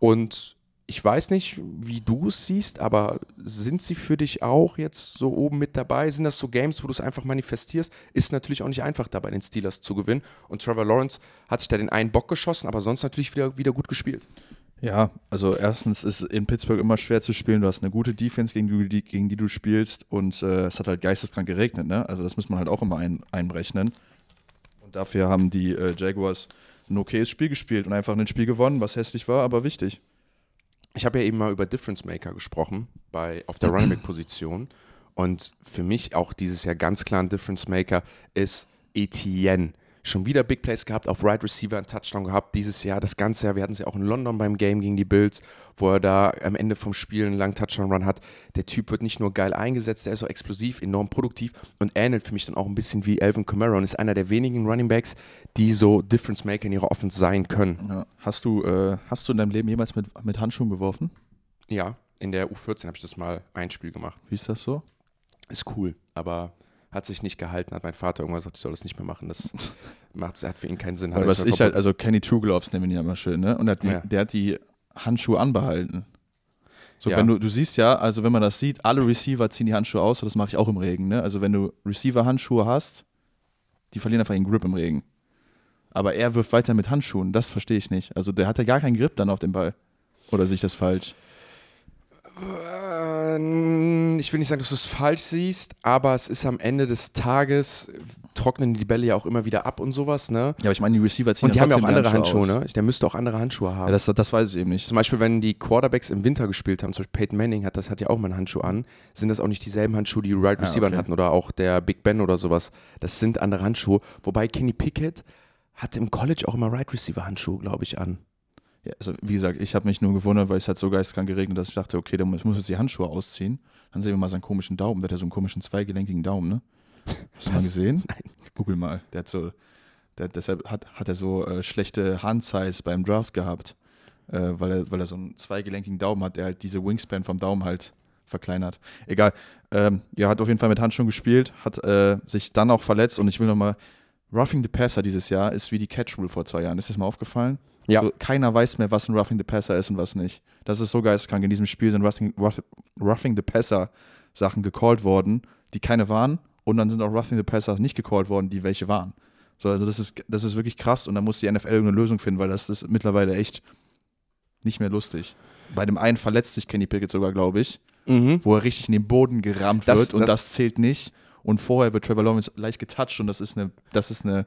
Und ich weiß nicht, wie du es siehst, aber sind sie für dich auch jetzt so oben mit dabei? Sind das so Games, wo du es einfach manifestierst? Ist natürlich auch nicht einfach, da bei den Steelers zu gewinnen. Und Trevor Lawrence hat sich da den einen Bock geschossen, aber sonst natürlich wieder, wieder gut gespielt. Ja, also erstens ist in Pittsburgh immer schwer zu spielen. Du hast eine gute Defense, gegen die, gegen die du spielst und äh, es hat halt geisteskrank geregnet, ne? Also das muss man halt auch immer ein, einberechnen. Und dafür haben die äh, Jaguars ein okayes Spiel gespielt und einfach ein Spiel gewonnen, was hässlich war, aber wichtig. Ich habe ja eben mal über Difference Maker gesprochen, bei, auf der Running Back Position. Und für mich auch dieses Jahr ganz klar ein Difference Maker ist Etienne schon wieder Big Plays gehabt, auf Right Receiver einen Touchdown gehabt dieses Jahr, das ganze Jahr. Wir hatten sie auch in London beim Game gegen die Bills, wo er da am Ende vom Spiel einen langen Touchdown-Run hat. Der Typ wird nicht nur geil eingesetzt, der ist auch explosiv, enorm produktiv und ähnelt für mich dann auch ein bisschen wie Alvin Kamara und ist einer der wenigen Running Backs, die so Difference Maker in ihrer Offense sein können. Ja. Hast, du, äh, hast du in deinem Leben jemals mit, mit Handschuhen geworfen? Ja, in der U14 habe ich das mal ein Spiel gemacht. Wie ist das so? Ist cool, aber hat sich nicht gehalten, hat mein Vater irgendwann gesagt, ich soll das nicht mehr machen. Das <laughs> macht, hat für ihn keinen Sinn. Weil was ich halt, also Kenny True Gloves nennen ihn ja immer schön, ne? Und hat die, ja. der hat die Handschuhe anbehalten. So, ja. wenn du, du siehst ja, also wenn man das sieht, alle Receiver ziehen die Handschuhe aus, das mache ich auch im Regen, ne? Also wenn du Receiver-Handschuhe hast, die verlieren einfach ihren Grip im Regen. Aber er wirft weiter mit Handschuhen, das verstehe ich nicht. Also der hat ja gar keinen Grip dann auf dem Ball. Oder sehe ich das falsch? Äh, ich will nicht sagen, dass du es falsch siehst, aber es ist am Ende des Tages, trocknen die Bälle ja auch immer wieder ab und sowas, ne? Ja, aber ich meine, die Receiver ziehen Und die haben ja auch andere Handschuhe, Handschuhe ne? Der müsste auch andere Handschuhe haben. Ja, das, das weiß ich eben nicht. Zum Beispiel, wenn die Quarterbacks im Winter gespielt haben, zum Beispiel Peyton Manning hat das hat ja auch mal einen Handschuh an, sind das auch nicht dieselben Handschuhe, die Right Receiver ah, okay. hatten oder auch der Big Ben oder sowas. Das sind andere Handschuhe. Wobei Kenny Pickett hatte im College auch immer Right Receiver Handschuhe, glaube ich, an also wie gesagt, ich habe mich nur gewundert, weil es halt so geistkrank geregnet, dass ich dachte, okay, ich muss jetzt die Handschuhe ausziehen. Dann sehen wir mal seinen komischen Daumen. Der hat ja so einen komischen zweigelenkigen Daumen, ne? Hast du mal gesehen? <laughs> Nein. Google mal. Der hat so, der, deshalb hat, hat er so äh, schlechte Handsize beim Draft gehabt, äh, weil, er, weil er so einen zweigelenkigen Daumen hat, der halt diese Wingspan vom Daumen halt verkleinert. Egal. Ähm, ja, hat auf jeden Fall mit Handschuhen gespielt, hat äh, sich dann auch verletzt und ich will nochmal, Roughing the Passer dieses Jahr ist wie die Catch Rule vor zwei Jahren. Ist das mal aufgefallen? Ja. So, keiner weiß mehr, was ein Roughing the Passer ist und was nicht. Das ist so geistkrank. In diesem Spiel sind Roughing, Roughing the Passer Sachen gecallt worden, die keine waren. Und dann sind auch Roughing the Passer nicht gecallt worden, die welche waren. So, also das ist, das ist wirklich krass und da muss die NFL irgendeine Lösung finden, weil das ist mittlerweile echt nicht mehr lustig. Bei dem einen verletzt sich Kenny Pickett sogar, glaube ich, mhm. wo er richtig in den Boden gerammt das, wird und das, das, zählt nicht. Und vorher wird Trevor Lawrence leicht getoucht und das ist eine, das ist eine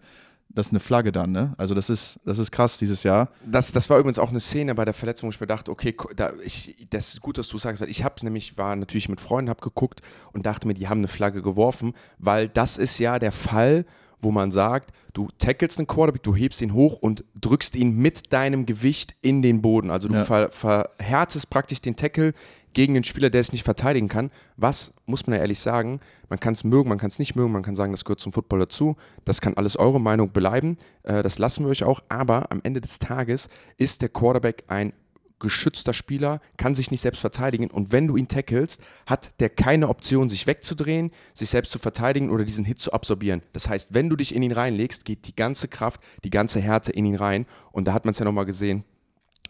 das ist eine Flagge dann, ne? Also das ist, das ist krass dieses Jahr. Das, das war übrigens auch eine Szene bei der Verletzung, wo ich mir dachte, okay, da, ich, das ist gut, dass du sagst, weil ich habe nämlich, war natürlich mit Freunden, habe geguckt und dachte mir, die haben eine Flagge geworfen, weil das ist ja der Fall, wo man sagt, du tackelst einen Quarterback, du hebst ihn hoch und drückst ihn mit deinem Gewicht in den Boden. Also du ja. ver, verhärtest praktisch den Tackle gegen den Spieler, der es nicht verteidigen kann. Was, muss man ja ehrlich sagen, man kann es mögen, man kann es nicht mögen, man kann sagen, das gehört zum Football dazu. Das kann alles eure Meinung bleiben. Äh, das lassen wir euch auch. Aber am Ende des Tages ist der Quarterback ein geschützter Spieler, kann sich nicht selbst verteidigen und wenn du ihn tackelst, hat der keine Option, sich wegzudrehen, sich selbst zu verteidigen oder diesen Hit zu absorbieren. Das heißt, wenn du dich in ihn reinlegst, geht die ganze Kraft, die ganze Härte in ihn rein und da hat man es ja nochmal gesehen,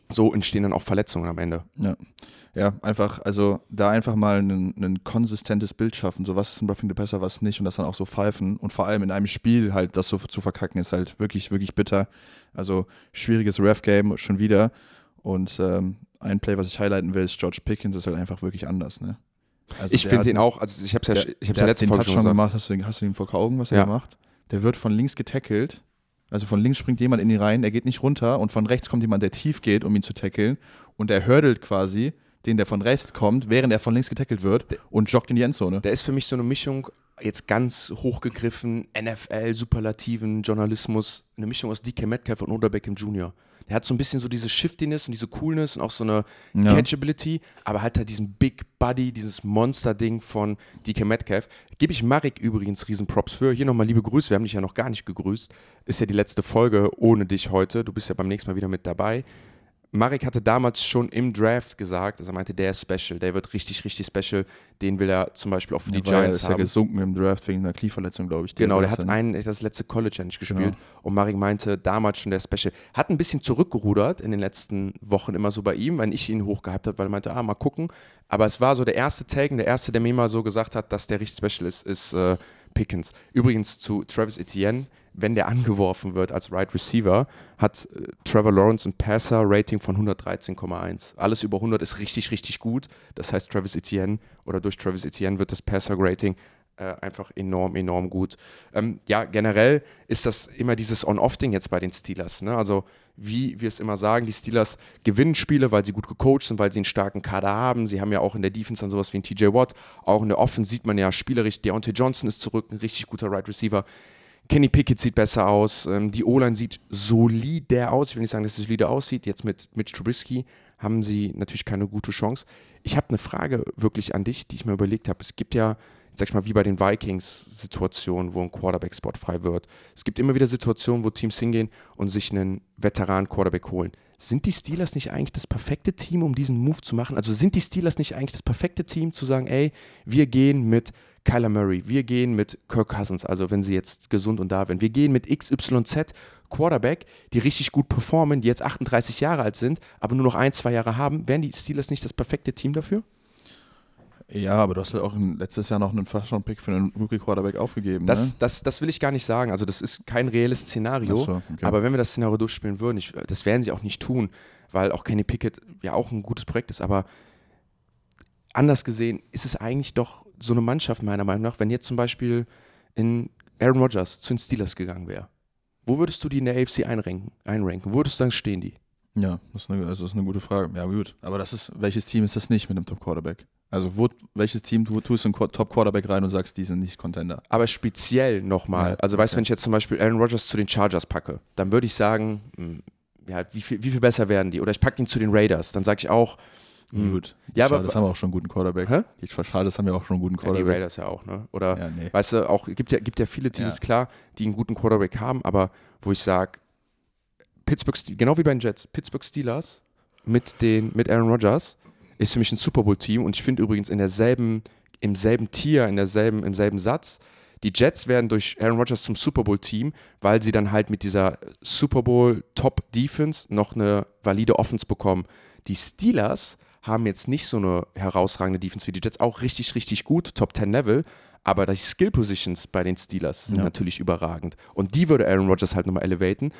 so entstehen dann auch Verletzungen am Ende. Ja. Ja, einfach, also da einfach mal ein, konsistentes Bild schaffen, so was ist ein Roughing the Passer, was nicht und das dann auch so pfeifen und vor allem in einem Spiel halt das so zu verkacken ist halt wirklich, wirklich bitter. Also schwieriges Ref-Game schon wieder und ähm, ein Play, was ich highlighten will, ist George Pickens, ist halt einfach wirklich anders, ne? Also ich finde ihn auch, also ich habe es ja, ich hab's ja letzte Folge schon gemacht, hast du, hast du ihn vor Augen, was ja. er macht? Der wird von links getackelt also von links springt jemand in ihn rein, er geht nicht runter und von rechts kommt jemand, der tief geht, um ihn zu tackeln und er hurdelt quasi den, der von rechts kommt, während er von links getackelt wird und joggt in die Endzone. Der ist für mich so eine Mischung, jetzt ganz hochgegriffen, NFL, Superlativen, Journalismus, eine Mischung aus DK Metcalf und Odell Beckham Jr. Der hat so ein bisschen so diese Shiftiness und diese Coolness und auch so eine ja. Catchability, aber halt halt diesen Big Buddy, dieses Monster-Ding von DK Metcalf. Gebe ich Marek übrigens riesen Props für. Hier nochmal liebe Grüße, wir haben dich ja noch gar nicht gegrüßt. Ist ja die letzte Folge ohne dich heute. Du bist ja beim nächsten Mal wieder mit dabei. Marek hatte damals schon im Draft gesagt, also er meinte, der ist special, der wird richtig, richtig special. Den will er zum Beispiel auch für die Giants ist haben. Ist ja gesunken im Draft wegen einer Knieverletzung, glaube ich. Genau, der hat einen, das letzte College ja nicht gespielt. Genau. Und Marek meinte damals schon der Special. Hat ein bisschen zurückgerudert in den letzten Wochen immer so bei ihm, wenn ich ihn hochgehypt habe, weil er meinte, ah, mal gucken. Aber es war so der erste Tag, der erste, der mir mal so gesagt hat, dass der richtig special ist, ist äh, Pickens. Übrigens zu Travis Etienne wenn der angeworfen wird als Right Receiver, hat äh, Trevor Lawrence ein Passer-Rating von 113,1. Alles über 100 ist richtig, richtig gut. Das heißt, Travis Etienne oder durch Travis Etienne wird das Passer-Rating äh, einfach enorm, enorm gut. Ähm, ja, generell ist das immer dieses On-Off-Ding jetzt bei den Steelers. Ne? Also, wie wir es immer sagen, die Steelers gewinnen Spiele, weil sie gut gecoacht sind, weil sie einen starken Kader haben. Sie haben ja auch in der Defense dann sowas wie ein TJ Watt. Auch in der Offense sieht man ja spielerisch, Deontay Johnson ist zurück, ein richtig guter Right Receiver. Kenny Pickett sieht besser aus. Ähm, die O-Line sieht solider aus. Ich will nicht sagen, dass es solider aussieht. Jetzt mit Mitch Trubisky haben sie natürlich keine gute Chance. Ich habe eine Frage wirklich an dich, die ich mir überlegt habe. Es gibt ja sag ich mal, wie bei den Vikings Situationen, wo ein Quarterback-Spot frei wird. Es gibt immer wieder Situationen, wo Teams hingehen und sich einen Veteran-Quarterback holen. Sind die Steelers nicht eigentlich das perfekte Team, um diesen Move zu machen? Also sind die Steelers nicht eigentlich das perfekte Team, zu sagen, ey, wir gehen mit Kyler Murray, wir gehen mit Kirk Cousins, also wenn sie jetzt gesund und da wären, wir gehen mit XYZ Quarterback, die richtig gut performen, die jetzt 38 Jahre alt sind, aber nur noch ein, zwei Jahre haben. Wären die Steelers nicht das perfekte Team dafür? Ja, aber du hast halt auch letztes Jahr noch einen First-Round-Pick für einen Rookie-Quarterback aufgegeben. Das, ne? das, das will ich gar nicht sagen. Also, das ist kein reelles Szenario. So, okay. Aber wenn wir das Szenario durchspielen würden, ich, das werden sie auch nicht tun, weil auch Kenny Pickett ja auch ein gutes Projekt ist. Aber anders gesehen ist es eigentlich doch so eine Mannschaft, meiner Meinung nach, wenn jetzt zum Beispiel in Aaron Rodgers zu den Steelers gegangen wäre. Wo würdest du die in der AFC einranken? einranken? Wo würdest du sagen, stehen die? Ja, das ist, eine, also das ist eine gute Frage. Ja, gut. Aber das ist, welches Team ist das nicht mit einem Top-Quarterback? Also, wo, welches Team tu, tust du einen Top-Quarterback rein und sagst, die sind nicht Contender? Aber speziell nochmal, Ja, also weißt du, okay. wenn ich jetzt zum Beispiel Aaron Rodgers zu den Chargers packe, dann würde ich sagen, mh, ja, wie viel, wie viel besser werden die? Oder ich packe ihn zu den Raiders, dann sage ich auch, mh, Gut. Die Ja, aber- Chargers haben auch schon einen guten Quarterback. Hä? Die Chargers haben ja auch schon einen guten ja, die Quarterback. Raiders ja auch, ne? Oder Ja, nee. Weißt du, auch gibt ja, gibt ja viele Teams, Ja. klar, die einen guten Quarterback haben, aber wo ich sage, Pittsburgh, genau wie bei den Jets, Pittsburgh Steelers mit, den, mit Aaron Rodgers ist für mich ein Super Bowl-Team und ich finde übrigens in derselben, im selben Tier, in derselben, im selben Satz, die Jets werden durch Aaron Rodgers zum Super Bowl-Team, weil sie dann halt mit dieser Super Bowl Top-Defense noch eine valide Offense bekommen. Die Steelers haben jetzt nicht so eine herausragende Defense wie die Jets, auch richtig, richtig gut, Top 10 Level, aber die Skill Positions bei den Steelers sind Ja. natürlich überragend. Und die würde Aaron Rodgers halt nochmal elevaten.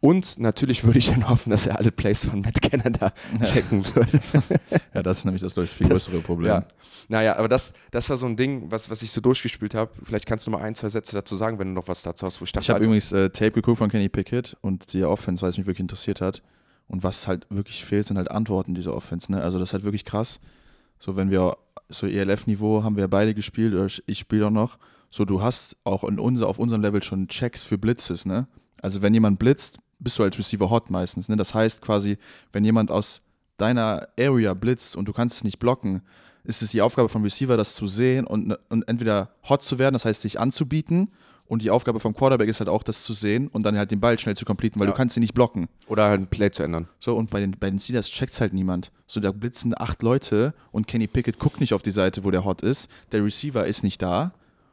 Und natürlich würde ich <laughs> dann hoffen, dass er alle Plays von Matt Canada checken würde. <laughs> Ja, das ist nämlich das, glaub ich, viel Das- größere Problem. Ja. Naja, aber das, das war so ein Ding, was, was ich so durchgespielt habe. Vielleicht kannst du mal ein, zwei Sätze dazu sagen, wenn du noch was dazu hast, wo ich dachte, Ich habe Alter, übrigens äh, Tape geguckt von Kenny Pickett und die Offense, weil es mich wirklich interessiert hat. Und was halt wirklich fehlt, sind halt Antworten dieser Offense. Ne? Also das ist halt wirklich krass. So, wenn wir so ELF-Niveau haben wir beide gespielt, oder ich, ich spiele auch noch. So, du hast auch in unser, auf unserem Level schon Checks für Blitzes, ne? Also wenn jemand blitzt, bist du als Receiver hot meistens. Ne? Das heißt quasi, wenn jemand aus deiner Area blitzt und du kannst es nicht blocken, ist es die Aufgabe vom Receiver, das zu sehen und, und entweder hot zu werden, das heißt sich anzubieten. Und die Aufgabe vom Quarterback ist halt auch, das zu sehen und dann halt den Ball schnell zu completen, weil Ja. du kannst ihn nicht blocken. oder ein Play zu ändern. So, und bei den, bei den Steelers checkt's halt niemand. So, da blitzen acht Leute und Kenny Pickett guckt nicht auf die Seite, wo der hot ist. Der Receiver ist nicht da.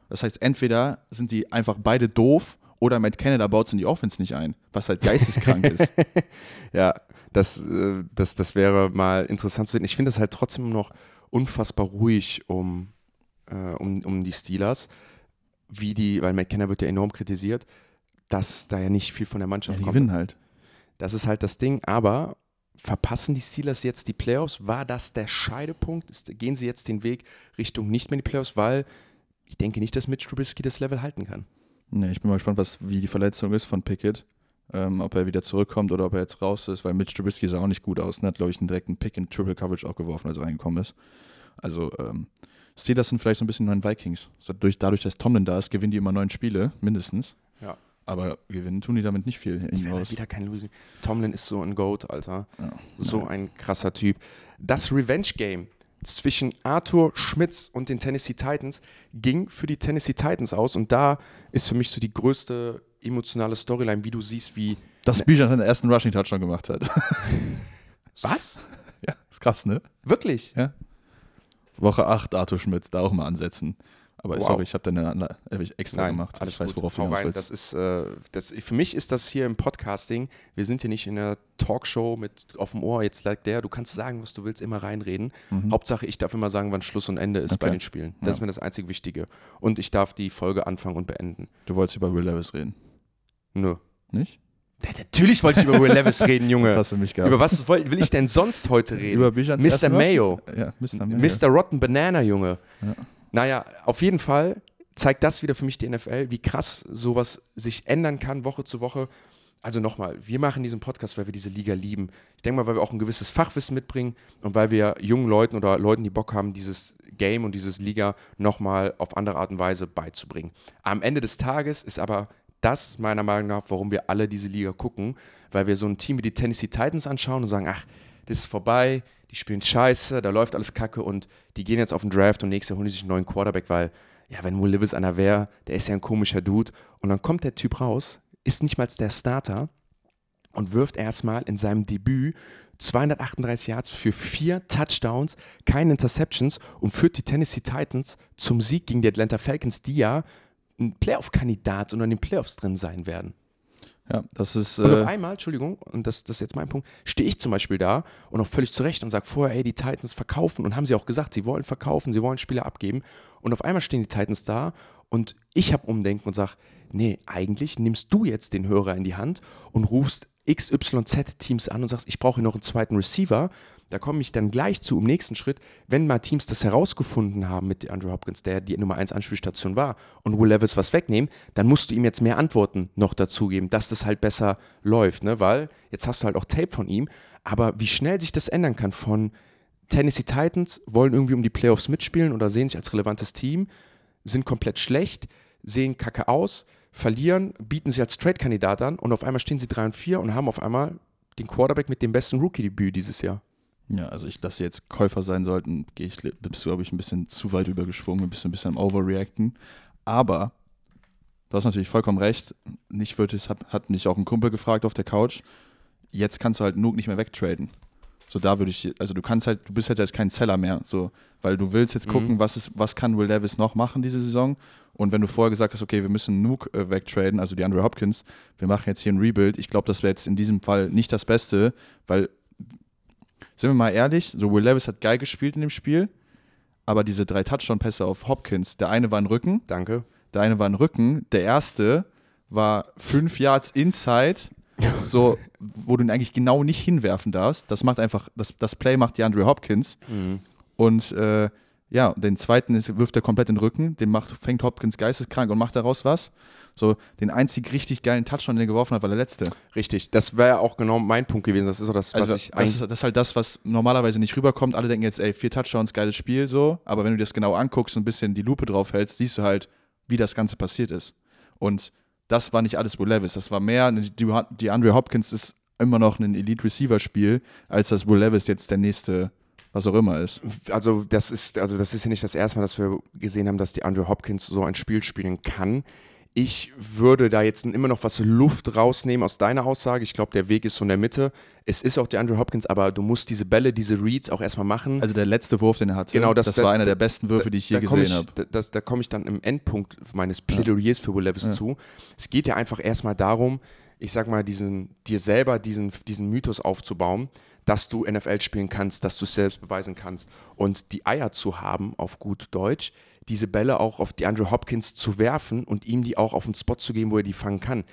Das heißt, entweder sind die einfach beide doof oder Matt Canada baut es in die Offense nicht ein, was halt geisteskrank <laughs> ist. Ja, das, äh, das, das wäre mal interessant zu sehen. Ich finde es halt trotzdem noch unfassbar ruhig um, äh, um, um die Steelers, wie die, weil McKenna wird ja enorm kritisiert, dass da ja nicht viel von der Ja, Mannschaft die kommt. gewinnen halt. Das ist halt das Ding, aber verpassen die Steelers jetzt die Playoffs? War das der Scheidepunkt? Gehen sie jetzt den Weg Richtung nicht mehr in die Playoffs? Weil ich denke nicht, dass Mitch Trubisky das Level halten kann. Nee, ich bin mal gespannt, was, wie die Verletzung ist von Pickett. Ähm, ob er wieder zurückkommt oder ob er jetzt raus ist, weil Mitch Trubisky sah auch nicht gut aus. Und hat, glaube ich, einen direkten Pick in Triple Coverage auch geworfen, als er reingekommen ist. Also, ähm, Steelers sind vielleicht so ein bisschen neuen Vikings. So durch, dadurch, dass Tomlin da ist, gewinnen die immer neun Spiele, mindestens. Ja. Aber gewinnen tun die damit nicht viel werden halt wieder kein Losing. Tomlin ist so ein Goat, Alter. Ja. So ein krasser Typ. Das Revenge-Game zwischen Arthur Schmitz und den Tennessee Titans ging für die Tennessee Titans aus und da ist für mich so die größte emotionale Storyline, wie du siehst, wie. Dass Bijan seinen ersten Rushing Touchdown gemacht hat. <laughs> Was? ja, ist krass, ne? Wirklich? Woche 8, Arthur Schmitz, da auch mal ansetzen. Aber Wow. sorry, ich habe da eine hab ich extra Nein, gemacht. alles ich weiß, gut. worauf rein. willst. Das ist, äh, das, für mich ist das hier im Podcasting, wir sind hier nicht in einer Talkshow mit auf dem Ohr, jetzt like der, du kannst sagen, was du willst, immer reinreden. Mhm. Hauptsache, ich darf immer sagen, wann Schluss und Ende ist bei Okay. den Spielen. Das Ja. ist mir das einzig Wichtige. Und ich darf die Folge anfangen und beenden. Du wolltest über Will Levis reden. Nö. Nicht? Ja, natürlich wollte ich über Will Levis reden, Junge. Jetzt hast du mich gehabt. Über was will will ich denn sonst heute <laughs> reden? Über Bijan Mr. Mayo. Ja, Mr. Mayo. Mr. Rotten Banana, Junge. Ja. Naja, auf jeden Fall zeigt das wieder für mich die NFL, wie krass sowas sich ändern kann, Woche zu Woche. Also nochmal, wir machen diesen Podcast, weil wir diese Liga lieben. Ich denke mal, weil wir auch ein gewisses Fachwissen mitbringen und weil wir jungen Leuten oder Leuten, die Bock haben, dieses Game und dieses Liga nochmal auf andere Art und Weise beizubringen. Am Ende des Tages ist aber das meiner Meinung nach, warum wir alle diese Liga gucken, weil wir so ein Team wie die Tennessee Titans anschauen und sagen, ach, das ist vorbei, die spielen scheiße, da läuft alles kacke und die gehen jetzt auf den Draft und nächstes Jahr holen die sich einen neuen Quarterback, weil, ja, wenn Will Levis einer wäre, der ist ja ein komischer Dude und dann kommt der Typ raus, ist nicht mal der Starter und wirft erstmal in seinem Debüt 238 Yards für vier Touchdowns, keine Interceptions und führt die Tennessee Titans zum Sieg gegen die Atlanta Falcons, die ja ein Playoff-Kandidat und in den Playoffs drin sein werden. Ja, das ist. Und auf Äh, einmal, Entschuldigung, und das, das ist jetzt mein Punkt, stehe ich zum Beispiel da und auch völlig zurecht und sage vorher, ey, die Titans verkaufen und haben sie auch gesagt, sie wollen verkaufen, sie wollen Spieler abgeben. Und auf einmal stehen die Titans da und ich habe Umdenken und sage, nee, eigentlich nimmst du jetzt den Hörer in die Hand und rufst XYZ-Teams an und sagst, ich brauche hier noch einen zweiten Receiver. Da komme ich dann gleich zu im nächsten Schritt, wenn mal Teams das herausgefunden haben mit Andrew Hopkins, der die Nummer 1 Anspielstation war, und Will Levis was wegnehmen, dann musst du ihm jetzt mehr Antworten noch dazugeben, dass das halt besser läuft, ne? Weil jetzt hast du halt auch Tape von ihm, aber wie schnell sich das ändern kann von Tennessee Titans wollen irgendwie um die Playoffs mitspielen oder sehen sich als relevantes Team, sind komplett schlecht, sehen kacke aus, verlieren, bieten sie als Trade-Kandidat an und auf einmal stehen sie 3 und 4 und haben auf einmal den Quarterback mit dem besten Rookie-Debüt dieses Jahr. Ja, also ich, dass sie jetzt Käufer sein sollten, gehe ich, bist du, glaube ich, ein bisschen zu weit übergesprungen, bist ein bisschen am Overreacten. Aber du hast natürlich vollkommen recht. Nicht wirklich, hat, hat mich auch ein Kumpel gefragt auf der Couch. Jetzt kannst du halt Nuke nicht mehr wegtraden. So, da würde ich, also du kannst halt, du bist halt jetzt kein Seller mehr, so, weil du willst jetzt gucken, Mhm. was ist, was kann Will Levis noch machen diese Saison. Und wenn du vorher gesagt hast, okay, wir müssen Nuke äh, wegtraden, also die Andrew Hopkins, wir machen jetzt hier ein Rebuild, ich glaube, das wäre jetzt in diesem Fall nicht das Beste, weil, sind wir mal ehrlich, so Will Levis hat geil gespielt in dem Spiel, aber diese drei Touchdown-Pässe auf Hopkins, der eine war ein Rücken, Danke. der eine war ein Rücken, der erste war fünf Yards inside, <laughs> so, wo du ihn eigentlich genau nicht hinwerfen darfst. Das macht einfach, das, das Play macht die Andrew Hopkins. Mhm. Und äh, ja, den zweiten ist, wirft er komplett in den Rücken, den macht, fängt Hopkins geisteskrank und macht daraus was. So, den einzig richtig geilen Touchdown, den er geworfen hat, war der letzte. Richtig, das wäre auch genau mein Punkt gewesen. Das ist so das, was Also, ich das, ist, das ist halt das, was normalerweise nicht rüberkommt. Alle denken jetzt, ey, vier Touchdowns, geiles Spiel, so. Aber wenn du dir das genau anguckst und ein bisschen die Lupe drauf hältst, siehst du halt, wie das Ganze passiert ist. Und das war nicht alles Will Levis. Das war mehr, die, die Andre Hopkins ist immer noch ein Elite-Receiver-Spiel, als dass Will Levis jetzt der nächste, was auch immer ist. Also das ist, also das ist ja nicht das erste Mal, dass wir gesehen haben, dass die Andrew Hopkins so ein Spiel spielen kann. Ich würde da jetzt immer noch was Luft rausnehmen aus deiner Aussage. Ich glaube, der Weg ist so in der Mitte. Es ist auch der Andrew Hopkins, aber du musst diese Bälle, diese Reads auch erstmal machen. Also der letzte Wurf, den er hatte, Genau, das- das, da- war einer da- der besten Würfe, die ich je da gesehen habe. Da, da komme ich dann im Endpunkt meines Plädoyers für Will Levis zu. Es geht ja einfach erstmal darum, ich sag mal, diesen, dir selber diesen, diesen Mythos aufzubauen, dass du NFL spielen kannst, dass du es selbst beweisen kannst und die Eier zu haben, auf gut Deutsch, diese Bälle auch auf die Andrew Hopkins zu werfen und ihm die auch auf den Spot zu geben, wo er die fangen kann.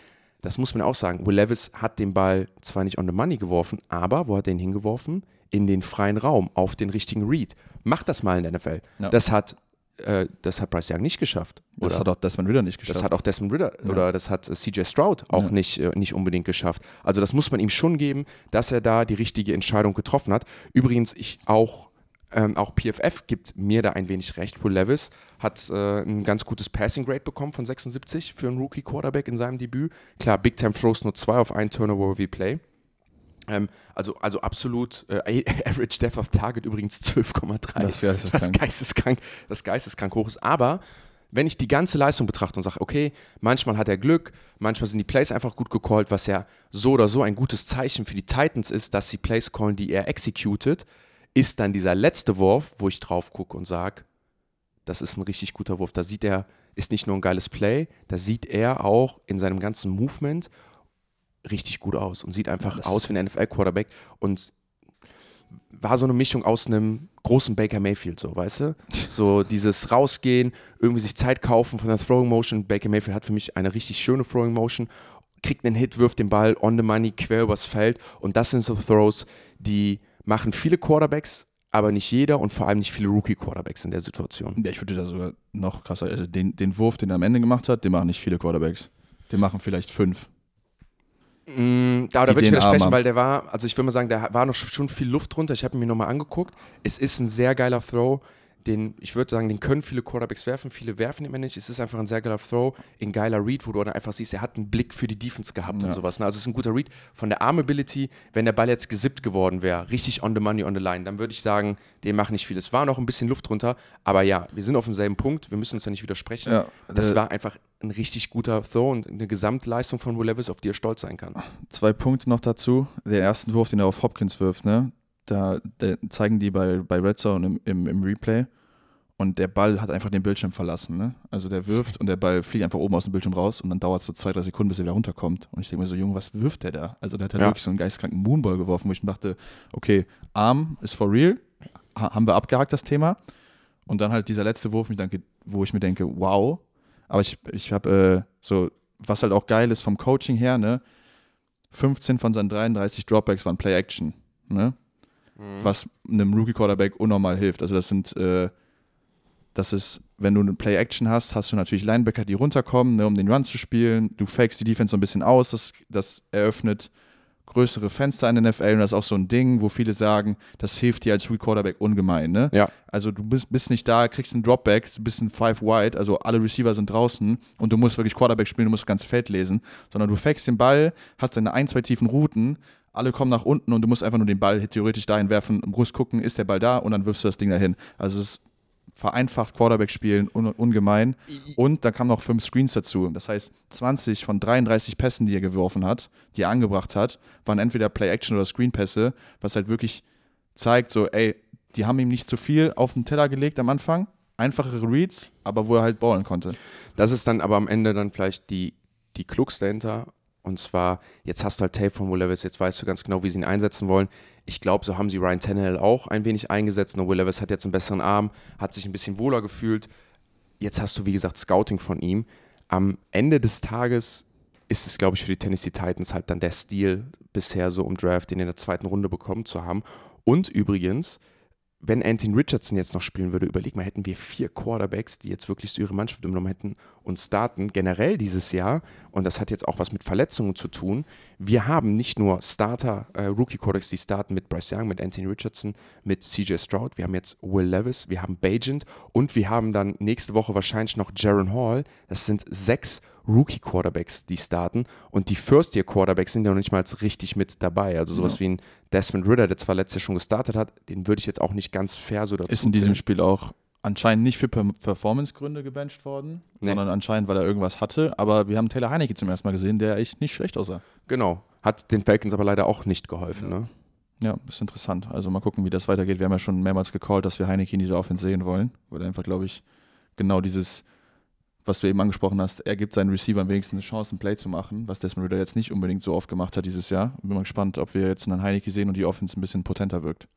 Das muss man auch sagen. Will Levis hat den Ball zwar nicht on the money geworfen, aber wo hat er ihn hingeworfen? In den freien Raum, auf den richtigen Read. Macht das mal in der NFL. Ja. Das hat äh, das hat Bryce Young nicht geschafft. Das oder? hat auch Desmond Ritter nicht geschafft. Das hat auch Desmond Ritter oder das hat äh, CJ Stroud auch Ja. nicht, äh, nicht unbedingt geschafft. Also das muss man ihm schon geben, dass er da die richtige Entscheidung getroffen hat. Übrigens, ich auch, ähm, auch PFF gibt mir da ein wenig recht. Will Levis hat äh, ein ganz gutes Passing Grade bekommen von 76 für einen Rookie Quarterback in seinem Debüt. Klar, Big Time Throws nur zwei auf einen Turnover wie Play. Ähm, also, also absolut, äh, <laughs> Average Depth of Target übrigens 12,3 Das ist geisteskrank. das geisteskrank, das geisteskrank hoch ist. Aber wenn ich die ganze Leistung betrachte und sage, okay, manchmal hat er Glück, manchmal sind die Plays einfach gut gecallt, was ja so oder so ein gutes Zeichen für die Titans ist, dass sie Plays callen, die er executed, ist dann dieser letzte Wurf, wo ich drauf gucke und sage, das ist ein richtig guter Wurf. Da sieht er, ist nicht nur ein geiles Play, da sieht er auch in seinem ganzen Movement richtig gut aus und sieht einfach das aus wie ein NFL-Quarterback und war so eine Mischung aus einem großen Baker Mayfield, so, weißt du? <laughs> So dieses Rausgehen, irgendwie sich Zeit kaufen von der Throwing Motion. Baker Mayfield hat für mich eine richtig schöne Throwing Motion. kriegt einen Hit, wirft den Ball on the money quer übers Feld und das sind so Throws, die machen viele Quarterbacks, aber nicht jeder und vor allem nicht viele Rookie-Quarterbacks in der Situation. Ja, ich würde da sogar noch krasser, also den, den Wurf, den er am Ende gemacht hat, den machen nicht viele Quarterbacks. Den machen vielleicht fünf. Mm, da, da würde ich widersprechen, weil der war, also ich würde mal sagen, da war noch schon viel Luft drunter. Ich habe ihn mir nochmal angeguckt. Es ist ein sehr geiler Throw den, ich würde sagen, den können viele Quarterbacks werfen, viele werfen immer nicht. Es ist einfach ein sehr geiler Throw, ein geiler Read, wo du dann einfach siehst, er hat einen Blick für die Defense gehabt ja. und sowas. Ne? Also es ist ein guter Read. Von der Armability, wenn der Ball jetzt gesippt geworden wäre, richtig on the money, on the line, dann würde ich sagen, den macht nicht viel. Es war noch ein bisschen Luft drunter, aber ja, wir sind auf demselben Punkt, wir müssen uns da nicht widersprechen. Ja, das war einfach ein richtig guter Throw und eine Gesamtleistung von Will Levis, auf die er stolz sein kann. Zwei Punkte noch dazu. Der erste Wurf, den er auf Hopkins wirft, ne? Da, da, zeigen die bei, bei Red Zone im, im, im Replay. Und der Ball hat einfach den Bildschirm verlassen. Ne? Also der wirft und der Ball fliegt einfach oben aus dem Bildschirm raus und dann dauert es so zwei, drei Sekunden, bis er wieder runterkommt. Und ich denke mir so, Junge, was wirft der da? Also der hat ja. wirklich so einen geistkranken Moonball geworfen, wo ich mir dachte, okay, Arm ist for real, ha haben wir abgehakt das Thema. Und dann halt dieser letzte Wurf, wo ich mir denke, wow. Aber ich, ich habe äh, so, was halt auch geil ist vom Coaching her, ne? 15 von seinen 33 Dropbacks waren Play-Action. Ne? Mhm. Was einem Rookie-Quarterback unnormal hilft. Also das sind äh, das ist, wenn du eine Play-Action hast, hast du natürlich Linebacker, die runterkommen, ne, um den Run zu spielen. Du fakest die Defense so ein bisschen aus. Das, das eröffnet größere Fenster in der NFL und das ist auch so ein Ding, wo viele sagen, das hilft dir als Free Quarterback ungemein. Ne? Ja. Also du bist, bist nicht da, kriegst einen Dropback, bist ein Five Wide, also alle Receiver sind draußen und du musst wirklich Quarterback spielen, du musst das ganze Feld lesen, sondern du fakest den Ball, hast deine ein, zwei tiefen Routen, alle kommen nach unten und du musst einfach nur den Ball theoretisch dahin werfen, musst gucken, ist der Ball da und dann wirfst du das Ding dahin. Also es ist vereinfacht Quarterback spielen un ungemein. Und da kamen noch fünf Screens dazu. Das heißt, 20 von 33 Pässen, die er geworfen hat, die er angebracht hat, waren entweder Play-Action oder Screen-Pässe, was halt wirklich zeigt, so, ey, die haben ihm nicht zu viel auf den Teller gelegt am Anfang. Einfachere Reads, aber wo er halt ballen konnte. Das ist dann aber am Ende dann vielleicht die, die Klux dahinter. Und zwar, jetzt hast du halt Tape von Will Levis, jetzt weißt du ganz genau, wie sie ihn einsetzen wollen. Ich glaube, so haben sie Ryan Tannehill auch ein wenig eingesetzt. No Will Levis hat jetzt einen besseren Arm, hat sich ein bisschen wohler gefühlt. Jetzt hast du, wie gesagt, Scouting von ihm. Am Ende des Tages ist es, glaube ich, für die Tennessee Titans halt dann der Stil bisher so im Draft, den in der zweiten Runde bekommen zu haben. Und übrigens, wenn Anthony Richardson jetzt noch spielen würde, überleg mal, hätten wir vier Quarterbacks, die jetzt wirklich so ihre Mannschaft übernommen hätten und starten, generell dieses Jahr, und das hat jetzt auch was mit Verletzungen zu tun. Wir haben nicht nur Starter, äh, Rookie-Quarterbacks, die starten mit Bryce Young, mit Anthony Richardson, mit CJ Stroud, wir haben jetzt Will Levis, wir haben Bajent und wir haben dann nächste Woche wahrscheinlich noch Jaron Hall. Das sind sechs Rookie-Quarterbacks, die starten. Und die First-Year-Quarterbacks sind ja noch nicht mal richtig mit dabei. Also sowas ja. wie ein Desmond Ritter, der zwar letztes Jahr schon gestartet hat, den würde ich jetzt auch nicht ganz fair so dazu Ist in diesem Spiel auch anscheinend nicht für Performance-Gründe gebencht worden, nee. sondern anscheinend, weil er irgendwas hatte. Aber wir haben Taylor Heineke zum ersten Mal gesehen, der echt nicht schlecht aussah. Genau. Hat den Falcons aber leider auch nicht geholfen, ja. ne? Ja, ist interessant. Also mal gucken, wie das weitergeht. Wir haben ja schon mehrmals gecallt, dass wir Heineke in dieser Offense sehen wollen, weil er einfach, glaube ich, genau dieses was du eben angesprochen hast, er gibt seinen Receivern wenigstens eine Chance, ein Play zu machen, was Desmond Ritter jetzt nicht unbedingt so oft gemacht hat dieses Jahr. Bin mal gespannt, ob wir jetzt einen Heineke sehen und die Offense ein bisschen potenter wirkt.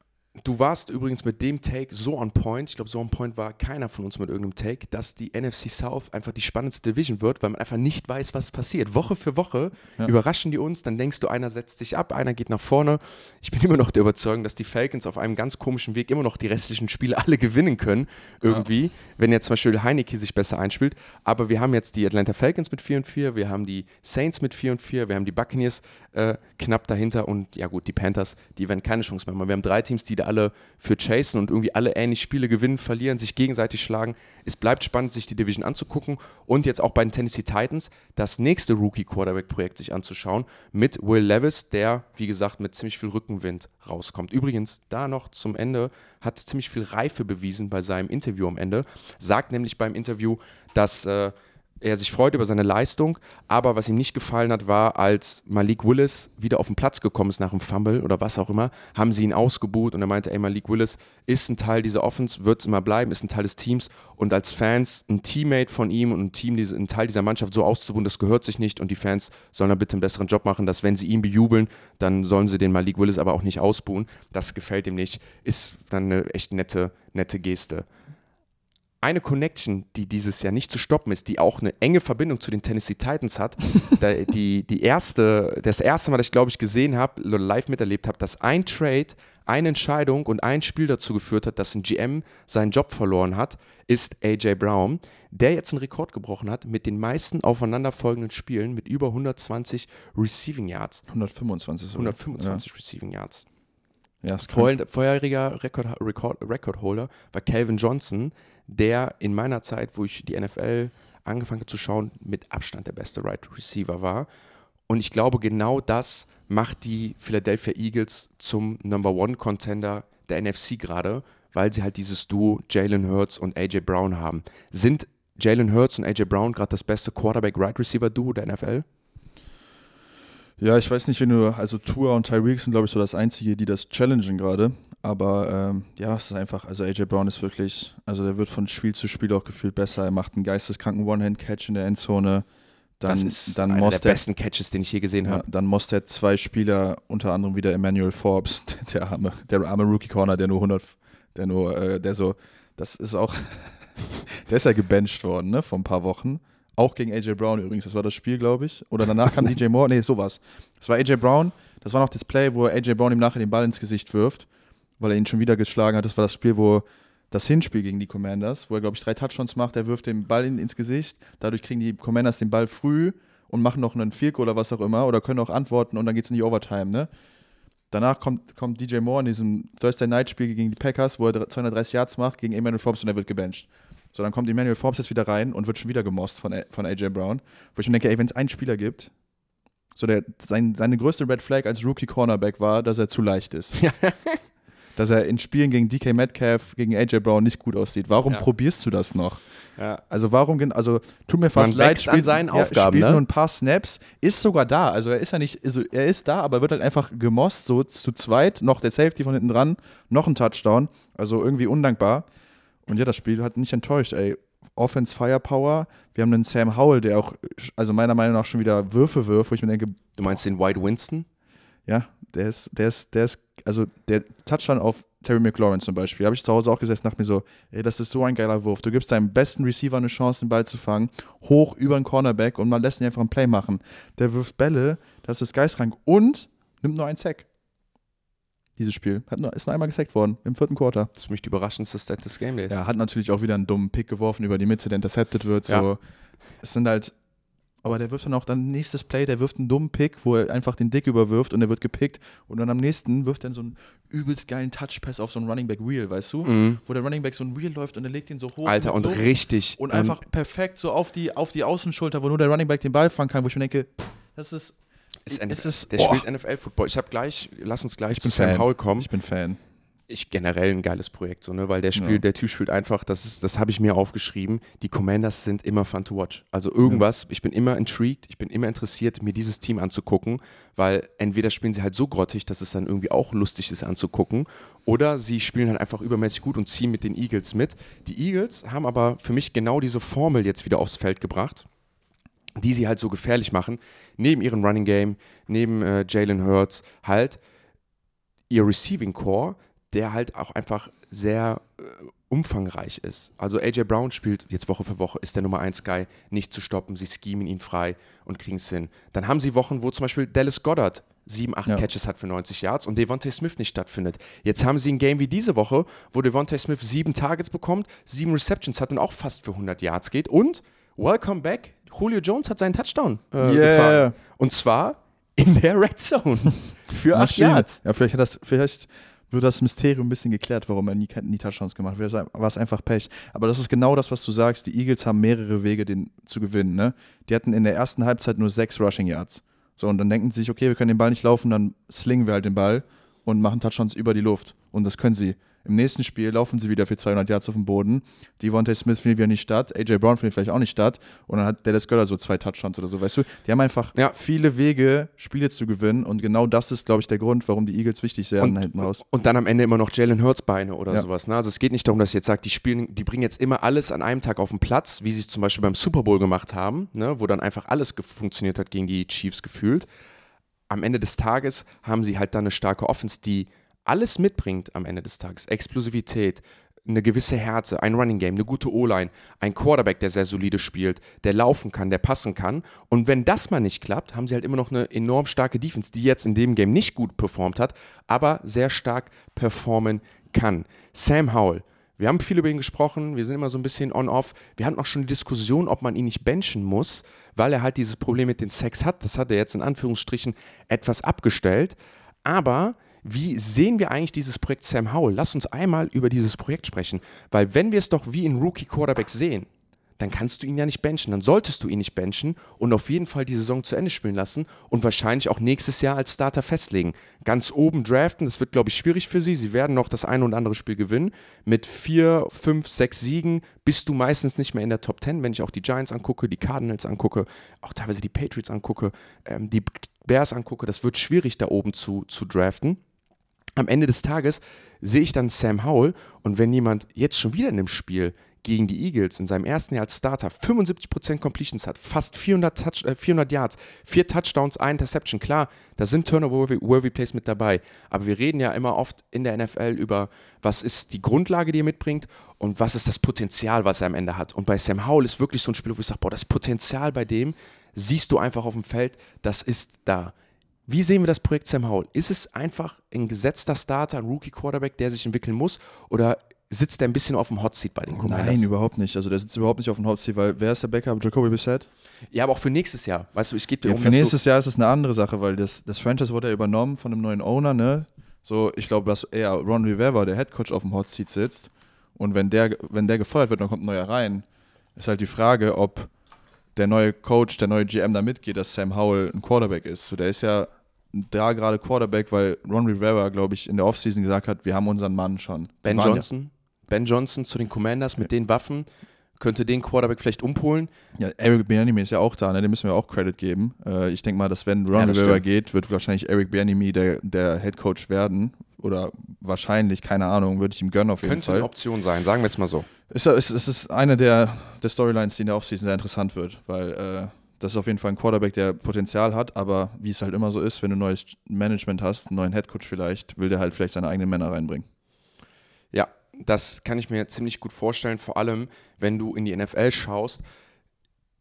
Du warst übrigens mit dem Take so on point, ich glaube, so on point war keiner von uns mit irgendeinem Take, dass die NFC South einfach die spannendste Division wird, weil man einfach nicht weiß, was passiert. Woche für Woche ja. überraschen die uns, dann denkst du, einer setzt sich ab, einer geht nach vorne. Ich bin <laughs> immer noch der Überzeugung, dass die Falcons auf einem ganz komischen Weg immer noch die restlichen Spiele alle gewinnen können, irgendwie, ja. wenn jetzt zum Beispiel Heineke sich besser einspielt. Aber wir haben jetzt die Atlanta Falcons mit 4 und 4, wir haben die Saints mit 4 und 4, wir haben die Buccaneers äh, knapp dahinter und ja gut, die Panthers, die werden keine Chance mehr haben. Wir haben drei Teams, die da alle für chasen und irgendwie alle ähnlich Spiele gewinnen, verlieren, sich gegenseitig schlagen. Es bleibt spannend, sich die Division anzugucken und jetzt auch bei den Tennessee Titans das nächste Rookie-Quarterback-Projekt sich anzuschauen mit Will Levis, der, wie gesagt, mit ziemlich viel Rückenwind rauskommt. Übrigens, da noch zum Ende, hat ziemlich viel Reife bewiesen bei seinem Interview am Ende, sagt nämlich beim Interview, dass äh, er sich freut über seine Leistung, aber was ihm nicht gefallen hat, war, als Malik Willis wieder auf den Platz gekommen ist nach dem Fumble oder was auch immer, haben sie ihn ausgebuht und er meinte, ey, Malik Willis ist ein Teil dieser Offense, wird es immer bleiben, ist ein Teil des Teams und als Fans ein Teammate von ihm und ein Team, ein Teil dieser Mannschaft so auszubuhen, das gehört sich nicht und die Fans sollen da bitte einen besseren Job machen, dass wenn sie ihn bejubeln, dann sollen sie den Malik Willis aber auch nicht ausbuhen. Das gefällt ihm nicht, ist dann eine echt nette, nette Geste. Eine Connection, die dieses Jahr nicht zu stoppen ist, die auch eine enge Verbindung zu den Tennessee Titans hat. <laughs> da, die, die erste, das erste Mal, das ich glaube ich gesehen habe, live miterlebt habe, dass ein Trade, eine Entscheidung und ein Spiel dazu geführt hat, dass ein GM seinen Job verloren hat, ist AJ Brown, der jetzt einen Rekord gebrochen hat mit den meisten aufeinanderfolgenden Spielen mit über 120 Receiving Yards. 125 sogar. 125 ja. Receiving Yards. Ja, Vorher, vorheriger Rekord, Rekord, Rekordholder war Calvin Johnson, der in meiner Zeit, wo ich die NFL angefangen habe zu schauen, mit Abstand der beste Right Receiver war. Und ich glaube, genau das macht die Philadelphia Eagles zum Number One Contender der NFC gerade, weil sie halt dieses Duo Jalen Hurts und AJ Brown haben. Sind Jalen Hurts und AJ Brown gerade das beste Quarterback-Right Receiver-Duo der NFL? Ja, ich weiß nicht, wenn du, also Tua und Tyreek sind, glaube ich, so das Einzige, die das challengen gerade. Aber ähm, ja, es ist einfach, also AJ Brown ist wirklich, also der wird von Spiel zu Spiel auch gefühlt besser. Er macht einen geisteskranken One-Hand-Catch in der Endzone. Dann, das ist dann einer der besten Catches, den ich je gesehen ja, habe. Dann er zwei Spieler, unter anderem wieder Emmanuel Forbes, <laughs> der arme, der arme Rookie Corner, der nur 100, der nur, äh, der so, das ist auch, <laughs> der ist ja gebencht worden, ne, vor ein paar Wochen. Auch gegen AJ Brown übrigens, das war das Spiel, glaube ich. Oder danach kam <laughs> DJ Moore, nee, sowas. Das war AJ Brown, das war noch das Play, wo AJ Brown ihm nachher den Ball ins Gesicht wirft weil er ihn schon wieder geschlagen hat. Das war das Spiel, wo das Hinspiel gegen die Commanders, wo er, glaube ich, drei Touchdowns macht. Er wirft den Ball in, ins Gesicht. Dadurch kriegen die Commanders den Ball früh und machen noch einen Field oder was auch immer oder können auch antworten und dann geht es in die Overtime. Ne? Danach kommt, kommt DJ Moore in diesem Thursday Night Spiel gegen die Packers, wo er 230 Yards macht gegen Emmanuel Forbes und er wird gebencht. So, dann kommt Emmanuel Forbes jetzt wieder rein und wird schon wieder gemost von, von AJ Brown. Wo ich mir denke, ey, wenn es einen Spieler gibt, so der, sein, seine größte Red Flag als Rookie Cornerback war, dass er zu leicht ist. <laughs> <laughs> dass er in Spielen gegen DK Metcalf, gegen AJ Brown nicht gut aussieht. Warum ja. probierst du das noch? Ja. Also warum, also tut mir fast Man leid, spielt, an seinen ja, Aufgaben, spielt ne? nur ein paar Snaps, ist sogar da. Also er ist ja nicht, also er ist da, aber wird halt einfach gemost, so zu zweit, noch der Safety von hinten dran, noch ein Touchdown. Also irgendwie undankbar. Und ja, das Spiel hat nicht enttäuscht, ey. Offense Firepower. Wir haben einen Sam Howell, der auch, also meiner Meinung nach schon wieder Würfe wirft, wo ich mir denke. Du meinst den White Winston? Ja, der ist, der ist, der ist, also der Touchdown auf Terry McLaurin zum Beispiel, habe ich zu Hause auch gesessen, dachte mir so, ey, das ist so ein geiler Wurf. Du gibst deinem besten Receiver eine Chance, den Ball zu fangen, hoch über den Cornerback und man lässt ihn einfach ein Play machen. Der wirft Bälle, das ist geistkrank und nimmt nur einen Sack. Dieses Spiel. Hat nur, ist nur einmal gesackt worden, im vierten Quarter. Das ist für mich die überraschendste Stat des Game Days. Ja, hat natürlich auch wieder einen dummen Pick geworfen über die Mitte, der intercepted wird. So. Ja. Es sind halt, aber der wirft dann auch dann nächstes Play, der wirft einen dummen Pick, wo er einfach den Dick überwirft und er wird gepickt und dann am nächsten wirft er so einen übelst geilen Touchpass auf so einen Running Back Wheel, weißt du? Mhm. Wo der Running Back so ein Wheel läuft und er legt ihn so hoch. Alter, und, und richtig. Und einfach perfekt so auf die, auf die Außenschulter, wo nur der Running Back den Ball fangen kann, wo ich mir denke, das ist. ist, ist der oh. spielt NFL-Football. Ich habe gleich, lass uns gleich ich zu Sam Howell kommen. Ich bin Fan ich generell ein geiles Projekt, so, ne? weil der spielt, ja. der Typ spielt einfach, das ist, das habe ich mir aufgeschrieben, die Commanders sind immer fun to watch. Also irgendwas, ja. ich bin immer intrigued, ich bin immer interessiert, mir dieses Team anzugucken, weil entweder spielen sie halt so grottig, dass es dann irgendwie auch lustig ist anzugucken, oder sie spielen halt einfach übermäßig gut und ziehen mit den Eagles mit. Die Eagles haben aber für mich genau diese Formel jetzt wieder aufs Feld gebracht die sie halt so gefährlich machen, neben ihrem Running Game, neben äh, Jalen Hurts, halt ihr Receiving Core der halt auch einfach sehr äh, umfangreich ist. Also AJ Brown spielt jetzt Woche für Woche, ist der Nummer 1 Guy, nicht zu stoppen, sie schemen ihn frei und kriegen es hin. Dann haben sie Wochen, wo zum Beispiel Dallas Goddard sieben, acht ja. Catches hat für 90 Yards und Devontae Smith nicht stattfindet. Jetzt haben sie ein Game wie diese Woche, wo Devontae Smith sieben Targets bekommt, sieben Receptions hat und auch fast für 100 Yards geht und welcome back, Julio Jones hat seinen Touchdown äh, yeah. gefahren. Und zwar in der Red Zone <laughs> für acht Yards. Ja, vielleicht hat das, vielleicht wird das Mysterium ein bisschen geklärt, warum er nie, nie Touchdowns gemacht hat. War es einfach Pech. Aber das ist genau das, was du sagst. Die Eagles haben mehrere Wege, den zu gewinnen. Ne? Die hatten in der ersten Halbzeit nur sechs Rushing Yards. So, und dann denken sie sich, okay, wir können den Ball nicht laufen, dann slingen wir halt den Ball und machen Touchdowns über die Luft. Und das können sie. Im nächsten Spiel laufen sie wieder für 200 Yards auf dem Boden. Devontae Smith findet wieder nicht statt. AJ Brown findet vielleicht auch nicht statt. Und dann hat Dallas Göller so zwei Touchdowns oder so, weißt du? Die haben einfach ja. viele Wege, Spiele zu gewinnen. Und genau das ist, glaube ich, der Grund, warum die Eagles wichtig werden hinten raus. Und dann am Ende immer noch Jalen Hurts Beine oder ja. sowas. Ne? Also es geht nicht darum, dass ich jetzt sagt, die spielen, die bringen jetzt immer alles an einem Tag auf den Platz, wie sie es zum Beispiel beim Super Bowl gemacht haben, ne? wo dann einfach alles funktioniert hat gegen die Chiefs gefühlt. Am Ende des Tages haben sie halt dann eine starke Offense, die alles mitbringt am Ende des Tages. Explosivität, eine gewisse Härte, ein Running Game, eine gute O-Line, ein Quarterback, der sehr solide spielt, der laufen kann, der passen kann. Und wenn das mal nicht klappt, haben sie halt immer noch eine enorm starke Defense, die jetzt in dem Game nicht gut performt hat, aber sehr stark performen kann. Sam Howell. Wir haben viel über ihn gesprochen, wir sind immer so ein bisschen on-off. Wir hatten auch schon die Diskussion, ob man ihn nicht benchen muss, weil er halt dieses Problem mit den Sex hat. Das hat er jetzt in Anführungsstrichen etwas abgestellt. Aber wie sehen wir eigentlich dieses Projekt Sam Howell? Lass uns einmal über dieses Projekt sprechen, weil wenn wir es doch wie in Rookie Quarterback sehen, dann kannst du ihn ja nicht benchen, dann solltest du ihn nicht benchen und auf jeden Fall die Saison zu Ende spielen lassen und wahrscheinlich auch nächstes Jahr als Starter festlegen. Ganz oben draften, das wird, glaube ich, schwierig für sie. Sie werden noch das eine oder andere Spiel gewinnen. Mit vier, fünf, sechs Siegen bist du meistens nicht mehr in der Top Ten, wenn ich auch die Giants angucke, die Cardinals angucke, auch teilweise die Patriots angucke, ähm, die Bears angucke. Das wird schwierig, da oben zu, zu draften am Ende des Tages sehe ich dann Sam Howell und wenn jemand jetzt schon wieder in dem Spiel gegen die Eagles in seinem ersten Jahr als Starter 75% Completions hat, fast 400, Touch, äh, 400 Yards, vier Touchdowns, ein Interception. Klar, da sind Turnover-worthy Plays mit dabei, aber wir reden ja immer oft in der NFL über, was ist die Grundlage, die er mitbringt und was ist das Potenzial, was er am Ende hat. Und bei Sam Howell ist wirklich so ein Spiel, wo ich sage, boah, das Potenzial bei dem siehst du einfach auf dem Feld, das ist da. Wie sehen wir das Projekt Sam Howell? Ist es einfach ein gesetzter Starter, ein Rookie-Quarterback, der sich entwickeln muss? Oder sitzt der ein bisschen auf dem Hot Seat bei den Commanders? Nein, überhaupt nicht. Also der sitzt überhaupt nicht auf dem Hot Seat, weil wer ist der Backup? Jacoby Bissett? Ja, aber auch für nächstes Jahr. Weißt du, ich gebe dir ja, um, Für nächstes Jahr ist es eine andere Sache, weil das, das Franchise wurde ja übernommen von einem neuen Owner, ne? So, ich glaube, dass eher Ron Rivera, der Head Coach, auf dem Hot Seat sitzt. Und wenn der, wenn der gefeuert wird, dann kommt ein neuer rein. Ist halt die Frage, ob der neue Coach, der neue GM da mitgeht, dass Sam Howell ein Quarterback ist. So, der ist ja da gerade Quarterback, weil Ron Rivera, glaube ich, in der Offseason gesagt hat, wir haben unseren Mann schon. Ben Johnson? Ja. Ben Johnson zu den Commanders mit ja. den Waffen könnte den Quarterback vielleicht umpolen. Ja, Eric Bianimi ist ja auch da, ne? dem müssen wir auch Credit geben. Äh, ich denke mal, dass wenn Ron ja, Rivera geht, wird wahrscheinlich Eric Bianimi der, der Head Coach werden. Oder wahrscheinlich, keine Ahnung, würde ich ihm gönnen auf jeden könnte Fall. Könnte eine Option sein, sagen wir es mal so. Es ist, ist, ist eine der, der Storylines, die in der Offseason sehr interessant wird, weil äh, das ist auf jeden Fall ein Quarterback, der Potenzial hat, aber wie es halt immer so ist, wenn du neues Management hast, einen neuen Headcoach vielleicht, will der halt vielleicht seine eigenen Männer reinbringen. Ja, das kann ich mir ziemlich gut vorstellen, vor allem wenn du in die NFL schaust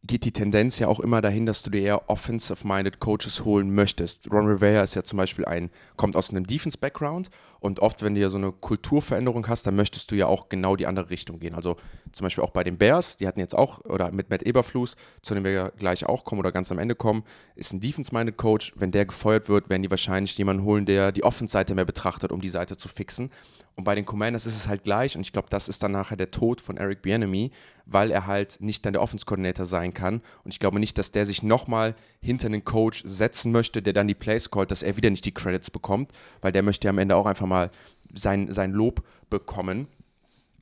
geht die Tendenz ja auch immer dahin, dass du dir eher offensive-minded Coaches holen möchtest. Ron Rivera ist ja zum Beispiel ein, kommt aus einem Defense-Background und oft, wenn du ja so eine Kulturveränderung hast, dann möchtest du ja auch genau die andere Richtung gehen. Also zum Beispiel auch bei den Bears, die hatten jetzt auch, oder mit Matt Eberflus, zu dem wir ja gleich auch kommen oder ganz am Ende kommen, ist ein Defense-minded Coach. Wenn der gefeuert wird, werden die wahrscheinlich jemanden holen, der die Offense-Seite mehr betrachtet, um die Seite zu fixen. Und bei den Commanders ist es halt gleich und ich glaube, das ist dann nachher der Tod von Eric Bieniemy, weil er halt nicht dann der Offense-Coordinator sein kann. Und ich glaube nicht, dass der sich nochmal hinter einen Coach setzen möchte, der dann die Plays callt, dass er wieder nicht die Credits bekommt, weil der möchte ja am Ende auch einfach mal sein, sein Lob bekommen.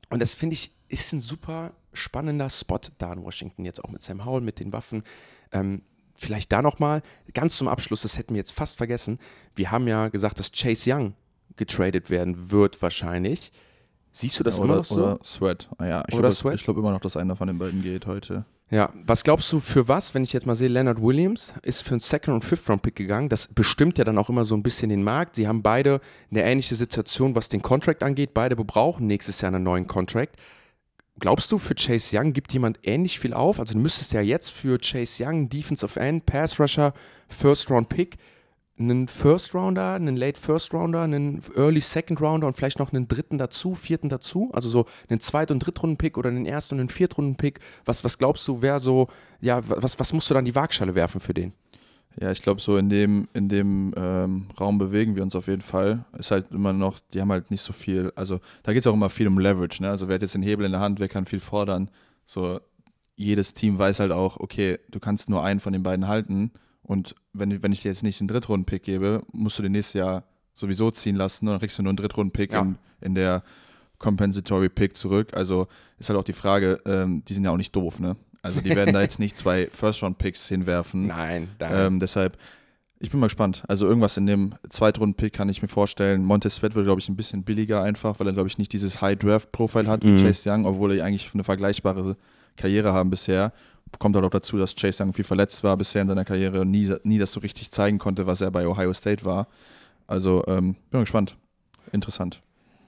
Und das finde ich ist ein super spannender Spot da in Washington, jetzt auch mit Sam Howell, mit den Waffen. Ähm, vielleicht da nochmal, ganz zum Abschluss, das hätten wir jetzt fast vergessen. Wir haben ja gesagt, dass Chase Young getradet werden wird, wahrscheinlich. Siehst du das ja, oder, immer noch so? Oder Sweat. Ah, ja, ich glaube glaub immer noch, dass einer von den beiden geht heute. Ja, was glaubst du für was, wenn ich jetzt mal sehe, Leonard Williams ist für einen Second- und Fifth-Round-Pick gegangen. Das bestimmt ja dann auch immer so ein bisschen den Markt. Sie haben beide eine ähnliche Situation, was den Contract angeht. Beide brauchen nächstes Jahr einen neuen Contract. Glaubst du, für Chase Young gibt jemand ähnlich viel auf? Also du müsstest ja jetzt für Chase Young, Defensive End, Pass Rusher, First-Round-Pick einen First Rounder, einen Late First Rounder, einen Early Second Rounder und vielleicht noch einen dritten dazu, vierten dazu, also so einen Zweit- und Drittrunden-Pick oder einen Erst- und einen Viertrunden-Pick. Was, was glaubst du, wer so, ja, was, was musst du dann die Waagschale werfen für den? Ja, ich glaube, so in dem, in dem ähm, Raum bewegen wir uns auf jeden Fall. Ist halt immer noch, die haben halt nicht so viel, also da geht es auch immer viel um Leverage, ne? Also wer hat jetzt den Hebel in der Hand, wer kann viel fordern. So, jedes Team weiß halt auch, okay, du kannst nur einen von den beiden halten und wenn, wenn ich dir jetzt nicht einen Drittrunden-Pick gebe, musst du den nächstes Jahr sowieso ziehen lassen und dann kriegst du nur einen Drittrunden-Pick ja. in, in der Compensatory Pick zurück. Also ist halt auch die Frage, ähm, die sind ja auch nicht doof, ne? Also die werden da jetzt nicht zwei <laughs> First-Round-Picks hinwerfen. Nein, nein. Ähm, deshalb, ich bin mal gespannt. Also irgendwas in dem Zweitrunden-Pick kann ich mir vorstellen. Montez Sweat wird, glaube ich, ein bisschen billiger einfach, weil er, glaube ich, nicht dieses High-Draft-Profile hat mhm. wie Chase Young, obwohl er eigentlich eine vergleichbare Karriere haben bisher kommt halt auch dazu, dass Chase Young viel verletzt war bisher in seiner Karriere und nie, nie das so richtig zeigen konnte, was er bei Ohio State war. Also ähm, bin gespannt. Interessant.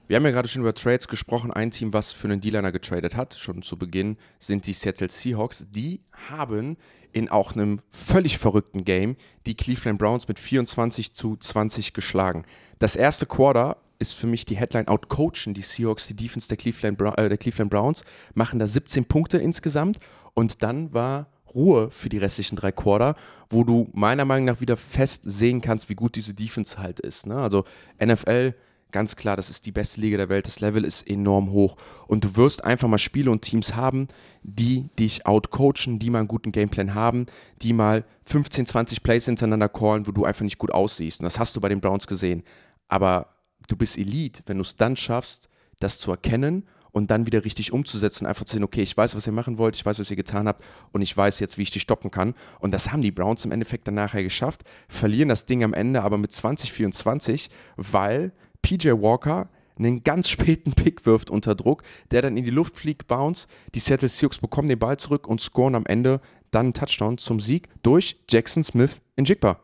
Wir haben ja gerade schon über Trades gesprochen. Ein Team, was für einen D-Liner getradet hat, schon zu Beginn, sind die Seattle Seahawks. Die haben in auch einem völlig verrückten Game die Cleveland Browns mit 24 zu 20 geschlagen. Das erste Quarter ist für mich die Headline outcoachen die Seahawks, die Defense der Cleveland, äh, der Cleveland Browns, machen da 17 Punkte insgesamt und dann war Ruhe für die restlichen drei Quarter, wo du meiner Meinung nach wieder fest sehen kannst, wie gut diese Defense halt ist. Ne? Also NFL ganz klar, das ist die beste Liga der Welt, das Level ist enorm hoch und du wirst einfach mal Spiele und Teams haben, die dich outcoachen, die mal einen guten Gameplan haben, die mal 15, 20 Plays hintereinander callen, wo du einfach nicht gut aussiehst und das hast du bei den Browns gesehen, aber du bist Elite, wenn du es dann schaffst, das zu erkennen und dann wieder richtig umzusetzen, einfach zu sehen, okay, ich weiß, was ihr machen wollt, ich weiß, was ihr getan habt und ich weiß jetzt, wie ich die stoppen kann. Und das haben die Browns im Endeffekt dann nachher geschafft, verlieren das Ding am Ende aber mit 2024, weil PJ Walker einen ganz späten Pick wirft unter Druck, der dann in die Luft fliegt, bounce. Die Seattle Seahawks bekommen den Ball zurück und scoren am Ende dann einen Touchdown zum Sieg durch Jackson Smith in Jigba.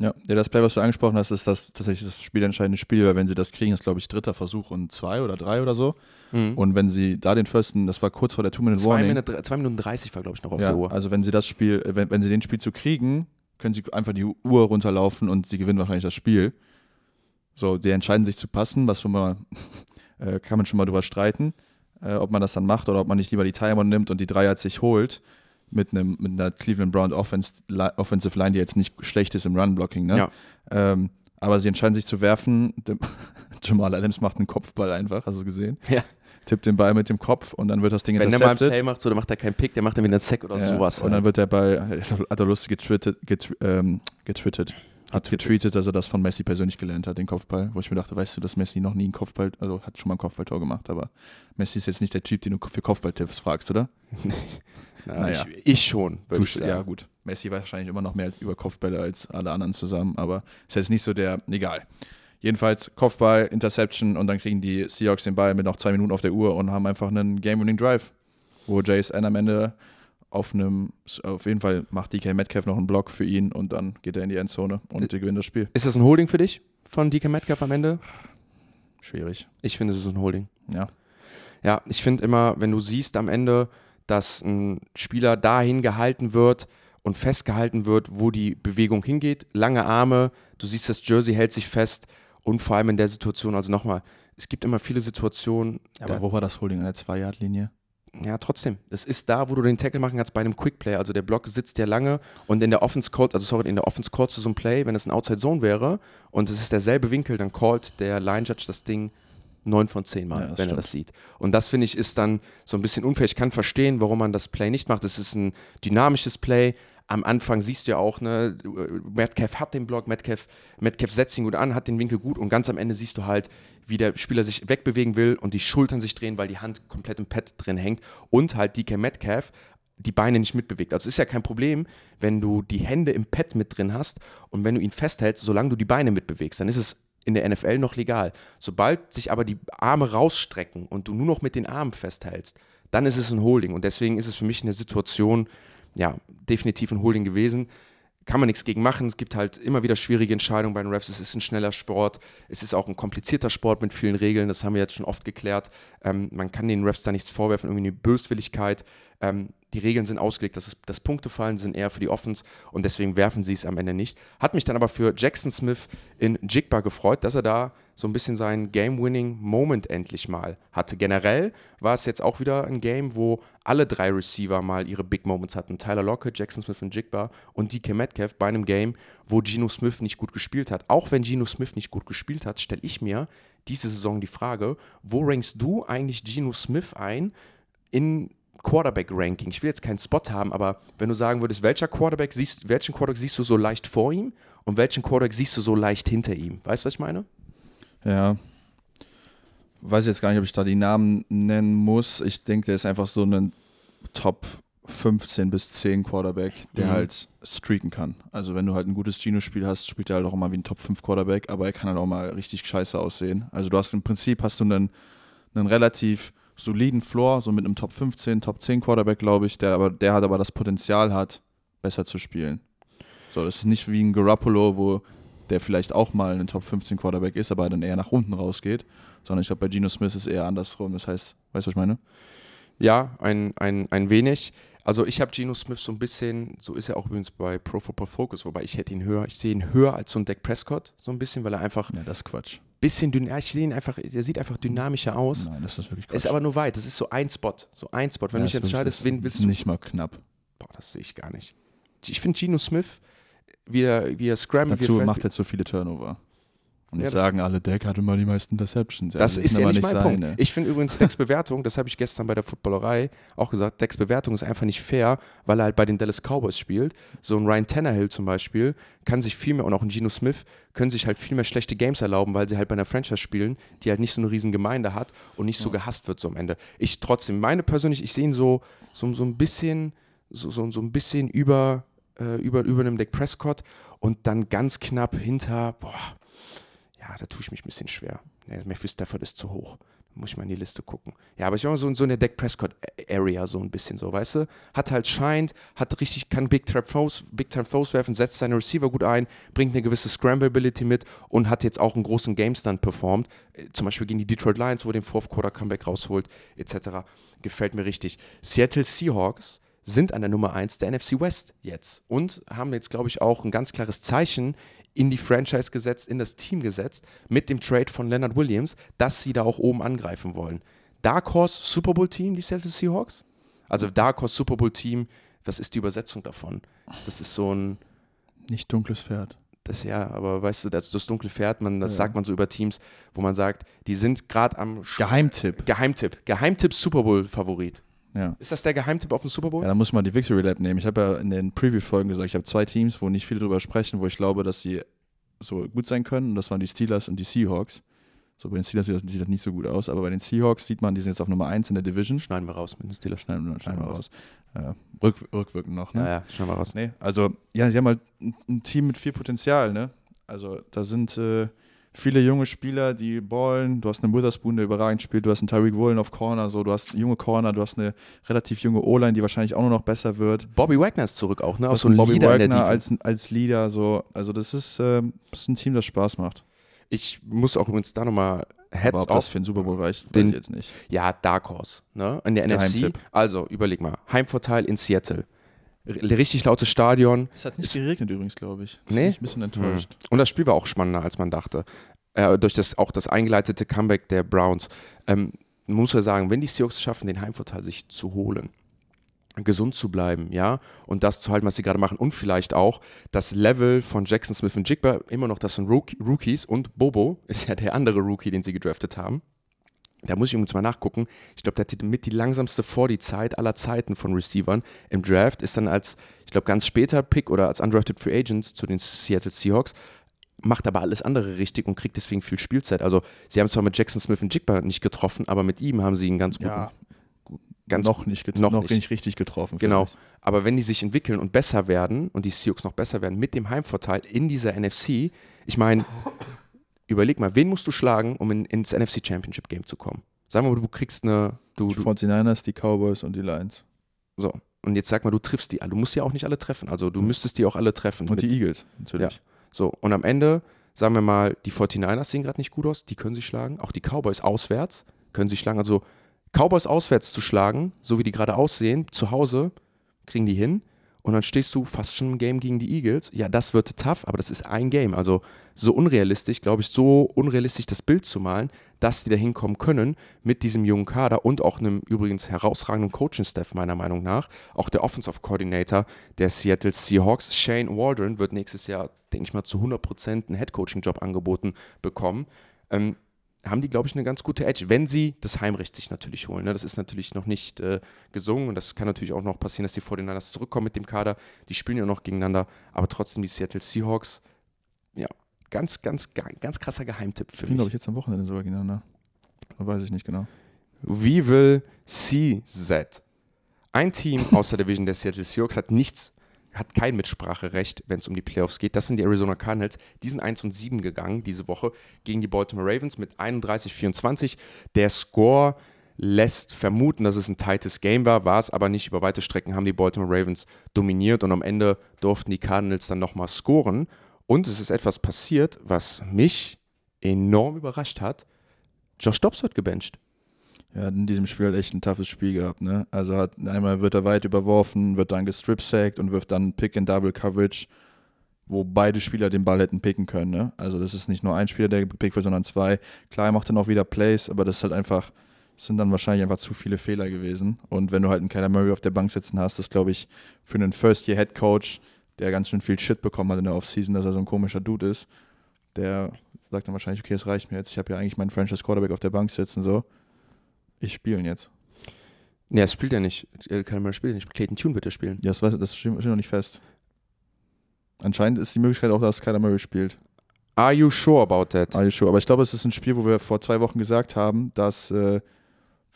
Ja, ja, das Play, was du angesprochen hast, ist das tatsächlich das spielentscheidende Spiel, weil wenn sie das kriegen, ist glaube ich dritter Versuch und zwei oder drei oder so. Mhm. Und wenn sie da den Firsten, das war kurz vor der Two-Minute-Warning. Zwei, zwei Minuten 30 war glaube ich noch auf ja, der Uhr. Also wenn sie das Spiel, wenn, wenn sie den Spiel zu kriegen, können sie einfach die Uhr runterlaufen und sie gewinnen wahrscheinlich das Spiel. So, die entscheiden sich zu passen, was schon mal, <laughs> äh, kann man schon mal drüber streiten, äh, ob man das dann macht oder ob man nicht lieber die Timer nimmt und die Dreier sich holt mit einem mit einer Cleveland Brown Offense, Offensive Line, die jetzt nicht schlecht ist im Run-Blocking, ne? Ja. Ähm, aber sie entscheiden sich zu werfen. <laughs> Jamal Adams macht einen Kopfball einfach, hast du es gesehen? Ja. Tippt den Ball mit dem Kopf und dann wird das Ding Wenn intercepted. Wenn der mal einen Play macht, so, dann macht er keinen Pick, der macht dann wieder einen Sack oder ja. sowas. Und dann wird der Ball, <laughs> hat er lustig getwittert, getw ähm, getwittert hat getweetet, dass er das von Messi persönlich gelernt hat, den Kopfball, wo ich mir dachte, weißt du, dass Messi noch nie einen Kopfball, also hat schon mal ein Kopfballtor gemacht, aber Messi ist jetzt nicht der Typ, den du für Kopfballtipps fragst, oder? <laughs> Na, naja. ich, ich schon, würde ich sagen. Ja, gut. Messi wahrscheinlich immer noch mehr als über Kopfbälle als alle anderen zusammen, aber ist jetzt nicht so der, egal. Jedenfalls Kopfball, Interception und dann kriegen die Seahawks den Ball mit noch zwei Minuten auf der Uhr und haben einfach einen Game-Winning Drive, wo JSN am Ende auf einem, auf jeden Fall macht DK Metcalf noch einen Block für ihn und dann geht er in die Endzone und die gewinnen das Spiel. Ist das ein Holding für dich von DK Metcalf am Ende? Schwierig. Ich finde, es ist ein Holding. Ja. Ja, ich finde immer, wenn du siehst am Ende, dass ein Spieler dahin gehalten wird und festgehalten wird, wo die Bewegung hingeht, lange Arme, du siehst, das Jersey hält sich fest und vor allem in der Situation, also nochmal, es gibt immer viele Situationen. Aber wo war das Holding an der Zwei-Yard-Linie? ja, trotzdem. Es ist da, wo du den Tackle machen kannst bei einem Quickplay. Also der Block sitzt ja lange und in der Offense Code, also sorry, in der Offense Code zu so einem Play, wenn es ein Outside Zone wäre und es ist derselbe Winkel, dann callt der Line Judge das Ding neun von zehn Mal, ja, wenn stimmt. er das sieht. Und das finde ich ist dann so ein bisschen unfair. Ich kann verstehen, warum man das Play nicht macht. Es ist ein dynamisches Play, am Anfang siehst du ja auch, ne, Metcalf hat den Block, Metcalf, Metcalf setzt ihn gut an, hat den Winkel gut und ganz am Ende siehst du halt, wie der Spieler sich wegbewegen will und die Schultern sich drehen, weil die Hand komplett im Pad drin hängt und halt DK Metcalf die Beine nicht mitbewegt. Also es ist ja kein Problem, wenn du die Hände im Pad mit drin hast und wenn du ihn festhältst, solange du die Beine mitbewegst, dann ist es in der NFL noch legal. Sobald sich aber die Arme rausstrecken und du nur noch mit den Armen festhältst, dann ist es ein Holding. Und deswegen ist es für mich eine Situation, ja, definitiv ein Holding gewesen. Kann man nichts gegen machen. Es gibt halt immer wieder schwierige Entscheidungen bei den Refs. Es ist ein schneller Sport. Es ist auch ein komplizierter Sport mit vielen Regeln. Das haben wir jetzt schon oft geklärt. Ähm, man kann den Refs da nichts vorwerfen, irgendwie eine Böswilligkeit. Ähm, die Regeln sind ausgelegt, dass Punkte fallen, sind eher für die Offens und deswegen werfen sie es am Ende nicht. Hat mich dann aber für Jackson Smith in Jigba gefreut, dass er da so ein bisschen seinen Game-Winning-Moment endlich mal hatte. Generell war es jetzt auch wieder ein Game, wo alle drei Receiver mal ihre Big Moments hatten. Tyler Lockett, Jackson Smith und Jigba und DK Metcalf bei einem Game, wo Geno Smith nicht gut gespielt hat. Auch wenn Geno Smith nicht gut gespielt hat, stelle ich mir diese Saison die Frage, wo rankst du eigentlich Geno Smith ein in Quarterback-Ranking. Ich will jetzt keinen Spot haben, aber wenn du sagen würdest, welcher Quarterback siehst, welchen Quarterback siehst du so leicht vor ihm und welchen Quarterback siehst du so leicht hinter ihm? Weißt du, was ich meine? Ja. Weiß jetzt gar nicht, ob ich da die Namen nennen muss. Ich denke, der ist einfach so ein Top 15 bis 10 Quarterback, der mhm. halt streaken kann. Also wenn du halt ein gutes Gino-Spiel hast, spielt er halt auch immer wie ein Top 5 Quarterback, aber er kann halt auch mal richtig scheiße aussehen. Also du hast im Prinzip hast du einen, einen relativ soliden Floor, so mit einem Top 15, Top 10 Quarterback, glaube ich, der aber, der hat aber das Potenzial hat, besser zu spielen. So, das ist nicht wie ein Garoppolo, wo der vielleicht auch mal ein Top 15 Quarterback ist, aber dann eher nach unten rausgeht, sondern ich glaube, bei Geno Smith ist es eher andersrum. Das heißt, weißt du, was ich meine? Ja, ein, ein, ein wenig. Also ich habe Geno Smith so ein bisschen, so ist er auch übrigens bei Pro Football Focus, wobei ich hätte ihn höher, ich sehe ihn höher als so ein Dak Prescott, so ein bisschen, weil er einfach Ja, das ist Quatsch. Bisschen dünn, ich sehe ihn einfach, der sieht einfach dynamischer aus. Nein, das ist wirklich Quatsch. Ist aber nur weit, das ist so ein Spot, so ein Spot. Wenn Ja, du dich entscheidest, wen ist willst du? Nicht mal knapp. Boah, das sehe ich gar nicht. Ich finde Geno Smith, wie er, wie er scrambled, Dazu macht er zu viele Turnover. Und Ja, jetzt das- sagen alle, Dak hatte mal die meisten Interceptions. Ja, Das ist ja aber nicht mein seine. Punkt. Ich finde übrigens Decks Bewertung, das habe ich gestern bei der Footballerei auch gesagt, Decks Bewertung ist einfach nicht fair, weil er halt bei den Dallas Cowboys spielt. So ein Ryan Tannehill zum Beispiel kann sich viel mehr, und auch ein Geno Smith, können sich halt viel mehr schlechte Games erlauben, weil sie halt bei einer Franchise spielen, die halt nicht so eine riesen Gemeinde hat und nicht so gehasst wird so am Ende. Ich trotzdem, meine persönlich, ich sehe ihn so, so, so ein bisschen, so, so, so ein bisschen über, äh, über, über einem Dak Prescott und dann ganz knapp hinter, boah, ja, da tue ich mich ein bisschen schwer. Nee, Matthew Stafford ist zu hoch. Da muss ich mal in die Liste gucken. Ja, aber ich war so, so in der Dak Prescott-Area so ein bisschen so, weißt du? Hat halt scheint, hat richtig, kann Big Time Throws, Big Time Throws werfen, setzt seine Receiver gut ein, bringt eine gewisse Scramblability mit und hat jetzt auch einen großen Gamestand performt. Äh, Zum Beispiel gegen die Detroit Lions, wo er den Fourth Quarter Comeback rausholt, etc. Gefällt mir richtig. Seattle Seahawks sind an der Nummer 1 der NFC West jetzt und haben jetzt, glaube ich, auch ein ganz klares Zeichen in die Franchise gesetzt, in das Team gesetzt, mit dem Trade von Leonard Williams, dass sie da auch oben angreifen wollen. Dark Horse Super Bowl Team, die Seattle Seahawks? Also Dark Horse Super Bowl Team, was ist die Übersetzung davon? Das das ist so ein, Nicht dunkles Pferd. das ja, aber weißt du, das, das dunkle Pferd, man, das Ja. sagt man so über Teams, wo man sagt, die sind gerade am Geheimtipp. Geheimtipp, Geheimtipp Super Bowl Favorit. Ja. Ist das der Geheimtipp auf den Super Bowl? Ja, dann muss man die Victory Lab nehmen. Ich habe ja in den Preview-Folgen gesagt, ich habe zwei Teams, wo nicht viele drüber sprechen, wo ich glaube, dass sie so gut sein können. Und das waren die Steelers und die Seahawks. So, bei den Steelers sieht das, sieht das nicht so gut aus, aber bei den Seahawks sieht man, die sind jetzt auf Nummer 1 in der Division. Schneiden wir raus mit den Steelers. Schneiden wir, schneiden wir wir raus. Ja, rück, rückwirkend noch, ne? Ja, ja, schneiden wir raus. Nee, also, ja, sie haben halt ein, ein Team mit viel Potenzial, ne? Also, da sind äh, viele junge Spieler, die ballen. Du hast einen Witherspoon, der überragend spielt. Du hast einen Tyreek Woolen auf Corner, so. Du hast junge Corner, du hast eine relativ junge O-Line, die wahrscheinlich auch nur noch besser wird. Bobby Wagner ist zurück auch, ne? Auch so ein Bobby Leader Wagner als, als Leader, so. Also, das ist, ähm, das ist ein Team, das Spaß macht. Ich muss auch übrigens da nochmal Aber Heads ob das für den Super Bowl reicht, Den- ich jetzt nicht. Ja, Dark Horse, ne? In der NFC. Also, überleg mal. Heimvorteil in Seattle. Richtig lautes Stadion. Es hat nicht geregnet übrigens, glaube ich. Das Nee? mich ein bisschen enttäuscht. Und das Spiel war auch spannender, als man dachte. Äh, durch das, auch das eingeleitete Comeback der Browns. Ähm, man muss ja sagen, wenn die Seahawks es schaffen, den Heimvorteil sich zu holen, gesund zu bleiben, ja, und das zu halten, was sie gerade machen und vielleicht auch das Level von Jackson Smith und Jigba, immer noch, das sind Rook Rookies und Bobo ist ja der andere Rookie, den sie gedraftet haben. Da muss ich übrigens mal nachgucken. Ich glaube, der die- mit die langsamste vor die Zeit aller Zeiten von Receivern im Draft. Ist dann als, ich glaube, ganz später Pick oder als undrafted Free Agents zu den Seattle Seahawks. Macht aber alles andere richtig und kriegt deswegen viel Spielzeit. Also, sie haben zwar mit Jackson Smith und Jigba nicht getroffen, aber mit ihm haben sie ihn ganz gut. Ja, ganz noch nicht, get noch noch, nicht. nicht. richtig getroffen. Genau. vielleicht. Aber wenn die sich entwickeln und besser werden und die Seahawks noch besser werden mit dem Heimvorteil in dieser NFC, ich meine, überleg mal, wen musst du schlagen, um in, ins NFC Championship Game zu kommen? Sagen wir mal, du kriegst eine, du, Die du 49ers, die Cowboys und die Lions. so. Und jetzt sag mal, du triffst die alle. Du musst die auch nicht alle treffen. Also du müsstest die auch alle treffen. Und Mit- die Eagles, natürlich. so, und am Ende, sagen wir mal, die 49ers sehen gerade nicht gut aus, die können sie schlagen. Auch die Cowboys auswärts können sie schlagen. Also Cowboys auswärts zu schlagen, so wie die gerade aussehen, zu Hause, kriegen die hin. Und dann stehst du fast schon im Game gegen die Eagles. Ja, das wird tough, aber das ist ein Game. Also so unrealistisch, glaube ich, so unrealistisch das Bild zu malen, dass die da hinkommen können mit diesem jungen Kader und auch einem übrigens herausragenden Coaching-Staff, meiner Meinung nach. Auch der Offensive Coordinator der Seattle Seahawks, Shane Waldron, wird nächstes Jahr, denke ich mal, zu 100% einen Head-Coaching-Job angeboten bekommen. Ähm, haben die, glaube ich, eine ganz gute Edge, wenn sie das Heimrecht sich natürlich holen. Ne? Das ist natürlich noch nicht äh, gesungen und das kann natürlich auch noch passieren, dass die 49ers zurückkommen mit dem Kader. Die spielen ja noch gegeneinander, aber trotzdem die Seattle Seahawks, ja, ganz, ganz, ga- ganz krasser Geheimtipp für Spielen, glaube mich. ich, jetzt am Wochenende sogar gegeneinander. Weiß ich nicht genau. We will see that. Ein Team aus der Division der Seattle Seahawks hat nichts, hat kein Mitspracherecht, wenn es um die Playoffs geht. Das sind die Arizona Cardinals. Die sind 1 und 7 gegangen diese Woche gegen die Baltimore Ravens mit 31-24. Der Score lässt vermuten, dass es ein tightes Game war, war es aber nicht. Über weite Strecken haben die Baltimore Ravens dominiert und am Ende durften die Cardinals dann nochmal scoren. Und es ist etwas passiert, was mich enorm überrascht hat. Josh Dobbs wird gebencht. Er hat in diesem Spiel halt echt ein toughes Spiel gehabt, ne? Also hat einmal wird er weit überworfen, wird dann gestrip-sacked und wirft dann Pick and Double Coverage, wo beide Spieler den Ball hätten picken können, ne? Also das ist nicht nur ein Spieler, der gepickt wird, sondern zwei. Klar, er macht dann auch wieder Plays, aber das ist halt einfach, das sind dann wahrscheinlich einfach zu viele Fehler gewesen. Und wenn du halt einen Kyler Murray auf der Bank sitzen hast, das glaube ich für einen First-Year-Head-Coach, der ganz schön viel Shit bekommen hat in der Offseason, dass er so ein komischer Dude ist, der sagt dann wahrscheinlich, okay, es reicht mir jetzt. Ich habe ja eigentlich meinen Franchise Quarterback auf der Bank sitzen, so ich spiele ihn jetzt. Nee, es spielt ja nicht. Kann man spielen nicht. Clayton Tune wird er spielen. Ja, das, weiß, das steht noch nicht fest. Anscheinend ist die Möglichkeit auch, dass Kyler Murray spielt. Are you sure about that? Are you sure? Aber ich glaube, es ist ein Spiel, wo wir vor zwei Wochen gesagt haben, dass äh,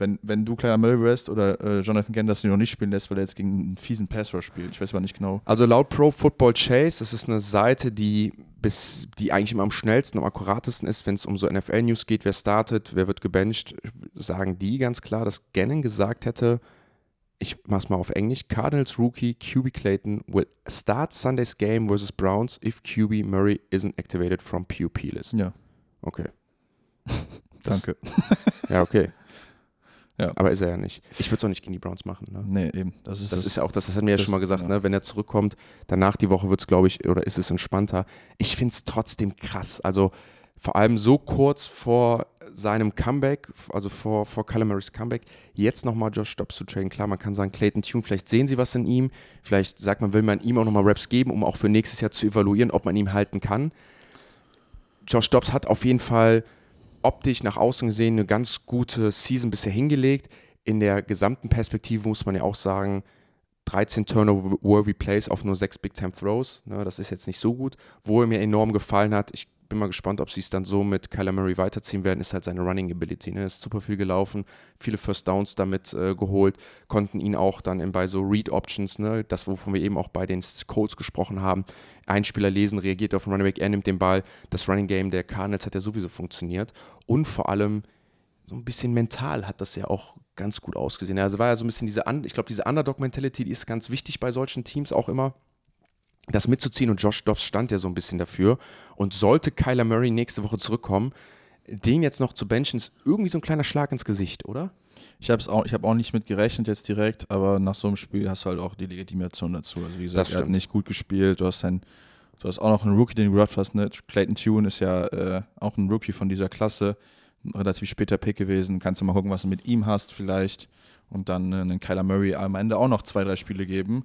wenn, wenn du kleiner Murray wärst oder äh, Jonathan ihn noch nicht spielen lässt, weil er jetzt gegen einen fiesen Passrush spielt. Ich weiß aber nicht genau. Also laut Pro Football Chase, das ist eine Seite, die bis die eigentlich immer am schnellsten, am akkuratesten ist, wenn es um so NFL-News geht, wer startet, wer wird gebencht, sagen die ganz klar, dass Gannon gesagt hätte, ich mach's mal auf Englisch, Cardinals Rookie QB Clayton will start Sunday's game versus Browns if QB Murray isn't activated from PUP list. Ja. Okay. <laughs> Danke. Ja, okay. Ja. Aber ist er ja nicht. Ich würde es auch nicht gegen die Browns machen. Ne? Nee, eben. Das ist, Das das ist ja auch, das, das hat mir ja schon mal gesagt, ja. ne? wenn er zurückkommt, danach die Woche wird es, glaube ich, oder ist es entspannter. Ich finde es trotzdem krass. Also vor allem so kurz vor seinem Comeback, also vor, vor Calamarys Comeback, jetzt nochmal Josh Dobbs zu traden. Klar, man kann sagen, Clayton Tune, vielleicht sehen sie was in ihm, vielleicht sagt man, will man ihm auch nochmal Raps geben, um auch für nächstes Jahr zu evaluieren, ob man ihn halten kann. Josh Dobbs hat auf jeden Fall optisch nach außen gesehen eine ganz gute Season bisher hingelegt. In der gesamten Perspektive muss man ja auch sagen, 13 Turnover-worthy Plays auf nur 6 Big-Time-Throws. Ne, das ist jetzt nicht so gut. Wo er mir enorm gefallen hat, ich bin mal gespannt, ob sie es dann so mit Kyler Murray weiterziehen werden, ist halt seine Running Ability. Ne? Ist super viel gelaufen, viele First Downs damit äh, geholt, konnten ihn auch dann in, bei so Read Options, ne? das wovon wir eben auch bei den Colts gesprochen haben, ein Spieler lesen, reagiert auf den Running Back, er nimmt den Ball. Das Running Game der Cardinals hat ja sowieso funktioniert. Und vor allem so ein bisschen mental hat das ja auch ganz gut ausgesehen. Also war ja so ein bisschen diese, ich glaube, diese Underdog-Mentality, die ist ganz wichtig bei solchen Teams auch immer, das mitzuziehen. Und Josh Dobbs stand ja so ein bisschen dafür. Und sollte Kyler Murray nächste Woche zurückkommen, den jetzt noch zu benchen, ist irgendwie so ein kleiner Schlag ins Gesicht, oder? Ich habe auch, ich hab auch nicht mit gerechnet jetzt direkt, aber nach so einem Spiel hast du halt auch die Legitimation dazu. Also wie gesagt, er hat nicht gut gespielt. Du hast, ein, du hast auch noch einen Rookie, den du gedraft hast. Ne? Clayton Tune ist ja äh, auch ein Rookie von dieser Klasse. Ein relativ später Pick gewesen. Kannst du mal gucken, was du mit ihm hast vielleicht. Und dann äh, einen Kyler Murray am Ende auch noch zwei, drei Spiele geben.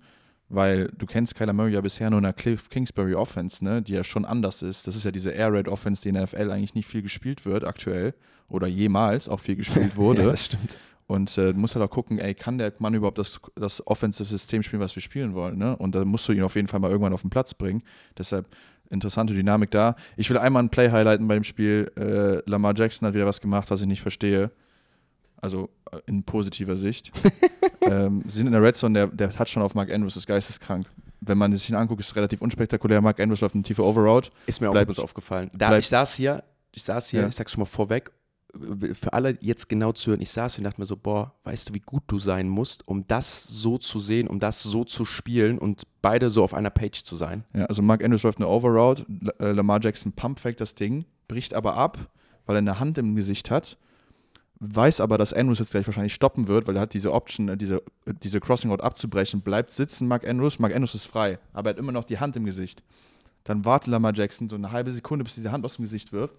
Weil du kennst Kyler Murray ja bisher nur in der Cliff Kingsbury Offense, ne? die ja schon anders ist. Das ist ja diese Air Raid Offense, die in der NFL eigentlich nicht viel gespielt wird aktuell. Oder jemals auch viel gespielt <laughs> wurde. ja, das stimmt. Und äh, du musst halt auch gucken, ey, kann der Mann überhaupt das, das Offensive-System spielen, was wir spielen wollen? Ne? Und da musst du ihn auf jeden Fall mal irgendwann auf den Platz bringen. Deshalb interessante Dynamik da. Ich will einmal ein Play highlighten bei dem Spiel. Äh, Lamar Jackson hat wieder was gemacht, was ich nicht verstehe. Also äh, in positiver Sicht. <laughs> ähm, sie sind in der Red Zone, der, der Touchdown auf Mark Andrews ist geisteskrank. Wenn man sich ihn anguckt, ist es relativ unspektakulär. Mark Andrews läuft eine tiefe Overroute. Ist mir auch Bleibt- aufgefallen. Da, bleibt- ich saß hier, ich saß hier, Ja. ich sag's schon mal vorweg, für alle jetzt genau zu hören, ich saß hier und dachte mir so, boah, weißt du, wie gut du sein musst, um das so zu sehen, um das so zu spielen und beide so auf einer Page zu sein. Ja, also Mark Andrews läuft eine Overroute, äh, Lamar Jackson pump fake das Ding, bricht aber ab, weil er eine Hand im Gesicht hat, weiß aber, dass Andrews jetzt gleich wahrscheinlich stoppen wird, weil er hat diese Option, äh, diese, äh, diese Crossing Route abzubrechen, bleibt sitzen Mark Andrews, Mark Andrews ist frei, aber er hat immer noch die Hand im Gesicht. Dann wartet Lamar Jackson so eine halbe Sekunde, bis diese Hand aus dem Gesicht wirft,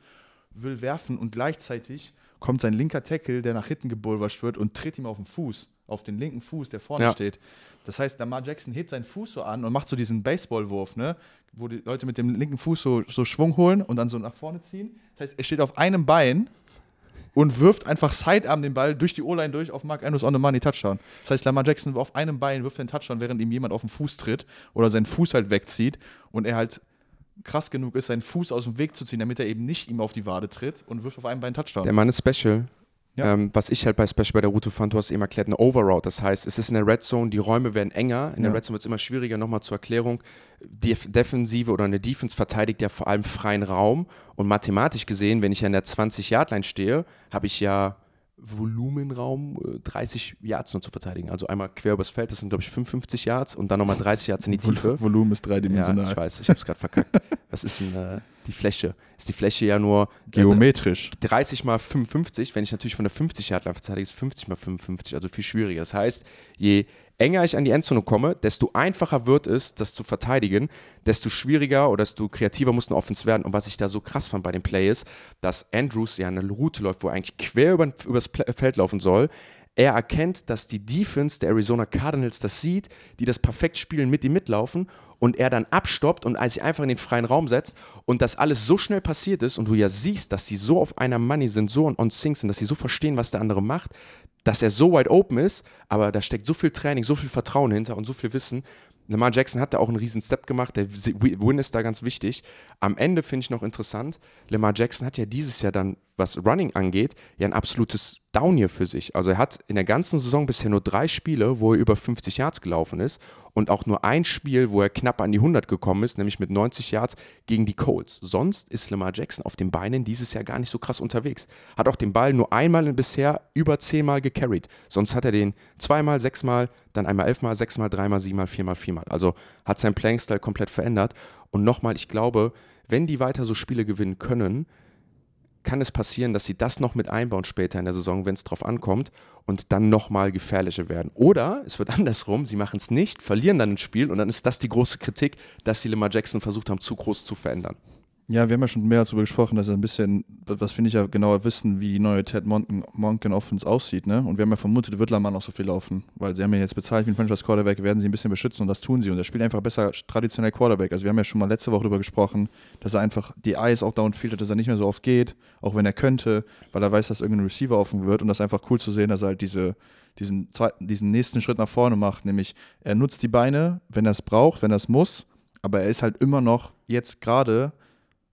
will werfen und gleichzeitig kommt sein linker Tackle, der nach hinten gebulverscht wird und tritt ihm auf den Fuß, auf den linken Fuß, der vorne Ja. steht. Das heißt, Lamar Jackson hebt seinen Fuß so an und macht so diesen Baseballwurf, ne? wo die Leute mit dem linken Fuß so, so Schwung holen und dann so nach vorne ziehen. Das heißt, er steht auf einem Bein und wirft einfach Sidearm den Ball durch die O-Line durch auf Mark Andrews on the money Touchdown. Das heißt, Lamar Jackson auf einem Bein wirft den Touchdown, während ihm jemand auf den Fuß tritt oder seinen Fuß halt wegzieht und er halt krass genug ist, seinen Fuß aus dem Weg zu ziehen, damit er eben nicht ihm auf die Wade tritt und wirft auf einem Bein Touchdown. Der Mann ist special. Ja. Ähm, was ich halt bei Special bei der Route fand, du hast eben erklärt, eine Overroute. Das heißt, es ist in der Red Zone, die Räume werden enger. In der Ja. Red Zone wird es immer schwieriger. Nochmal zur Erklärung. Die Defensive oder eine Defense verteidigt ja vor allem freien Raum. Und mathematisch gesehen, wenn ich an der 20-Yard-Line stehe, habe ich ja Volumenraum, äh, 30 Yards nur zu verteidigen. Also einmal quer übers Feld, das sind, glaube ich, 55 Yards und dann nochmal 30 Yards in die Tiefe. Volumen ist Ja, dreidimensional. ich weiß, ich habe es gerade verkackt. <laughs> Was ist denn äh, die Fläche? Ist die Fläche ja nur äh, Geometrisch. 30 mal 55. Wenn ich natürlich von der 50 Yard Line verteidige, ist 50 mal 55, also viel schwieriger. Das heißt, je enger ich an die Endzone komme, desto einfacher wird es, das zu verteidigen, desto schwieriger oder desto kreativer muss eine Offense werden. Und was ich da so krass fand bei dem Play ist, dass Andrews ja eine Route läuft, wo er eigentlich quer über, übers Feld laufen soll. Er erkennt, dass die Defense der Arizona Cardinals das sieht, die das perfekt spielen, mit ihm mitlaufen und er dann abstoppt und sich einfach in den freien Raum setzt und das alles so schnell passiert ist und du ja siehst, dass sie so auf einer Money sind, so on, sync sind, dass sie so verstehen, was der andere macht, dass er so wide open ist, aber da steckt so viel Training, so viel Vertrauen hinter und so viel Wissen. Lamar Jackson hat da auch einen riesen Step gemacht, der Win ist da ganz wichtig. Am Ende finde ich noch interessant, Lamar Jackson hat ja dieses Jahr dann, was Running angeht, ja ein absolutes Down hier für sich. Also er hat in der ganzen Saison bisher nur drei Spiele, wo er über 50 Yards gelaufen ist und auch nur ein Spiel, wo er knapp an die 100 gekommen ist, nämlich mit 90 Yards gegen die Colts. Sonst ist Lamar Jackson auf den Beinen dieses Jahr gar nicht so krass unterwegs. Hat auch den Ball nur einmal bisher über zehnmal gecarried. Sonst hat er den zweimal, sechsmal, dann einmal elfmal, sechsmal, dreimal, siebenmal, viermal, viermal. Also hat sein Playing-Style komplett verändert. Und nochmal, ich glaube, wenn die weiter so Spiele gewinnen können, kann es passieren, dass sie das noch mit einbauen später in der Saison, wenn es drauf ankommt und dann nochmal gefährlicher werden. Oder es wird <laughs> andersrum, sie machen es nicht, verlieren dann ein Spiel und dann ist das die große Kritik, dass sie Lamar Jackson versucht haben, zu groß zu verändern. Ja, wir haben ja schon mehr darüber gesprochen, dass er ein bisschen, was finde ich ja genauer wissen, wie die neue Ted Monken, Monken Offense aussieht, ne? Und wir haben ja vermutet, wird Lamar noch so viel laufen, weil sie haben ja jetzt bezahlt wie ein Franchise Quarterback, werden sie ein bisschen beschützen und das tun sie und er spielt einfach besser traditionell Quarterback. Also wir haben ja schon mal letzte Woche darüber gesprochen, dass er einfach die Eyes auch downfield hat, dass er nicht mehr so oft geht, auch wenn er könnte, weil er weiß, dass irgendein Receiver offen wird und das ist einfach cool zu sehen, dass er halt diese, diesen, zweiten, diesen nächsten Schritt nach vorne macht, nämlich er nutzt die Beine, wenn er es braucht, wenn er es muss, aber er ist halt immer noch jetzt gerade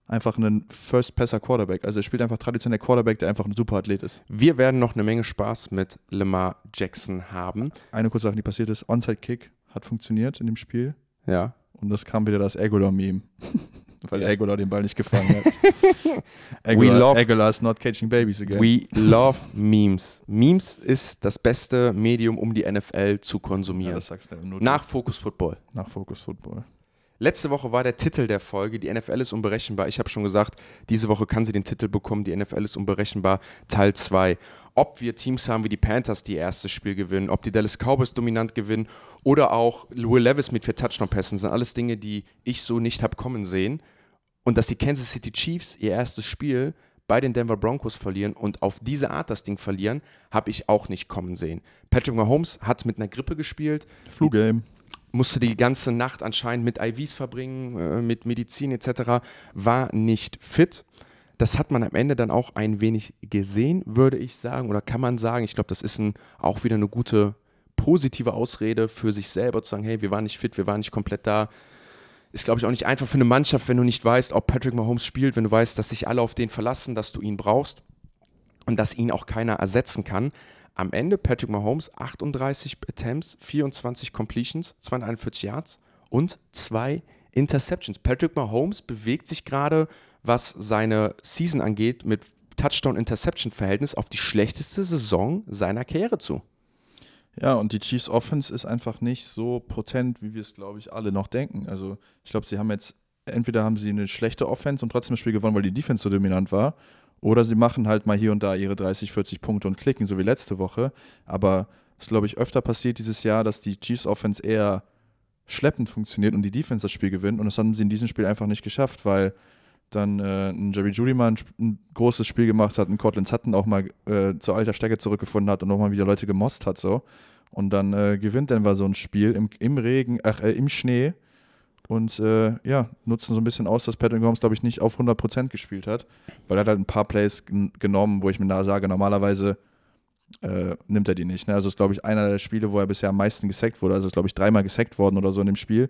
einfach ein First-Passer-Quarterback. Also er spielt einfach traditionell Quarterback, der einfach ein super Athlet ist. Wir werden noch eine Menge Spaß mit Lamar Jackson haben. Eine kurze Sache, die passiert ist, Onside-Kick hat funktioniert in dem Spiel Ja. und das kam wieder das Aguilar-Meme. <laughs> Weil Ja. Aguilar den Ball nicht gefangen hat. <laughs> We Aguilar, love- Aguilar is not catching babies again. We love Memes. Memes ist das beste Medium, um die NFL zu ja, konsumieren. das sagst du nur Nach Focus Football. nach Focus Football. Letzte Woche war der Titel der Folge, die NFL ist unberechenbar. Ich habe schon gesagt, diese Woche kann sie den Titel bekommen, die NFL ist unberechenbar, Teil 2. Ob wir Teams haben wie die Panthers, die erstes Spiel gewinnen, ob die Dallas Cowboys dominant gewinnen oder auch Will Levis mit vier Touchdown-Pässen, sind alles Dinge, die ich so nicht habe kommen sehen. Und dass die Kansas City Chiefs ihr erstes Spiel bei den Denver Broncos verlieren und auf diese Art das Ding verlieren, habe ich auch nicht kommen sehen. Patrick Mahomes hat mit einer Grippe gespielt, Flu-Game. Musste die ganze Nacht anscheinend mit IVs verbringen, äh, mit Medizin etc., war nicht fit. Das hat man am Ende dann auch ein wenig gesehen, würde ich sagen, oder kann man sagen. Ich glaube, das ist ein, auch wieder eine gute positive Ausrede für sich selber, zu sagen, hey, wir waren nicht fit, wir waren nicht komplett da. Ist, glaube ich, auch nicht einfach für eine Mannschaft, wenn du nicht weißt, ob Patrick Mahomes spielt, wenn du weißt, dass sich alle auf den verlassen, dass du ihn brauchst und dass ihn auch keiner ersetzen kann. Am Ende Patrick Mahomes 38 Attempts, 24 Completions, 241 Yards und zwei Interceptions. Patrick Mahomes bewegt sich gerade, was seine Season angeht, mit Touchdown-Interception-Verhältnis auf die schlechteste Saison seiner Karriere zu. Ja, und die Chiefs Offense ist einfach nicht so potent, wie wir es, glaube ich, alle noch denken. Also, ich glaube, sie haben jetzt, entweder haben sie eine schlechte Offense und trotzdem das Spiel gewonnen, weil die Defense so dominant war, oder sie machen halt mal hier und da ihre 30, 40 Punkte und klicken, so wie letzte Woche. Aber es glaube ich, öfter passiert dieses Jahr, dass die Chiefs Offense eher schleppend funktioniert und die Defense das Spiel gewinnt. Und das haben sie in diesem Spiel einfach nicht geschafft, weil dann äh, ein Jerry Judy mal ein, ein großes Spiel gemacht hat, ein Cortland Sutton auch mal äh, zur alter Stärke zurückgefunden hat und nochmal wieder Leute gemost hat so. Und dann äh, gewinnt Denver so ein Spiel im, im Regen, ach, äh, im Schnee und äh, ja, nutzen so ein bisschen aus, dass Patrick Mahomes, glaube ich, nicht auf 100% gespielt hat, weil er hat halt ein paar Plays gen- genommen, wo ich mir da sage, normalerweise äh, nimmt er die nicht. Ne? Also ist, glaube ich, einer der Spiele, wo er bisher am meisten gesackt wurde. Also ist, glaube ich, dreimal gesackt worden oder so in dem Spiel.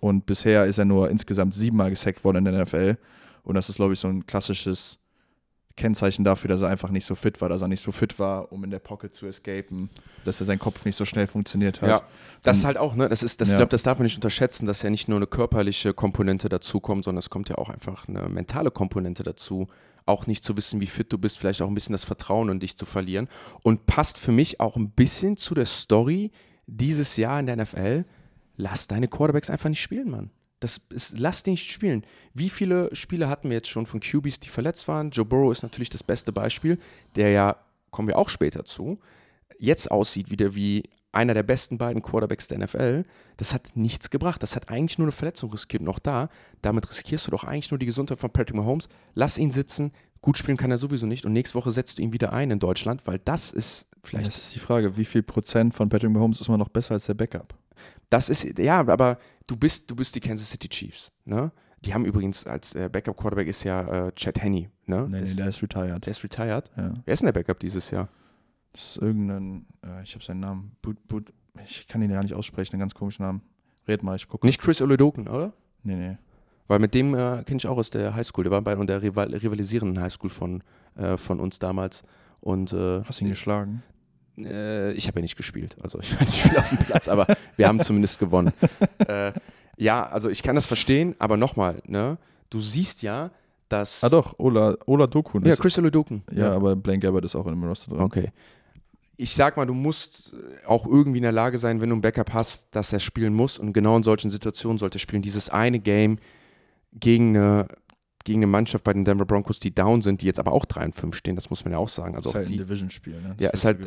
Und bisher ist er nur insgesamt siebenmal gesackt worden in der NFL. Und das ist, glaube ich, so ein klassisches Kennzeichen dafür, dass er einfach nicht so fit war, dass er nicht so fit war, um in der Pocket zu escapen, dass er sein Kopf nicht so schnell funktioniert hat. Ja, das ist halt auch, ne, das ist, das, ich Ja. glaube, das darf man nicht unterschätzen, dass ja nicht nur eine körperliche Komponente dazu kommt, sondern es kommt ja auch einfach eine mentale Komponente dazu. Auch nicht zu wissen, wie fit du bist, vielleicht auch ein bisschen das Vertrauen in dich zu verlieren. Und passt für mich auch ein bisschen zu der Story dieses Jahr in der NFL. Lass deine Quarterbacks einfach nicht spielen, Mann. Das ist, lass den nicht spielen. Wie viele Spiele hatten wir jetzt schon von QBs, die verletzt waren? Joe Burrow ist natürlich das beste Beispiel, der ja, kommen wir auch später zu, jetzt aussieht wieder wie einer der besten beiden Quarterbacks der NFL. Das hat nichts gebracht. Das hat eigentlich nur eine Verletzung riskiert. Noch da, damit riskierst du doch eigentlich nur die Gesundheit von Patrick Mahomes. Lass ihn sitzen. Gut spielen kann er sowieso nicht. Und nächste Woche setzt du ihn wieder ein in Deutschland, weil das ist vielleicht. Das ist die Frage, wie viel Prozent von Patrick Mahomes ist man noch besser als der Backup? Das ist, ja, aber du bist, du bist die Kansas City Chiefs, ne? Die haben übrigens als äh, Backup-Quarterback ist ja äh, Chad Henney, ne? Nee, nee, der ist retired. Der ist retired. Ja. Wer ist denn der Backup dieses Jahr? Das ist irgendein, äh, ich habe seinen Namen, But, But, ich kann ihn ja nicht aussprechen, einen ganz komischen Namen. Red mal, ich gucke. Nicht Chris Oledoken, oder? Nee, nee. Weil mit dem äh, kenne ich auch aus der Highschool. Der war bei der rival rivalisierenden Highschool von, äh, von uns damals. Und, äh, Hast ihn geschlagen? Äh, ich habe ja nicht gespielt. Also ich war nicht viel auf dem Platz, aber wir haben zumindest gewonnen. <laughs> äh, ja, also ich kann das verstehen, aber nochmal, ne? Du siehst ja, dass. Ah doch, Ola, Ola Dokun. Ja, ist- Chris Oledoken. ja, aber Blaine Gabbert ist auch in dem Roster drin. Okay. Ich sag mal, du musst auch irgendwie in der Lage sein, wenn du einen Backup hast, dass er spielen muss. Und genau in solchen Situationen sollte er spielen. Dieses eine Game gegen eine, gegen eine Mannschaft bei den Denver Broncos, die down sind, die jetzt aber auch 3 und 5 stehen, das muss man ja auch sagen. Also ist halt ein die, Division-Spiel, ne? Das Ja, ist halt-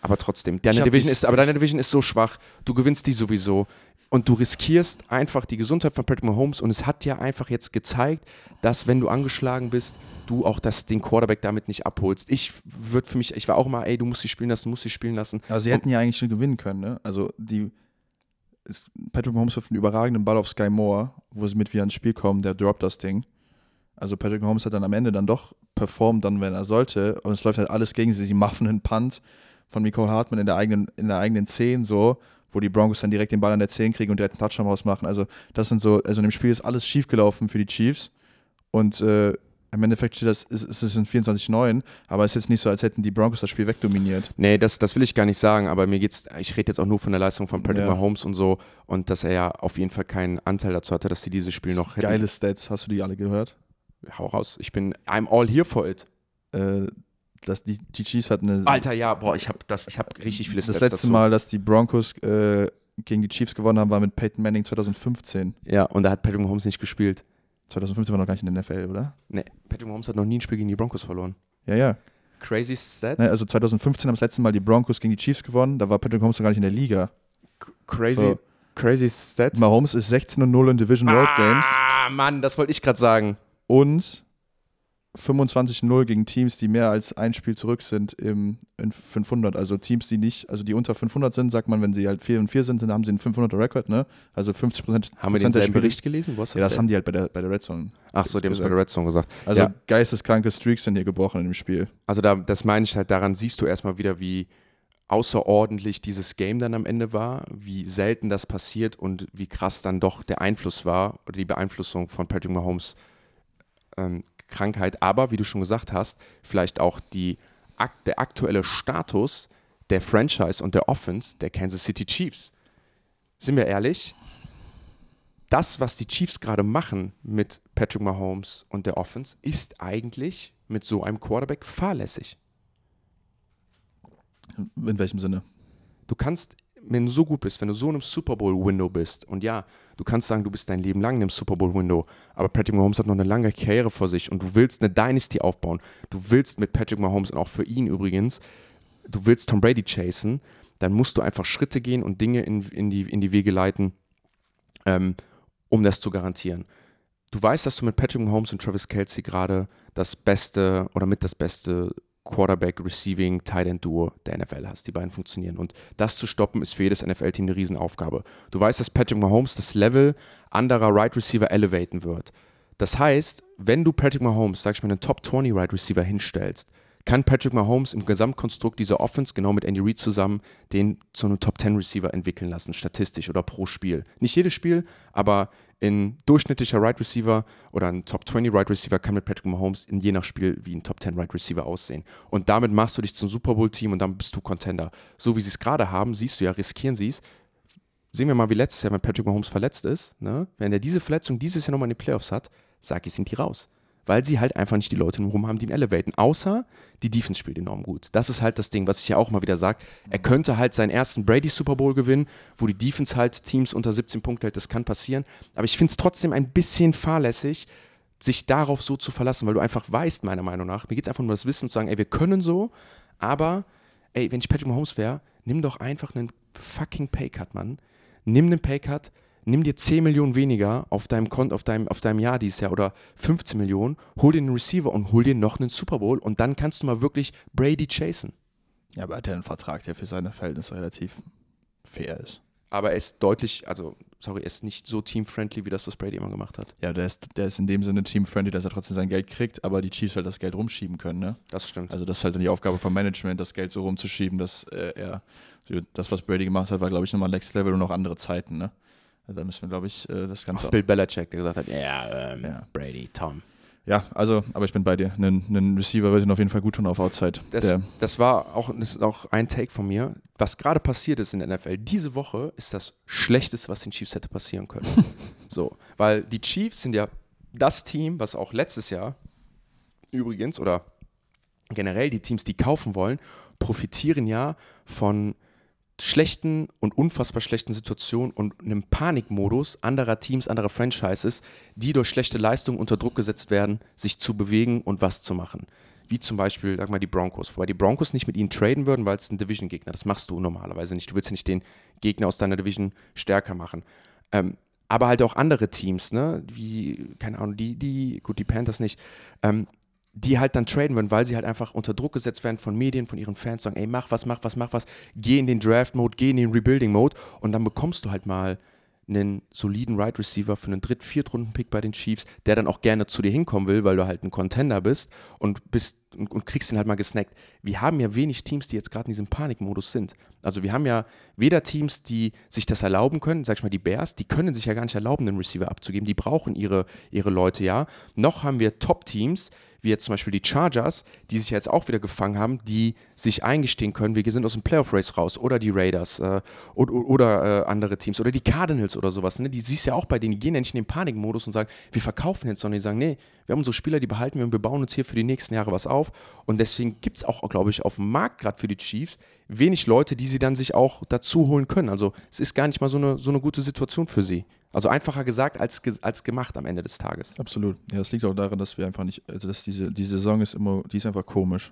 aber trotzdem, deine Division ist, aber deine Division ist so schwach, du gewinnst die sowieso. Und du riskierst einfach die Gesundheit von Patrick Mahomes und es hat ja einfach jetzt gezeigt, dass wenn du angeschlagen bist, du auch das, den Quarterback damit nicht abholst. Ich würde für mich, ich war auch mal, ey, du musst sie spielen lassen, du musst sie spielen lassen. Also sie hätten ja eigentlich schon gewinnen können, ne? Also die Patrick Mahomes wirft einen überragenden Ball auf Sky Moore, wo sie mit wieder ins Spiel kommen, der droppt das Ding. Also Patrick Mahomes hat dann am Ende dann doch performt, dann wenn er sollte, und es läuft halt alles gegen sie. Sie machen einen Punt von Nicole Hartmann in der eigenen, in der eigenen 10 so, wo die Broncos dann direkt den Ball an der 10 kriegen und direkt einen Touchdown rausmachen. Also das sind so, also in dem Spiel ist alles schief gelaufen für die Chiefs und äh, im Endeffekt steht das, ist, ist es in 24-9, aber es ist jetzt nicht so, als hätten die Broncos das Spiel wegdominiert. Nee, das, das will ich gar nicht sagen, aber mir geht's, ich rede jetzt auch nur von der Leistung von Patrick Ja. Mahomes und so und dass er ja auf jeden Fall keinen Anteil dazu hatte, dass die dieses Spiel noch hätten. Geile Stats, hast du die alle gehört? Hau raus. Ich bin, I'm all here for it. Äh, dass die, die Chiefs hatten eine. Alter, ja, boah, ich habe das, ich habe richtig viele das Stats letzte dazu. Mal, dass die Broncos äh, gegen die Chiefs gewonnen haben, war mit Peyton Manning 2015. Ja, und da hat Patrick Mahomes nicht gespielt. 2015 war noch gar nicht in der NFL, oder? Nee, Patrick Mahomes hat noch nie ein Spiel gegen die Broncos verloren. Ja, ja. Crazy Set. Ne, also 2015 haben das letzte Mal die Broncos gegen die Chiefs gewonnen. Da war Patrick Mahomes noch gar nicht in der Liga. Crazy, So. crazy Set. Mahomes ist 16 und 0 in Division Road Games Ah, Mann, das wollte ich gerade sagen. Und 25-0 gegen Teams, die mehr als ein Spiel zurück sind im, in 500. Also Teams, die nicht, also die unter 500 sind, sagt man, wenn sie halt 4 und 4 sind, dann haben sie einen 500er Rekord, ne? Also 50 Prozent Haben wir denselben Bericht gelesen? Ja, das haben die halt bei der, bei der Red Zone. Ach so, die haben es bei der Red Zone gesagt. Also Ja. geisteskranke Streaks sind hier gebrochen in dem Spiel. Also da, das meine ich halt, daran siehst du erstmal wieder, wie außerordentlich dieses Game dann am Ende war, wie selten das passiert und wie krass dann doch der Einfluss war oder die Beeinflussung von Patrick Mahomes ähm, Krankheit. Aber wie du schon gesagt hast, vielleicht auch die, der aktuelle Status der Franchise und der Offense der Kansas City Chiefs. Sind wir ehrlich? Das, was die Chiefs gerade machen mit Patrick Mahomes und der Offense, ist eigentlich mit so einem Quarterback fahrlässig. In welchem Sinne? Du kannst, wenn du so gut bist, wenn du so in einem Super Bowl-Window bist, und ja, du kannst sagen, du bist dein Leben lang in einem Super Bowl-Window, aber Patrick Mahomes hat noch eine lange Karriere vor sich und du willst eine Dynasty aufbauen. Du willst mit Patrick Mahomes und auch für ihn übrigens, du willst Tom Brady chasen, dann musst du einfach Schritte gehen und Dinge in, in, die, in die Wege leiten, ähm, um das zu garantieren. Du weißt, dass du mit Patrick Mahomes und Travis Kelsey gerade das beste oder mit das beste Quarterback, Receiving, Tight End Duo der NFL hast. Die beiden funktionieren. Und das zu stoppen, ist für jedes NFL-Team eine Riesenaufgabe. Du weißt, dass Patrick Mahomes das Level anderer Right Receiver elevaten wird. Das heißt, wenn du Patrick Mahomes, sag ich mal, einen Top 20 Right Receiver hinstellst, kann Patrick Mahomes im Gesamtkonstrukt dieser Offense, genau mit Andy Reid zusammen, den zu einem Top 10 Receiver entwickeln lassen, statistisch oder pro Spiel. Nicht jedes Spiel, aber ein durchschnittlicher Right Receiver oder ein Top 20 Right Receiver kann mit Patrick Mahomes in je nach Spiel wie ein Top 10 Right Receiver aussehen. Und damit machst du dich zum Super Bowl Team und dann bist du Contender. So wie sie es gerade haben, siehst du ja, riskieren sie es. Sehen wir mal, wie letztes Jahr, wenn Patrick Mahomes verletzt ist. Ne? Wenn er diese Verletzung dieses Jahr nochmal in den Playoffs hat, sag ich, sind die raus. Weil sie halt einfach nicht die Leute rum haben, die ihn elevaten. Außer die Defense spielt enorm gut. Das ist halt das Ding, was ich ja auch mal wieder sage. Er könnte halt seinen ersten Brady Super Bowl gewinnen, wo die Defense halt Teams unter 17 Punkte hält. Das kann passieren. Aber ich finde es trotzdem ein bisschen fahrlässig, sich darauf so zu verlassen, weil du einfach weißt, meiner Meinung nach, mir geht es einfach nur um das Wissen zu sagen, ey, wir können so, aber, ey, wenn ich Patrick Mahomes wäre, nimm doch einfach einen fucking Paycut, Mann. Nimm einen Paycut, nimm dir 10 Millionen weniger auf deinem Konto, auf deinem, auf deinem Jahr dieses Jahr oder 15 Millionen, hol dir einen Receiver und hol dir noch einen Super Bowl und dann kannst du mal wirklich Brady chasen. Ja, aber er hat ja einen Vertrag, der für seine Verhältnisse relativ fair ist. Aber er ist deutlich, also, sorry, er ist nicht so team-friendly wie das, was Brady immer gemacht hat. Ja, der ist, der ist in dem Sinne team-friendly, dass er trotzdem sein Geld kriegt, aber die Chiefs halt das Geld rumschieben können, ne? Das stimmt. Also das ist halt dann die Aufgabe vom Management, das Geld so rumzuschieben, dass äh, er, das, was Brady gemacht hat, war, glaube ich, nochmal Next Level und auch andere Zeiten, ne? Da müssen wir, glaube ich, äh, das Ganze. Auch Bill Belichick, der gesagt hat, ja, ähm, ja. Brady, Tom. Ja, also, aber ich bin bei dir. Ein Receiver würde ihn auf jeden Fall gut tun auf Outside. Das, das war auch, das ist auch ein Take von mir. Was gerade passiert ist in der NFL, diese Woche ist das Schlechteste, was den Chiefs hätte passieren können. <laughs> so, weil die Chiefs sind ja das Team, was auch letztes Jahr übrigens oder generell die Teams, die kaufen wollen, profitieren ja von schlechten und unfassbar schlechten Situationen und einem Panikmodus anderer Teams, anderer Franchises, die durch schlechte Leistungen unter Druck gesetzt werden, sich zu bewegen und was zu machen. Wie zum Beispiel, sag mal, die Broncos. Wobei die Broncos nicht mit ihnen traden würden, weil es ein Division-Gegner Das machst du normalerweise nicht. Du willst ja nicht den Gegner aus deiner Division stärker machen. Ähm, aber halt auch andere Teams, ne, wie, keine Ahnung, die, die, gut, die Panthers nicht, ähm, die halt dann traden würden, weil sie halt einfach unter Druck gesetzt werden von Medien, von ihren Fans, sagen, ey, mach was, mach was, mach was, geh in den Draft-Mode, geh in den Rebuilding-Mode und dann bekommst du halt mal einen soliden Right Receiver für einen Dritt-, Viertrunden-Pick bei den Chiefs, der dann auch gerne zu dir hinkommen will, weil du halt ein Contender bist und bist und, und kriegst ihn halt mal gesnackt. Wir haben ja wenig Teams, die jetzt gerade in diesem Panikmodus sind. Also wir haben ja weder Teams, die sich das erlauben können, sag ich mal die Bears, die können sich ja gar nicht erlauben, einen Receiver abzugeben, die brauchen ihre, ihre Leute ja. Noch haben wir Top-Teams, wie jetzt zum Beispiel die Chargers, die sich jetzt auch wieder gefangen haben, die sich eingestehen können, wir sind aus dem Playoff-Race raus, oder die Raiders äh, oder, oder äh, andere Teams oder die Cardinals oder sowas. Ne? Die siehst ja auch bei denen, die gehen ja nicht in den Panikmodus und sagen, wir verkaufen jetzt, sondern die sagen, nee, wir haben unsere Spieler, die behalten wir und wir bauen uns hier für die nächsten Jahre was auf. Und deswegen gibt es auch, glaube ich, auf dem Markt gerade für die Chiefs wenig Leute, die sie dann sich auch dazu holen können. Also es ist gar nicht mal so eine, so eine gute Situation für sie. Also einfacher gesagt als, als gemacht am Ende des Tages. Absolut. Ja, das liegt auch daran, dass wir einfach nicht, also dass diese, die Saison ist immer, die ist einfach komisch.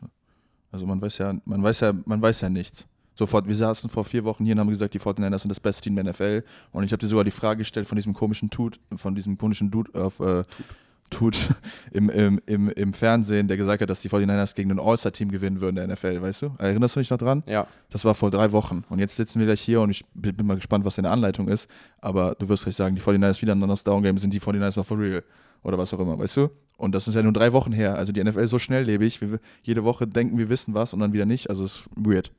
Also man weiß ja, man weiß ja, man weiß ja nichts. Sofort, wir saßen vor vier Wochen hier und haben gesagt, die 49ers sind das beste Team der NFL. Und ich habe dir sogar die Frage gestellt von diesem komischen Tut, von diesem komischen Dude auf äh, tut <laughs> im, im, im, im Fernsehen, der gesagt hat, dass die 49ers gegen ein All-Star-Team gewinnen würden der NFL, weißt du? Erinnerst du dich noch dran? Ja. Das war vor drei Wochen. Und jetzt sitzen wir gleich hier und ich bin, bin mal gespannt, was deine Anleitung ist. Aber du wirst gleich sagen, die 49ers wieder ein anderes Down-Game, sind die 49ers noch for real? Oder was auch immer, weißt du? Und das ist ja nur drei Wochen her. Also die NFL ist so schnelllebig. Wir, jede Woche denken wir wissen was und dann wieder nicht. Also es ist weird.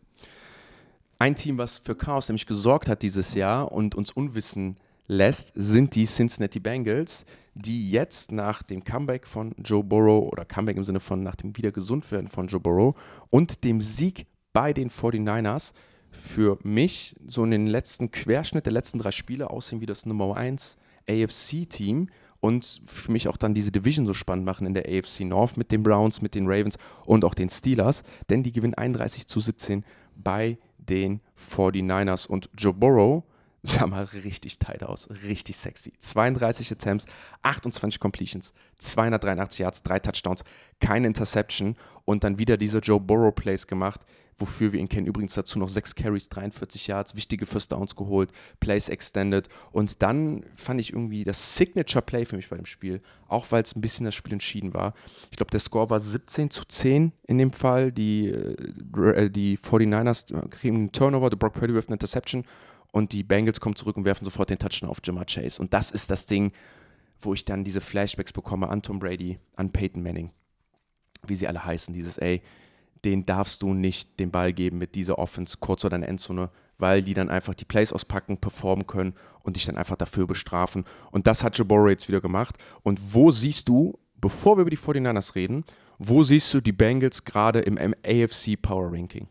Ein Team, was für Chaos nämlich gesorgt hat dieses Jahr und uns Unwissen lässt, sind die Cincinnati Bengals, die jetzt nach dem Comeback von Joe Burrow oder Comeback im Sinne von nach dem Wiedergesundwerden von Joe Burrow und dem Sieg bei den 49ers für mich so in den letzten Querschnitt der letzten drei Spiele aussehen wie das Nummer 1 AFC-Team und für mich auch dann diese Division so spannend machen in der AFC North mit den Browns, mit den Ravens und auch den Steelers, denn die gewinnen 31 zu 17 bei den 49ers und Joe Burrow sah mal richtig tight aus, richtig sexy. 32 Attempts, 28 Completions, 283 Yards, drei Touchdowns, keine Interception und dann wieder diese Joe Burrow Plays gemacht, wofür wir ihn kennen. Übrigens dazu noch 6 Carries, 43 Yards, wichtige First Downs geholt, Plays extended und dann fand ich irgendwie das Signature Play für mich bei dem Spiel, auch weil es ein bisschen das Spiel entschieden war. Ich glaube, der Score war 17 zu 10 in dem Fall. Die, äh, die 49ers kriegen einen Turnover, der Brock Purdy wirft eine Interception und die Bengals kommen zurück und werfen sofort den Touchdown auf Jamar Chase. Und das ist das Ding, wo ich dann diese Flashbacks bekomme an Tom Brady, an Peyton Manning, wie sie alle heißen. Dieses, ey, den darfst du nicht den Ball geben mit dieser Offense kurz vor deiner Endzone, weil die dann einfach die Plays auspacken, performen können und dich dann einfach dafür bestrafen. Und das hat Jaboro jetzt wieder gemacht. Und wo siehst du, bevor wir über die 49ers reden, wo siehst du die Bengals gerade im AFC Power Ranking?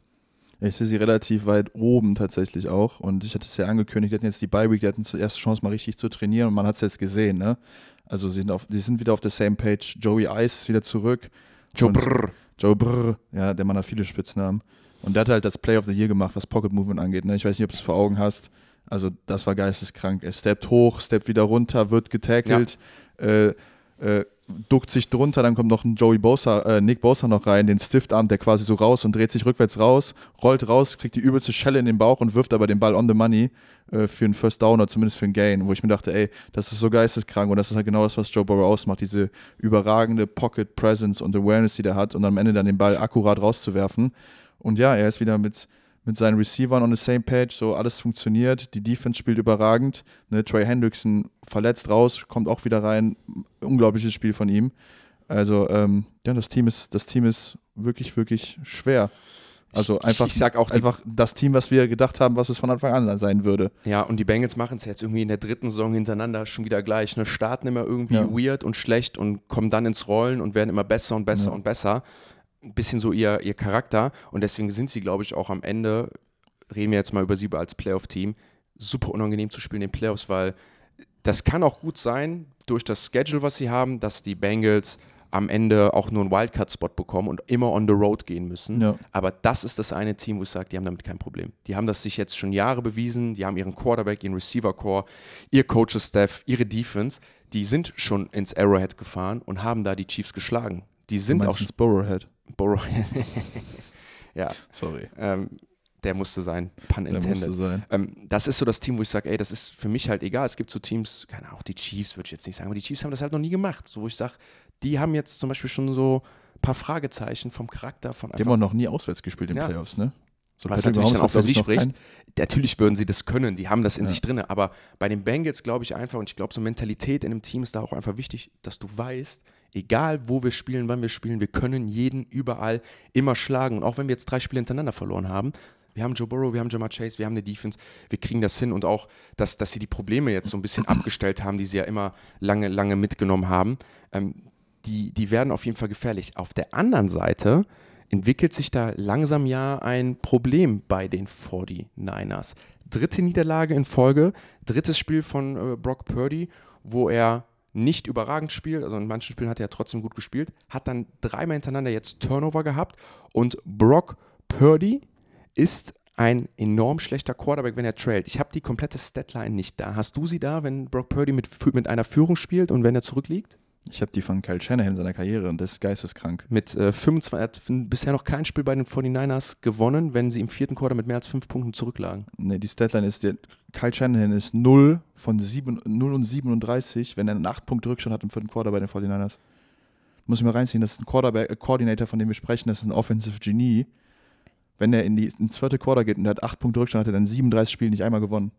Ich sehe sie relativ weit oben tatsächlich auch. Und ich hatte es ja angekündigt, die hatten jetzt die Bye Week, die hatten zuerst Chance, mal richtig zu trainieren und man hat es jetzt gesehen. Ne? Also sie sind, auf, sie sind wieder auf der same page. Joey Ice ist wieder zurück. Joe Brrr. Joe Brrr, ja, der Mann hat viele Spitznamen. Und der hat halt das Play of the Year gemacht, was Pocket Movement angeht. Ne? Ich weiß nicht, ob du es vor Augen hast. Also, das war geisteskrank. Er steppt hoch, steppt wieder runter, wird getackelt, äh, äh, duckt sich drunter, dann kommt noch ein Joey Bosa, äh, Nick Bosa noch rein, den Stiftarm, der quasi so raus und dreht sich rückwärts raus, rollt raus, kriegt die übelste Schelle in den Bauch und wirft aber den Ball on the money äh, für einen First Down oder zumindest für einen Gain, wo ich mir dachte, ey, das ist so geisteskrank und das ist halt genau das, was Joe Burrow ausmacht, diese überragende Pocket Presence und Awareness, die der hat und am Ende dann den Ball akkurat rauszuwerfen. Und ja, er ist wieder mit, mit seinen Receivern on the same page, so alles funktioniert, die Defense spielt überragend, ne, Trey Hendrickson verletzt raus, kommt auch wieder rein, unglaubliches Spiel von ihm. Also, ähm, ja, das Team ist, das Team ist wirklich, wirklich schwer. Also Ich- einfach, ich sag auch, einfach das Team, was wir gedacht haben, was es von Anfang an sein würde. Ja, und die Bengals machen es jetzt irgendwie in der dritten Saison hintereinander schon wieder gleich. Ne? Starten immer irgendwie Ja. weird und schlecht und kommen dann ins Rollen und werden immer besser und besser Ja. und besser. Ein bisschen so ihr, ihr Charakter. Und deswegen sind sie, glaube ich, auch am Ende, reden wir jetzt mal über sie als Playoff-Team, super unangenehm zu spielen in den Playoffs, weil das kann auch gut sein, durch das Schedule, was sie haben, dass die Bengals am Ende auch nur einen Wildcard-Spot bekommen und immer on the road gehen müssen. Ja. Aber das ist das eine Team, wo ich sage, die haben damit kein Problem. Die haben das sich jetzt schon Jahre bewiesen. Die haben ihren Quarterback, ihren Receiver-Core, ihr Coaches-Staff, ihre Defense. Die sind schon ins Arrowhead gefahren und haben da die Chiefs geschlagen. Die sind auch schon. Burrowhead. Burrow. <laughs> ja, Sorry. ähm, der musste sein. Pun Der musste intended. sein. Ähm, das ist so das Team, wo ich sage, ey, das ist für mich halt egal. Es gibt so Teams, keine Ahnung, auch die Chiefs würde ich jetzt nicht sagen, aber die Chiefs haben das halt noch nie gemacht. So, wo ich sage, die haben jetzt zum Beispiel schon so ein paar Fragezeichen vom Charakter, von Die haben auch noch nie auswärts gespielt in Ja. Playoffs, ne? So Was Patrick natürlich Mahomes dann auch für sie spricht. Natürlich würden sie das können, die haben das in Ja. sich drin, aber bei den Bengals glaube ich einfach, und ich glaube, so Mentalität in einem Team ist da auch einfach wichtig, dass du weißt, egal wo wir spielen, wann wir spielen, wir können jeden überall immer schlagen. Und auch wenn wir jetzt drei Spiele hintereinander verloren haben, wir haben Joe Burrow, wir haben Jamar Chase, wir haben eine Defense, wir kriegen das hin und auch, dass, dass sie die Probleme jetzt so ein bisschen abgestellt haben, die sie ja immer lange, lange mitgenommen haben, ähm, die, die werden auf jeden Fall gefährlich. Auf der anderen Seite entwickelt sich da langsam ja ein Problem bei den 49ers. Dritte Niederlage in Folge, drittes Spiel von äh, Brock Purdy, wo er nicht überragend spielt, also in manchen Spielen hat er trotzdem gut gespielt, hat dann dreimal hintereinander jetzt Turnover gehabt und Brock Purdy ist ein enorm schlechter Quarterback, wenn er trailt. Ich habe die komplette Statline nicht da. Hast du sie da, wenn Brock Purdy mit, mit einer Führung spielt und wenn er zurückliegt? Ich habe die von Kyle Shanahan in seiner Karriere und das ist geisteskrank. Mit äh, 25, er hat bisher noch kein Spiel bei den 49ers gewonnen, wenn sie im vierten Quarter mit mehr als fünf Punkten zurücklagen. Ne, die Statline ist, der, Kyle Shanahan ist 0 von 7, 0 und 37, wenn er einen 8 Punkte Rückstand hat im vierten Quarter bei den 49ers. Muss ich mal reinziehen, das ist ein Quarterback, äh, Coordinator, von dem wir sprechen, das ist ein Offensive Genie. Wenn er in die, ins vierte Quarter geht und er hat 8 Punkte Rückstand, hat er dann 37 Spiele nicht einmal gewonnen.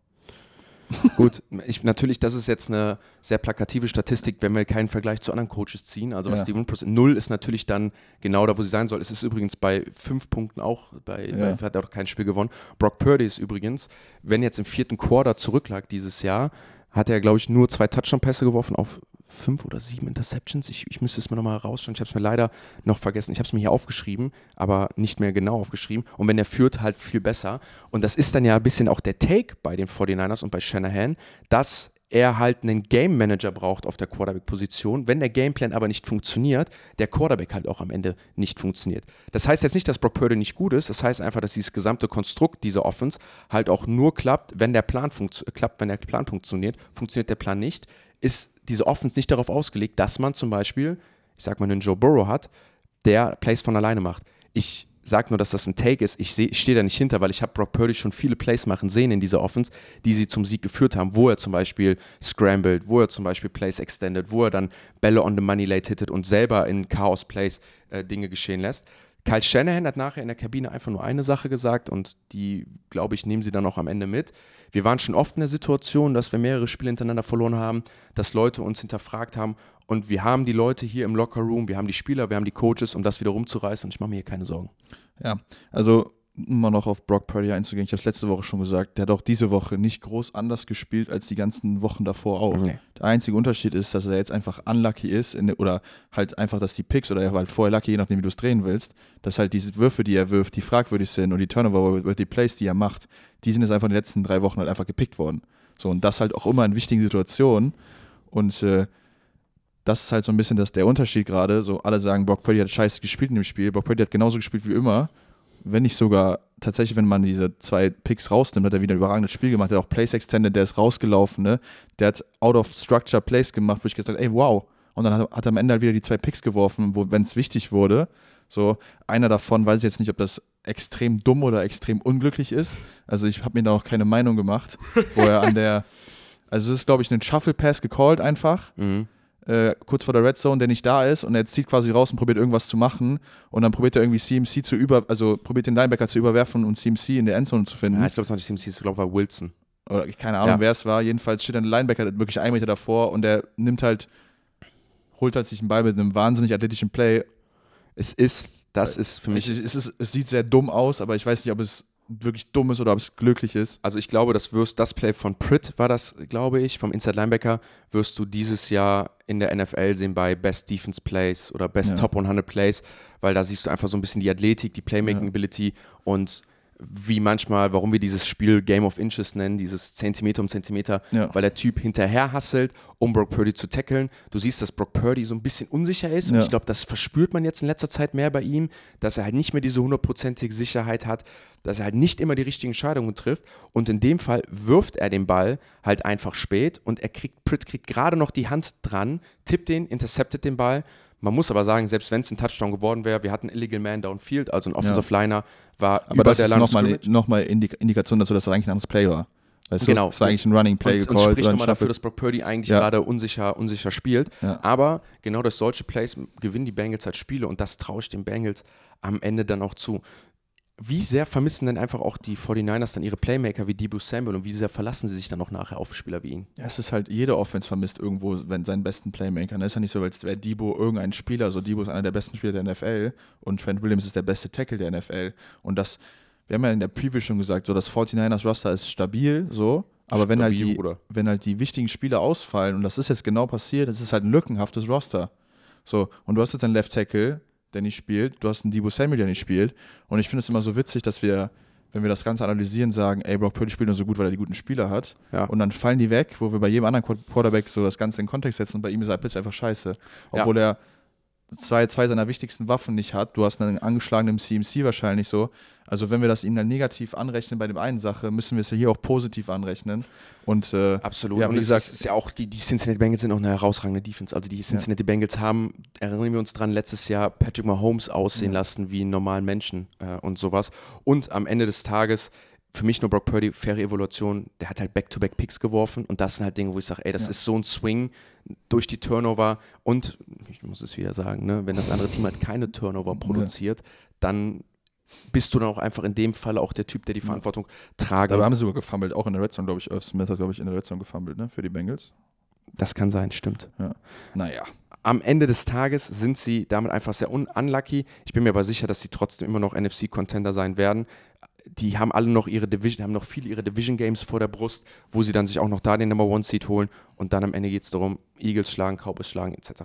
Gut, ich, natürlich, das ist jetzt eine sehr plakative Statistik, wenn wir keinen Vergleich zu anderen Coaches ziehen. Also was Ja. die Win-Prozent, null ist natürlich dann genau da, wo sie sein soll. Es ist übrigens bei fünf Punkten auch, bei, Ja. bei hat er auch kein Spiel gewonnen. Brock Purdy ist übrigens, wenn jetzt im vierten Quarter zurücklag dieses Jahr, hat er, glaube ich, nur zwei Touchdown-Pässe geworfen auf fünf oder sieben Interceptions. Ich, ich müsste es mir nochmal rausschauen. Ich habe es mir leider noch vergessen. Ich habe es mir hier aufgeschrieben, aber nicht mehr genau aufgeschrieben. Und wenn er führt, halt viel besser. Und das ist dann ja ein bisschen auch der Take bei den 49ers und bei Shanahan, dass er halt einen Game Manager braucht auf der Quarterback-Position. Wenn der Gameplan aber nicht funktioniert, der Quarterback halt auch am Ende nicht funktioniert. Das heißt jetzt nicht, dass Brock Purdy nicht gut ist. Das heißt einfach, dass dieses gesamte Konstrukt dieser Offense halt auch nur klappt, wenn der Plan klappt, wenn der Plan funktioniert. Funktioniert der Plan nicht, ist diese Offense nicht darauf ausgelegt, dass man zum Beispiel, ich sag mal, einen Joe Burrow hat, der Plays von alleine macht. Ich sage nur, dass das ein Take ist. Ich, ich stehe da nicht hinter, weil ich habe Brock Purdy schon viele Plays machen sehen in dieser Offense, die sie zum Sieg geführt haben, wo er zum Beispiel scrambled, wo er zum Beispiel Plays extended, wo er dann Bälle on the money late hittet und selber in Chaos Plays äh, Dinge geschehen lässt. Kyle Shanahan hat nachher in der Kabine einfach nur eine Sache gesagt und die, glaube ich, nehmen sie dann auch am Ende mit. Wir waren schon oft in der Situation, dass wir mehrere Spiele hintereinander verloren haben, dass Leute uns hinterfragt haben und wir haben die Leute hier im Locker Room, wir haben die Spieler, wir haben die Coaches, um das wieder rumzureißen und ich mache mir hier keine Sorgen. Ja, also mal noch auf Brock Purdy einzugehen, ich habe es letzte Woche schon gesagt, der hat auch diese Woche nicht groß anders gespielt als die ganzen Wochen davor auch. Nee. Der einzige Unterschied ist, dass er jetzt einfach unlucky ist in, oder halt einfach, dass die Picks oder er war halt vorher lucky, je nachdem wie du es drehen willst, dass halt diese Würfe, die er wirft, die fragwürdig sind und die Turnover, die Plays, die er macht, die sind jetzt einfach in den letzten drei Wochen halt einfach gepickt worden. So und das halt auch immer in wichtigen Situationen und äh, das ist halt so ein bisschen das, der Unterschied gerade. So alle sagen, Brock Purdy hat scheiße gespielt in dem Spiel. Brock Purdy hat genauso gespielt wie immer. Wenn nicht sogar tatsächlich, wenn man diese zwei Picks rausnimmt, hat er wieder ein überragendes Spiel gemacht. Der hat auch Plays extended, der ist rausgelaufen, ne? Der hat out of structure Plays gemacht, wo ich gesagt habe, ey, wow. Und dann hat, hat er am Ende halt wieder die zwei Picks geworfen, wo, wenn es wichtig wurde. So, einer davon weiß ich jetzt nicht, ob das extrem dumm oder extrem unglücklich ist. Also ich habe mir da noch keine Meinung gemacht, wo er an der, <laughs> also es ist glaube ich ein Shuffle Pass gecallt einfach. Mhm. Äh, kurz vor der Red Zone, der nicht da ist und er zieht quasi raus und probiert irgendwas zu machen und dann probiert er irgendwie CMC zu über, also probiert den Linebacker zu überwerfen und CMC in der Endzone zu finden. Ja, ich glaube, es war nicht CMC, ich glaube, war Wilson. Oder keine Ahnung, Ja. wer es war. Jedenfalls steht ein Linebacker wirklich einen Meter davor und der nimmt halt, holt halt sich einen Ball mit einem wahnsinnig athletischen Play. Es ist, das ist für mich es, ist, es sieht sehr dumm aus, aber ich weiß nicht, ob es wirklich dumm ist oder ob es glücklich ist. Also ich glaube, das wirst das Play von Pritt war das, glaube ich, vom Inside Linebacker wirst du dieses Jahr in der NFL sehen bei Best Defense Plays oder Best Ja. Top 100 Plays, weil da siehst du einfach so ein bisschen die Athletik, die Playmaking Ja. Ability und wie manchmal, warum wir dieses Spiel Game of Inches nennen, dieses Zentimeter um Zentimeter, Ja. weil der Typ hinterher hasselt, um Brock Purdy zu tackeln. Du siehst, dass Brock Purdy so ein bisschen unsicher ist und Ja. ich glaube, das verspürt man jetzt in letzter Zeit mehr bei ihm, dass er halt nicht mehr diese hundertprozentige Sicherheit hat, dass er halt nicht immer die richtigen Entscheidungen trifft und in dem Fall wirft er den Ball halt einfach spät und er kriegt, Pritt kriegt gerade noch die Hand dran, tippt den, interceptet den Ball. Man muss aber sagen, selbst wenn es ein Touchdown geworden wäre, wir hatten Illegal Man Downfield, also ein Offensive Liner war Aber über das der ist nochmal Indikation, dass das eigentlich ein anderes Play war. Weißt Genau. Das war eigentlich ein Running Play und, und gecallt. spricht oder ein nochmal dafür, dass Brock Purdy eigentlich Ja. gerade unsicher, unsicher spielt. Ja. Aber genau durch solche Plays gewinnen die Bengals halt Spiele und das traue ich den Bengals am Ende dann auch zu. Wie sehr vermissen denn einfach auch die 49ers dann ihre Playmaker wie Debo Samuel und wie sehr verlassen sie sich dann noch nachher auf Spieler wie ihn? Ja, es ist halt, jede Offense vermisst irgendwo wenn, seinen besten Playmaker. Das ist ja nicht so, als wäre Debo irgendein Spieler. So, Debo ist einer der besten Spieler der NFL und Trent Williams ist der beste Tackle der NFL. Und das, wir haben ja in der Preview schon gesagt, so das 49ers Roster ist stabil, so. Aber wenn halt, die, Bruder. wenn halt die wichtigen Spieler ausfallen, und das ist jetzt genau passiert, das ist halt ein lückenhaftes Roster. So, und du hast jetzt einen Left Tackle, der nicht spielt, du hast einen Debo Samuel, der nicht spielt. Und ich finde es immer so witzig, dass wir, wenn wir das Ganze analysieren, sagen, ey, Brock Purdy spielt nur so gut, weil er die guten Spieler hat. Ja. Und dann fallen die weg, wo wir bei jedem anderen Quar- Quarterback so das Ganze in Kontext setzen und bei ihm ist er plötzlich einfach scheiße. Obwohl er zwei, zwei seiner wichtigsten Waffen nicht hat. Du hast einen angeschlagenen CMC wahrscheinlich so. Also wenn wir das ihnen dann negativ anrechnen bei dem einen Sache, müssen wir es ja hier auch positiv anrechnen. Und äh, Absolut. Ja, und wie es gesagt- ist, ist ja auch, die, die Cincinnati Bengals sind auch eine herausragende Defense. Also die Cincinnati Bengals haben, erinnern wir uns dran, letztes Jahr Patrick Mahomes aussehen lassen wie einen normalen Menschen äh, und sowas. Und am Ende des Tages, für mich nur Brock Purdy, faire Evaluation, der hat halt Back-to-Back-Picks geworfen und das sind halt Dinge, wo ich sage, ey, das Ja. ist so ein Swing durch die Turnover und, ich muss es wieder sagen, ne, wenn das andere Team halt keine Turnover produziert, dann bist du dann auch einfach in dem Fall auch der Typ, der die Verantwortung tragen dabei haben sie sogar gefummelt, auch in der Red Zone, glaube ich. Irv Smith hat, glaube ich, in der Red Zone gefummelt, ne, für die Bengals. Das kann sein, stimmt. Naja. am Ende des Tages sind sie damit einfach sehr un unlucky. Ich bin mir aber sicher, dass sie trotzdem immer noch NFC-Contender sein werden. Die haben alle noch ihre Division, haben noch viele ihre Division-Games vor der Brust, wo sie dann sich auch noch da den Number One Seed holen und dann am Ende geht es darum, Eagles schlagen, Cowboys schlagen etc.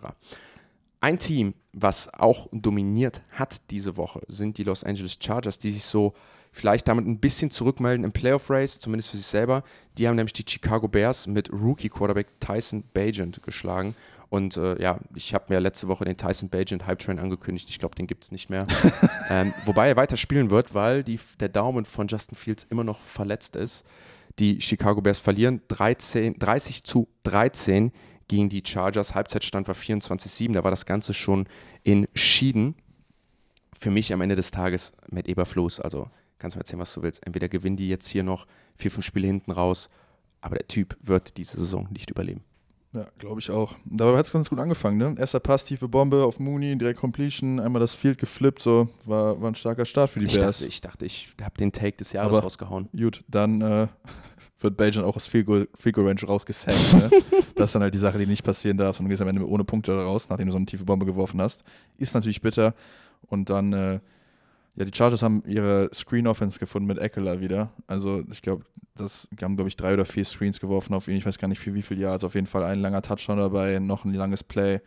Ein Team, was auch dominiert hat diese Woche, sind die Los Angeles Chargers, die sich so vielleicht damit ein bisschen zurückmelden im Playoff-Race, zumindest für sich selber. Die haben nämlich die Chicago Bears mit Rookie-Quarterback Tyson Bagent geschlagen. Und äh, ja, ich habe mir letzte Woche den Tyson Bagent Hype Train angekündigt. Ich glaube, den gibt es nicht mehr. <laughs> ähm, wobei er weiter spielen wird, weil die, der Daumen von Justin Fields immer noch verletzt ist. Die Chicago Bears verlieren 13, 30 zu 13 gegen die Chargers. Halbzeitstand war 24-7. Da war das Ganze schon entschieden. Für mich am Ende des Tages mit Eberfluss. Also kannst du mir erzählen, was du willst. Entweder gewinnen die jetzt hier noch vier, fünf Spiele hinten raus, aber der Typ wird diese Saison nicht überleben. Ja, glaube ich auch. Dabei hat es ganz gut angefangen, ne? Erster Pass, tiefe Bombe auf Mooney, direkt Completion, einmal das Field geflippt, so, war, war ein starker Start für die Ich Bears. dachte, ich dachte, ich habe den Take des Jahres Aber- rausgehauen. Gut, dann äh, wird Belgian auch aus Field Range rausgesankt. Ne? <laughs> das ist dann halt die Sache, die nicht passieren darf, sondern du gehst am Ende ohne Punkte raus, nachdem du so eine tiefe Bombe geworfen hast. Ist natürlich bitter. Und dann, äh, ja, die Chargers haben ihre Screen Offense gefunden mit Eckler wieder. Also ich glaube, das haben, glaube ich, drei oder vier Screens geworfen auf ihn. Ich weiß gar nicht für wie viel Yards. Auf jeden Fall ein langer Touchdown dabei, noch ein langes Play.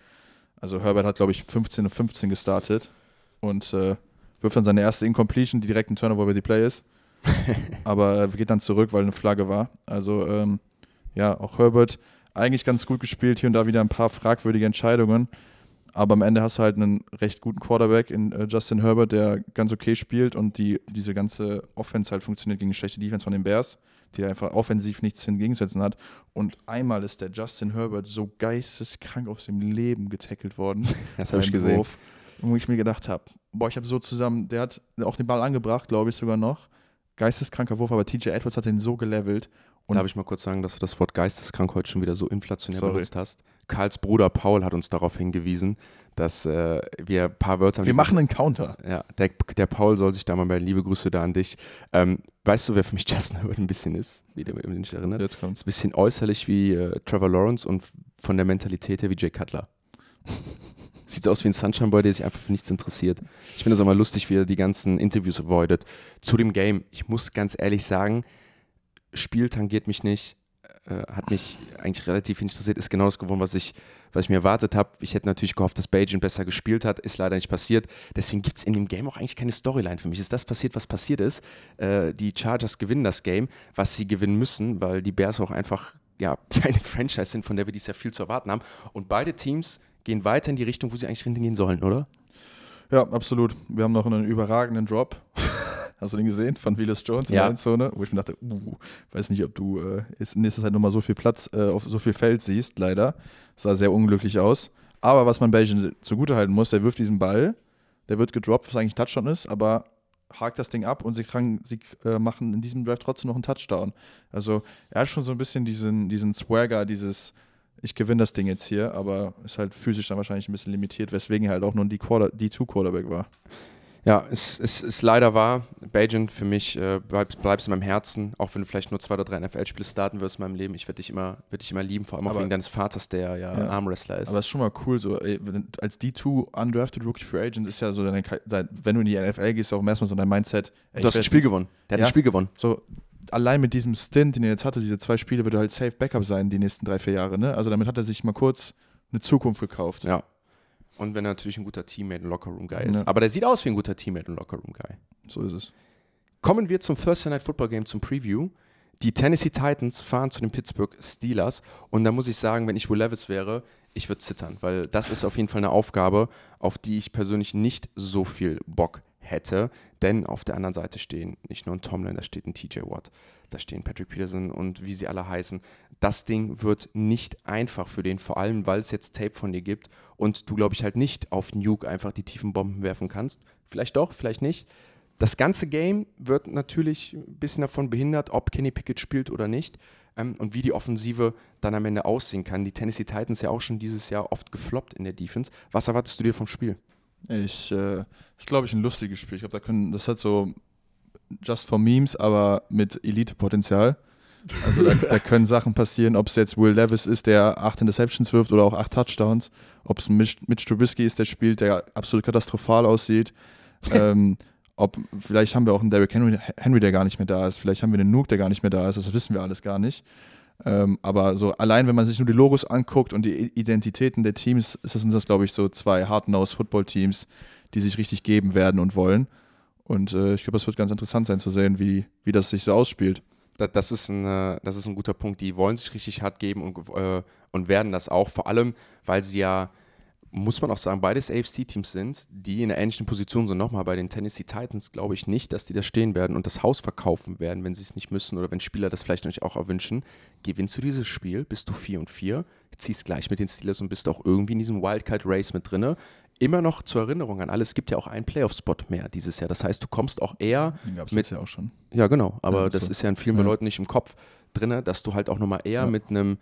Also Herbert hat, glaube ich, 15 und 15 gestartet und äh, wirft dann seine erste Incompletion, die direkt ein Turnover über die Play ist <laughs> aber geht dann zurück, weil eine Flagge war. Also ähm, ja, auch Herbert eigentlich ganz gut gespielt, hier und da wieder ein paar fragwürdige Entscheidungen. Aber am Ende hast du halt einen recht guten Quarterback in äh, Justin Herbert, der ganz okay spielt und die, diese ganze Offense halt funktioniert gegen schlechte Defense von den Bears, die einfach offensiv nichts entgegensetzen hat. Und einmal ist der Justin Herbert so geisteskrank aus dem Leben getackelt worden. <laughs> Das habe ich gesehen. Wurf, wo ich mir gedacht habe, boah, ich habe so zusammen, der hat auch den Ball angebracht, glaube ich sogar noch. Geisteskranker Wurf, aber TJ Edwards hat den so gelevelt. Und Darf ich mal kurz sagen, dass du das Wort geisteskrank heute schon wieder so inflationär Sorry. benutzt hast? Karls Bruder Paul hat uns darauf hingewiesen, dass äh, wir ein paar Wörter. wir machen einen Counter. Ja, der, der Paul soll sich da mal bei liebe Grüße da an dich. Ähm, weißt du, wer für mich <laughs> Justin Herbert ein bisschen ist? Wie der mich nicht erinnert? Jetzt kommt's. Ist ein bisschen äußerlich wie äh, Trevor Lawrence und von der Mentalität her wie Jay Cutler. <laughs> Sieht aus wie ein Sunshine Boy, der sich einfach für nichts interessiert. Ich finde es auch mal lustig, wie er die ganzen Interviews avoidet. Zu dem Game, ich muss ganz ehrlich sagen, Spiel tangiert mich nicht, äh, hat mich eigentlich relativ interessiert, ist genau das geworden, was ich, was ich mir erwartet habe. Ich hätte natürlich gehofft, dass Bajan besser gespielt hat, ist leider nicht passiert. Deswegen gibt es in dem Game auch eigentlich keine Storyline für mich. Ist das passiert, was passiert ist? Äh, die Chargers gewinnen das Game, was sie gewinnen müssen, weil die Bears auch einfach ja, <laughs> keine Franchise sind, von der wir dies ja viel zu erwarten haben. Und beide Teams gehen weiter in die Richtung, wo sie eigentlich hingehen sollen, oder? Ja, absolut. Wir haben noch einen überragenden Drop. <laughs> Hast du den gesehen? Von Willis Jones in Ja. der Endzone? Wo ich mir dachte, uh, weiß nicht, ob du äh, in nächster Zeit nochmal so viel Platz, äh, auf so viel Feld siehst, leider. Sah sehr unglücklich aus. Aber was man Belgien zugutehalten muss, der wirft diesen Ball, der wird gedroppt, was eigentlich Touchdown ist, aber hakt das Ding ab und sie, krank, sie äh, machen in diesem Drive trotzdem noch einen Touchdown. Also er hat schon so ein bisschen diesen, diesen Swagger, dieses ich gewinne das Ding jetzt hier, aber ist halt physisch dann wahrscheinlich ein bisschen limitiert, weswegen halt auch nur die Quarter, die Two Quarterback war. Ja, es ist, ist leider wahr. Bajan für mich äh, bleibst, bleibst in meinem Herzen, auch wenn du vielleicht nur zwei oder drei NFL-Spiele starten wirst in meinem Leben. Ich werde dich immer, werd dich immer lieben, vor allem auch Aber- wegen deines Vaters, der ja, Ja. Armwrestler ist. Aber es ist schon mal cool, so ey, als D2 undrafted Rookie Free Agent ist ja so, deine, wenn du in die NFL gehst, auch erstmal so dein Mindset. ey, du hast ein Spiel gewonnen. Der hat Ja. ein Spiel gewonnen. So, allein mit diesem Stint, den er jetzt hatte, diese zwei Spiele, wird er halt safe Backup sein die nächsten drei, vier Jahre. Ne? Also damit hat er sich mal kurz eine Zukunft gekauft. Ja. Und wenn er natürlich ein guter Teammate und Lockerroom-Guy ist. Ja. Aber der sieht aus wie ein guter Teammate und Lockerroom-Guy. So ist es. Kommen wir zum Thursday Night Football Game, zum Preview. Die Tennessee Titans fahren zu den Pittsburgh Steelers. Und da muss ich sagen, wenn ich Will Levis wäre, ich würde zittern, weil das ist auf jeden Fall eine Aufgabe, auf die ich persönlich nicht so viel Bock hätte. Denn auf der anderen Seite stehen nicht nur ein Tomlin, da steht ein TJ Watt, da stehen Patrick Peterson und wie sie alle heißen. Das Ding wird nicht einfach für den, vor allem weil es jetzt Tape von dir gibt und du, glaube ich, halt nicht auf Nuke einfach die tiefen Bomben werfen kannst. Vielleicht doch, vielleicht nicht. Das ganze Game wird natürlich ein bisschen davon behindert, ob Kenny Pickett spielt oder nicht ähm, und wie die Offensive dann am Ende aussehen kann. Die Tennessee Titans ja auch schon dieses Jahr oft gefloppt in der Defense. Was erwartest du dir vom Spiel? Ich, äh, ist glaube ich ein lustiges Spiel. Ich glaube, da können, das hat so just for Memes, aber mit Elite-Potenzial. Also da, da können Sachen passieren, ob es jetzt Will Levis ist, der acht Interceptions wirft oder auch acht Touchdowns, ob es Mitch, Trubisky ist, der spielt, der absolut katastrophal aussieht. ähm, ob, vielleicht haben wir auch einen Derrick Henry, Henry, der gar nicht mehr da ist, vielleicht haben wir einen Nuke, der gar nicht mehr da ist, das wissen wir alles gar nicht. Ähm, aber so allein, wenn man sich nur die Logos anguckt und die Identitäten der Teams, das, sind das, glaube ich, so zwei Hard-Nose-Football-Teams, die sich richtig geben werden und wollen. Und äh, ich glaube, es wird ganz interessant sein zu sehen, wie, wie das sich so ausspielt. Da- Das ist, ein, äh, das ist ein guter Punkt. Die wollen sich richtig hart geben und, äh, und werden das auch. Vor allem, weil sie ja, muss man auch sagen, beides AFC-Teams sind, die in einer ähnlichen Position sind. Nochmal bei den Tennessee Titans glaube ich nicht, dass die da stehen werden und das Haus verkaufen werden, wenn sie es nicht müssen oder wenn Spieler das vielleicht nicht auch erwünschen. Gewinnst du dieses Spiel, bist du 4 und 4, ziehst gleich mit den Steelers und bist auch irgendwie in diesem Wildcard-Race mit drinne. Immer noch zur Erinnerung an alle, es gibt ja auch einen Playoff-Spot mehr dieses Jahr. Das heißt, du kommst auch eher Den gab es ja auch schon. ja, genau. Aber Ja, das so. ist ja in vielen Ja. Leuten nicht im Kopf drin, dass du halt auch nochmal eher Ja. mit einem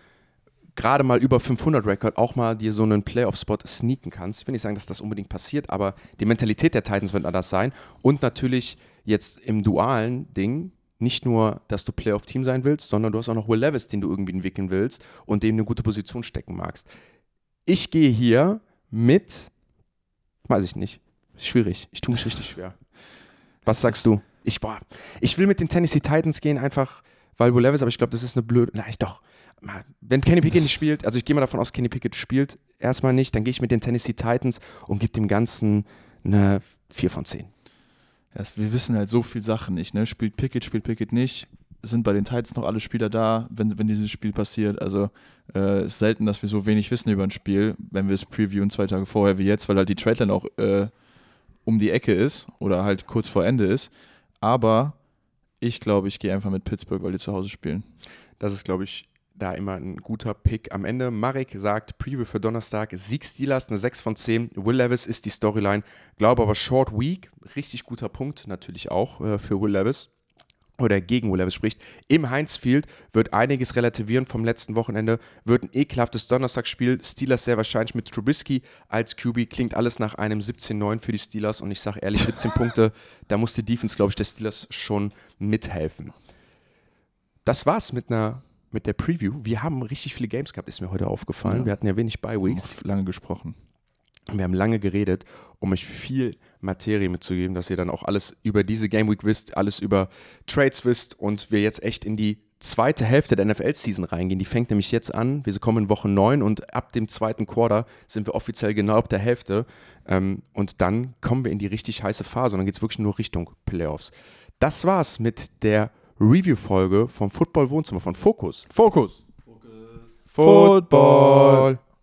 gerade mal über 500 Rekord auch mal dir so einen Playoff-Spot sneaken kannst. Ich will nicht sagen, dass das unbedingt passiert, aber die Mentalität der Titans wird anders sein. Und natürlich jetzt im dualen Ding nicht nur, dass du Playoff-Team sein willst, sondern du hast auch noch Will Levis, den du irgendwie entwickeln willst und dem eine gute Position stecken magst. Ich gehe hier mit, weiß ich nicht, schwierig. Ich tue mich richtig schwer. Was sagst du? Ich, boah, ich will mit den Tennessee Titans gehen, einfach weil Will Levis, aber ich glaube, das ist eine blöde. Nein, doch. Wenn Kenny Pickett nicht spielt, also ich gehe mal davon aus, Kenny Pickett spielt erstmal nicht, dann gehe ich mit den Tennessee Titans und gebe dem Ganzen eine 4 von 10. Ja, es- wir wissen halt so viel Sachen nicht, ne? Spielt Pickett, spielt Pickett nicht. sind bei den Titans noch alle Spieler da, wenn, wenn dieses Spiel passiert. Also äh, ist selten, dass wir so wenig wissen über ein Spiel, wenn wir es previewen zwei Tage vorher wie jetzt, weil halt die Trade dann auch äh, um die Ecke ist oder halt kurz vor Ende ist. Aber ich glaube, ich gehe einfach mit Pittsburgh, weil die zu Hause spielen. Das ist, glaube ich, da immer ein guter Pick am Ende. Marek sagt, Preview für Donnerstag, Sieg Steelers, eine 6 von 10. Will Levis ist die Storyline. Glaube aber Short Week, richtig guter Punkt natürlich auch äh, für Will Levis. Oder gegen Will Levis spricht. Im Heinz Field wird einiges relativieren vom letzten Wochenende. Wird ein ekelhaftes Donnerstagsspiel. Steelers sehr wahrscheinlich mit Trubisky als QB. Klingt alles nach einem 17-9 für die Steelers. Und ich sage ehrlich, 17 <laughs> Punkte, da muss die Defense, glaube ich, der Steelers schon mithelfen. Das war's mit einer mit der Preview. Wir haben richtig viele Games gehabt, ist mir heute aufgefallen. Ja. Wir hatten ja wenig Bye-Weeks. Lange gesprochen. Wir haben lange geredet, um euch viel Materie mitzugeben, dass ihr dann auch alles über diese Game Week wisst, alles über Trades wisst und wir jetzt echt in die zweite Hälfte der NFL-Season reingehen. Die fängt nämlich jetzt an. Wir kommen in Woche 9 und ab dem zweiten Quarter sind wir offiziell genau ab der Hälfte. Ähm, und dann kommen wir in die richtig heiße Phase und dann geht es wirklich nur Richtung Playoffs. Das war's mit der Review-Folge vom Football Wohnzimmer von Focus. Fokus. Football.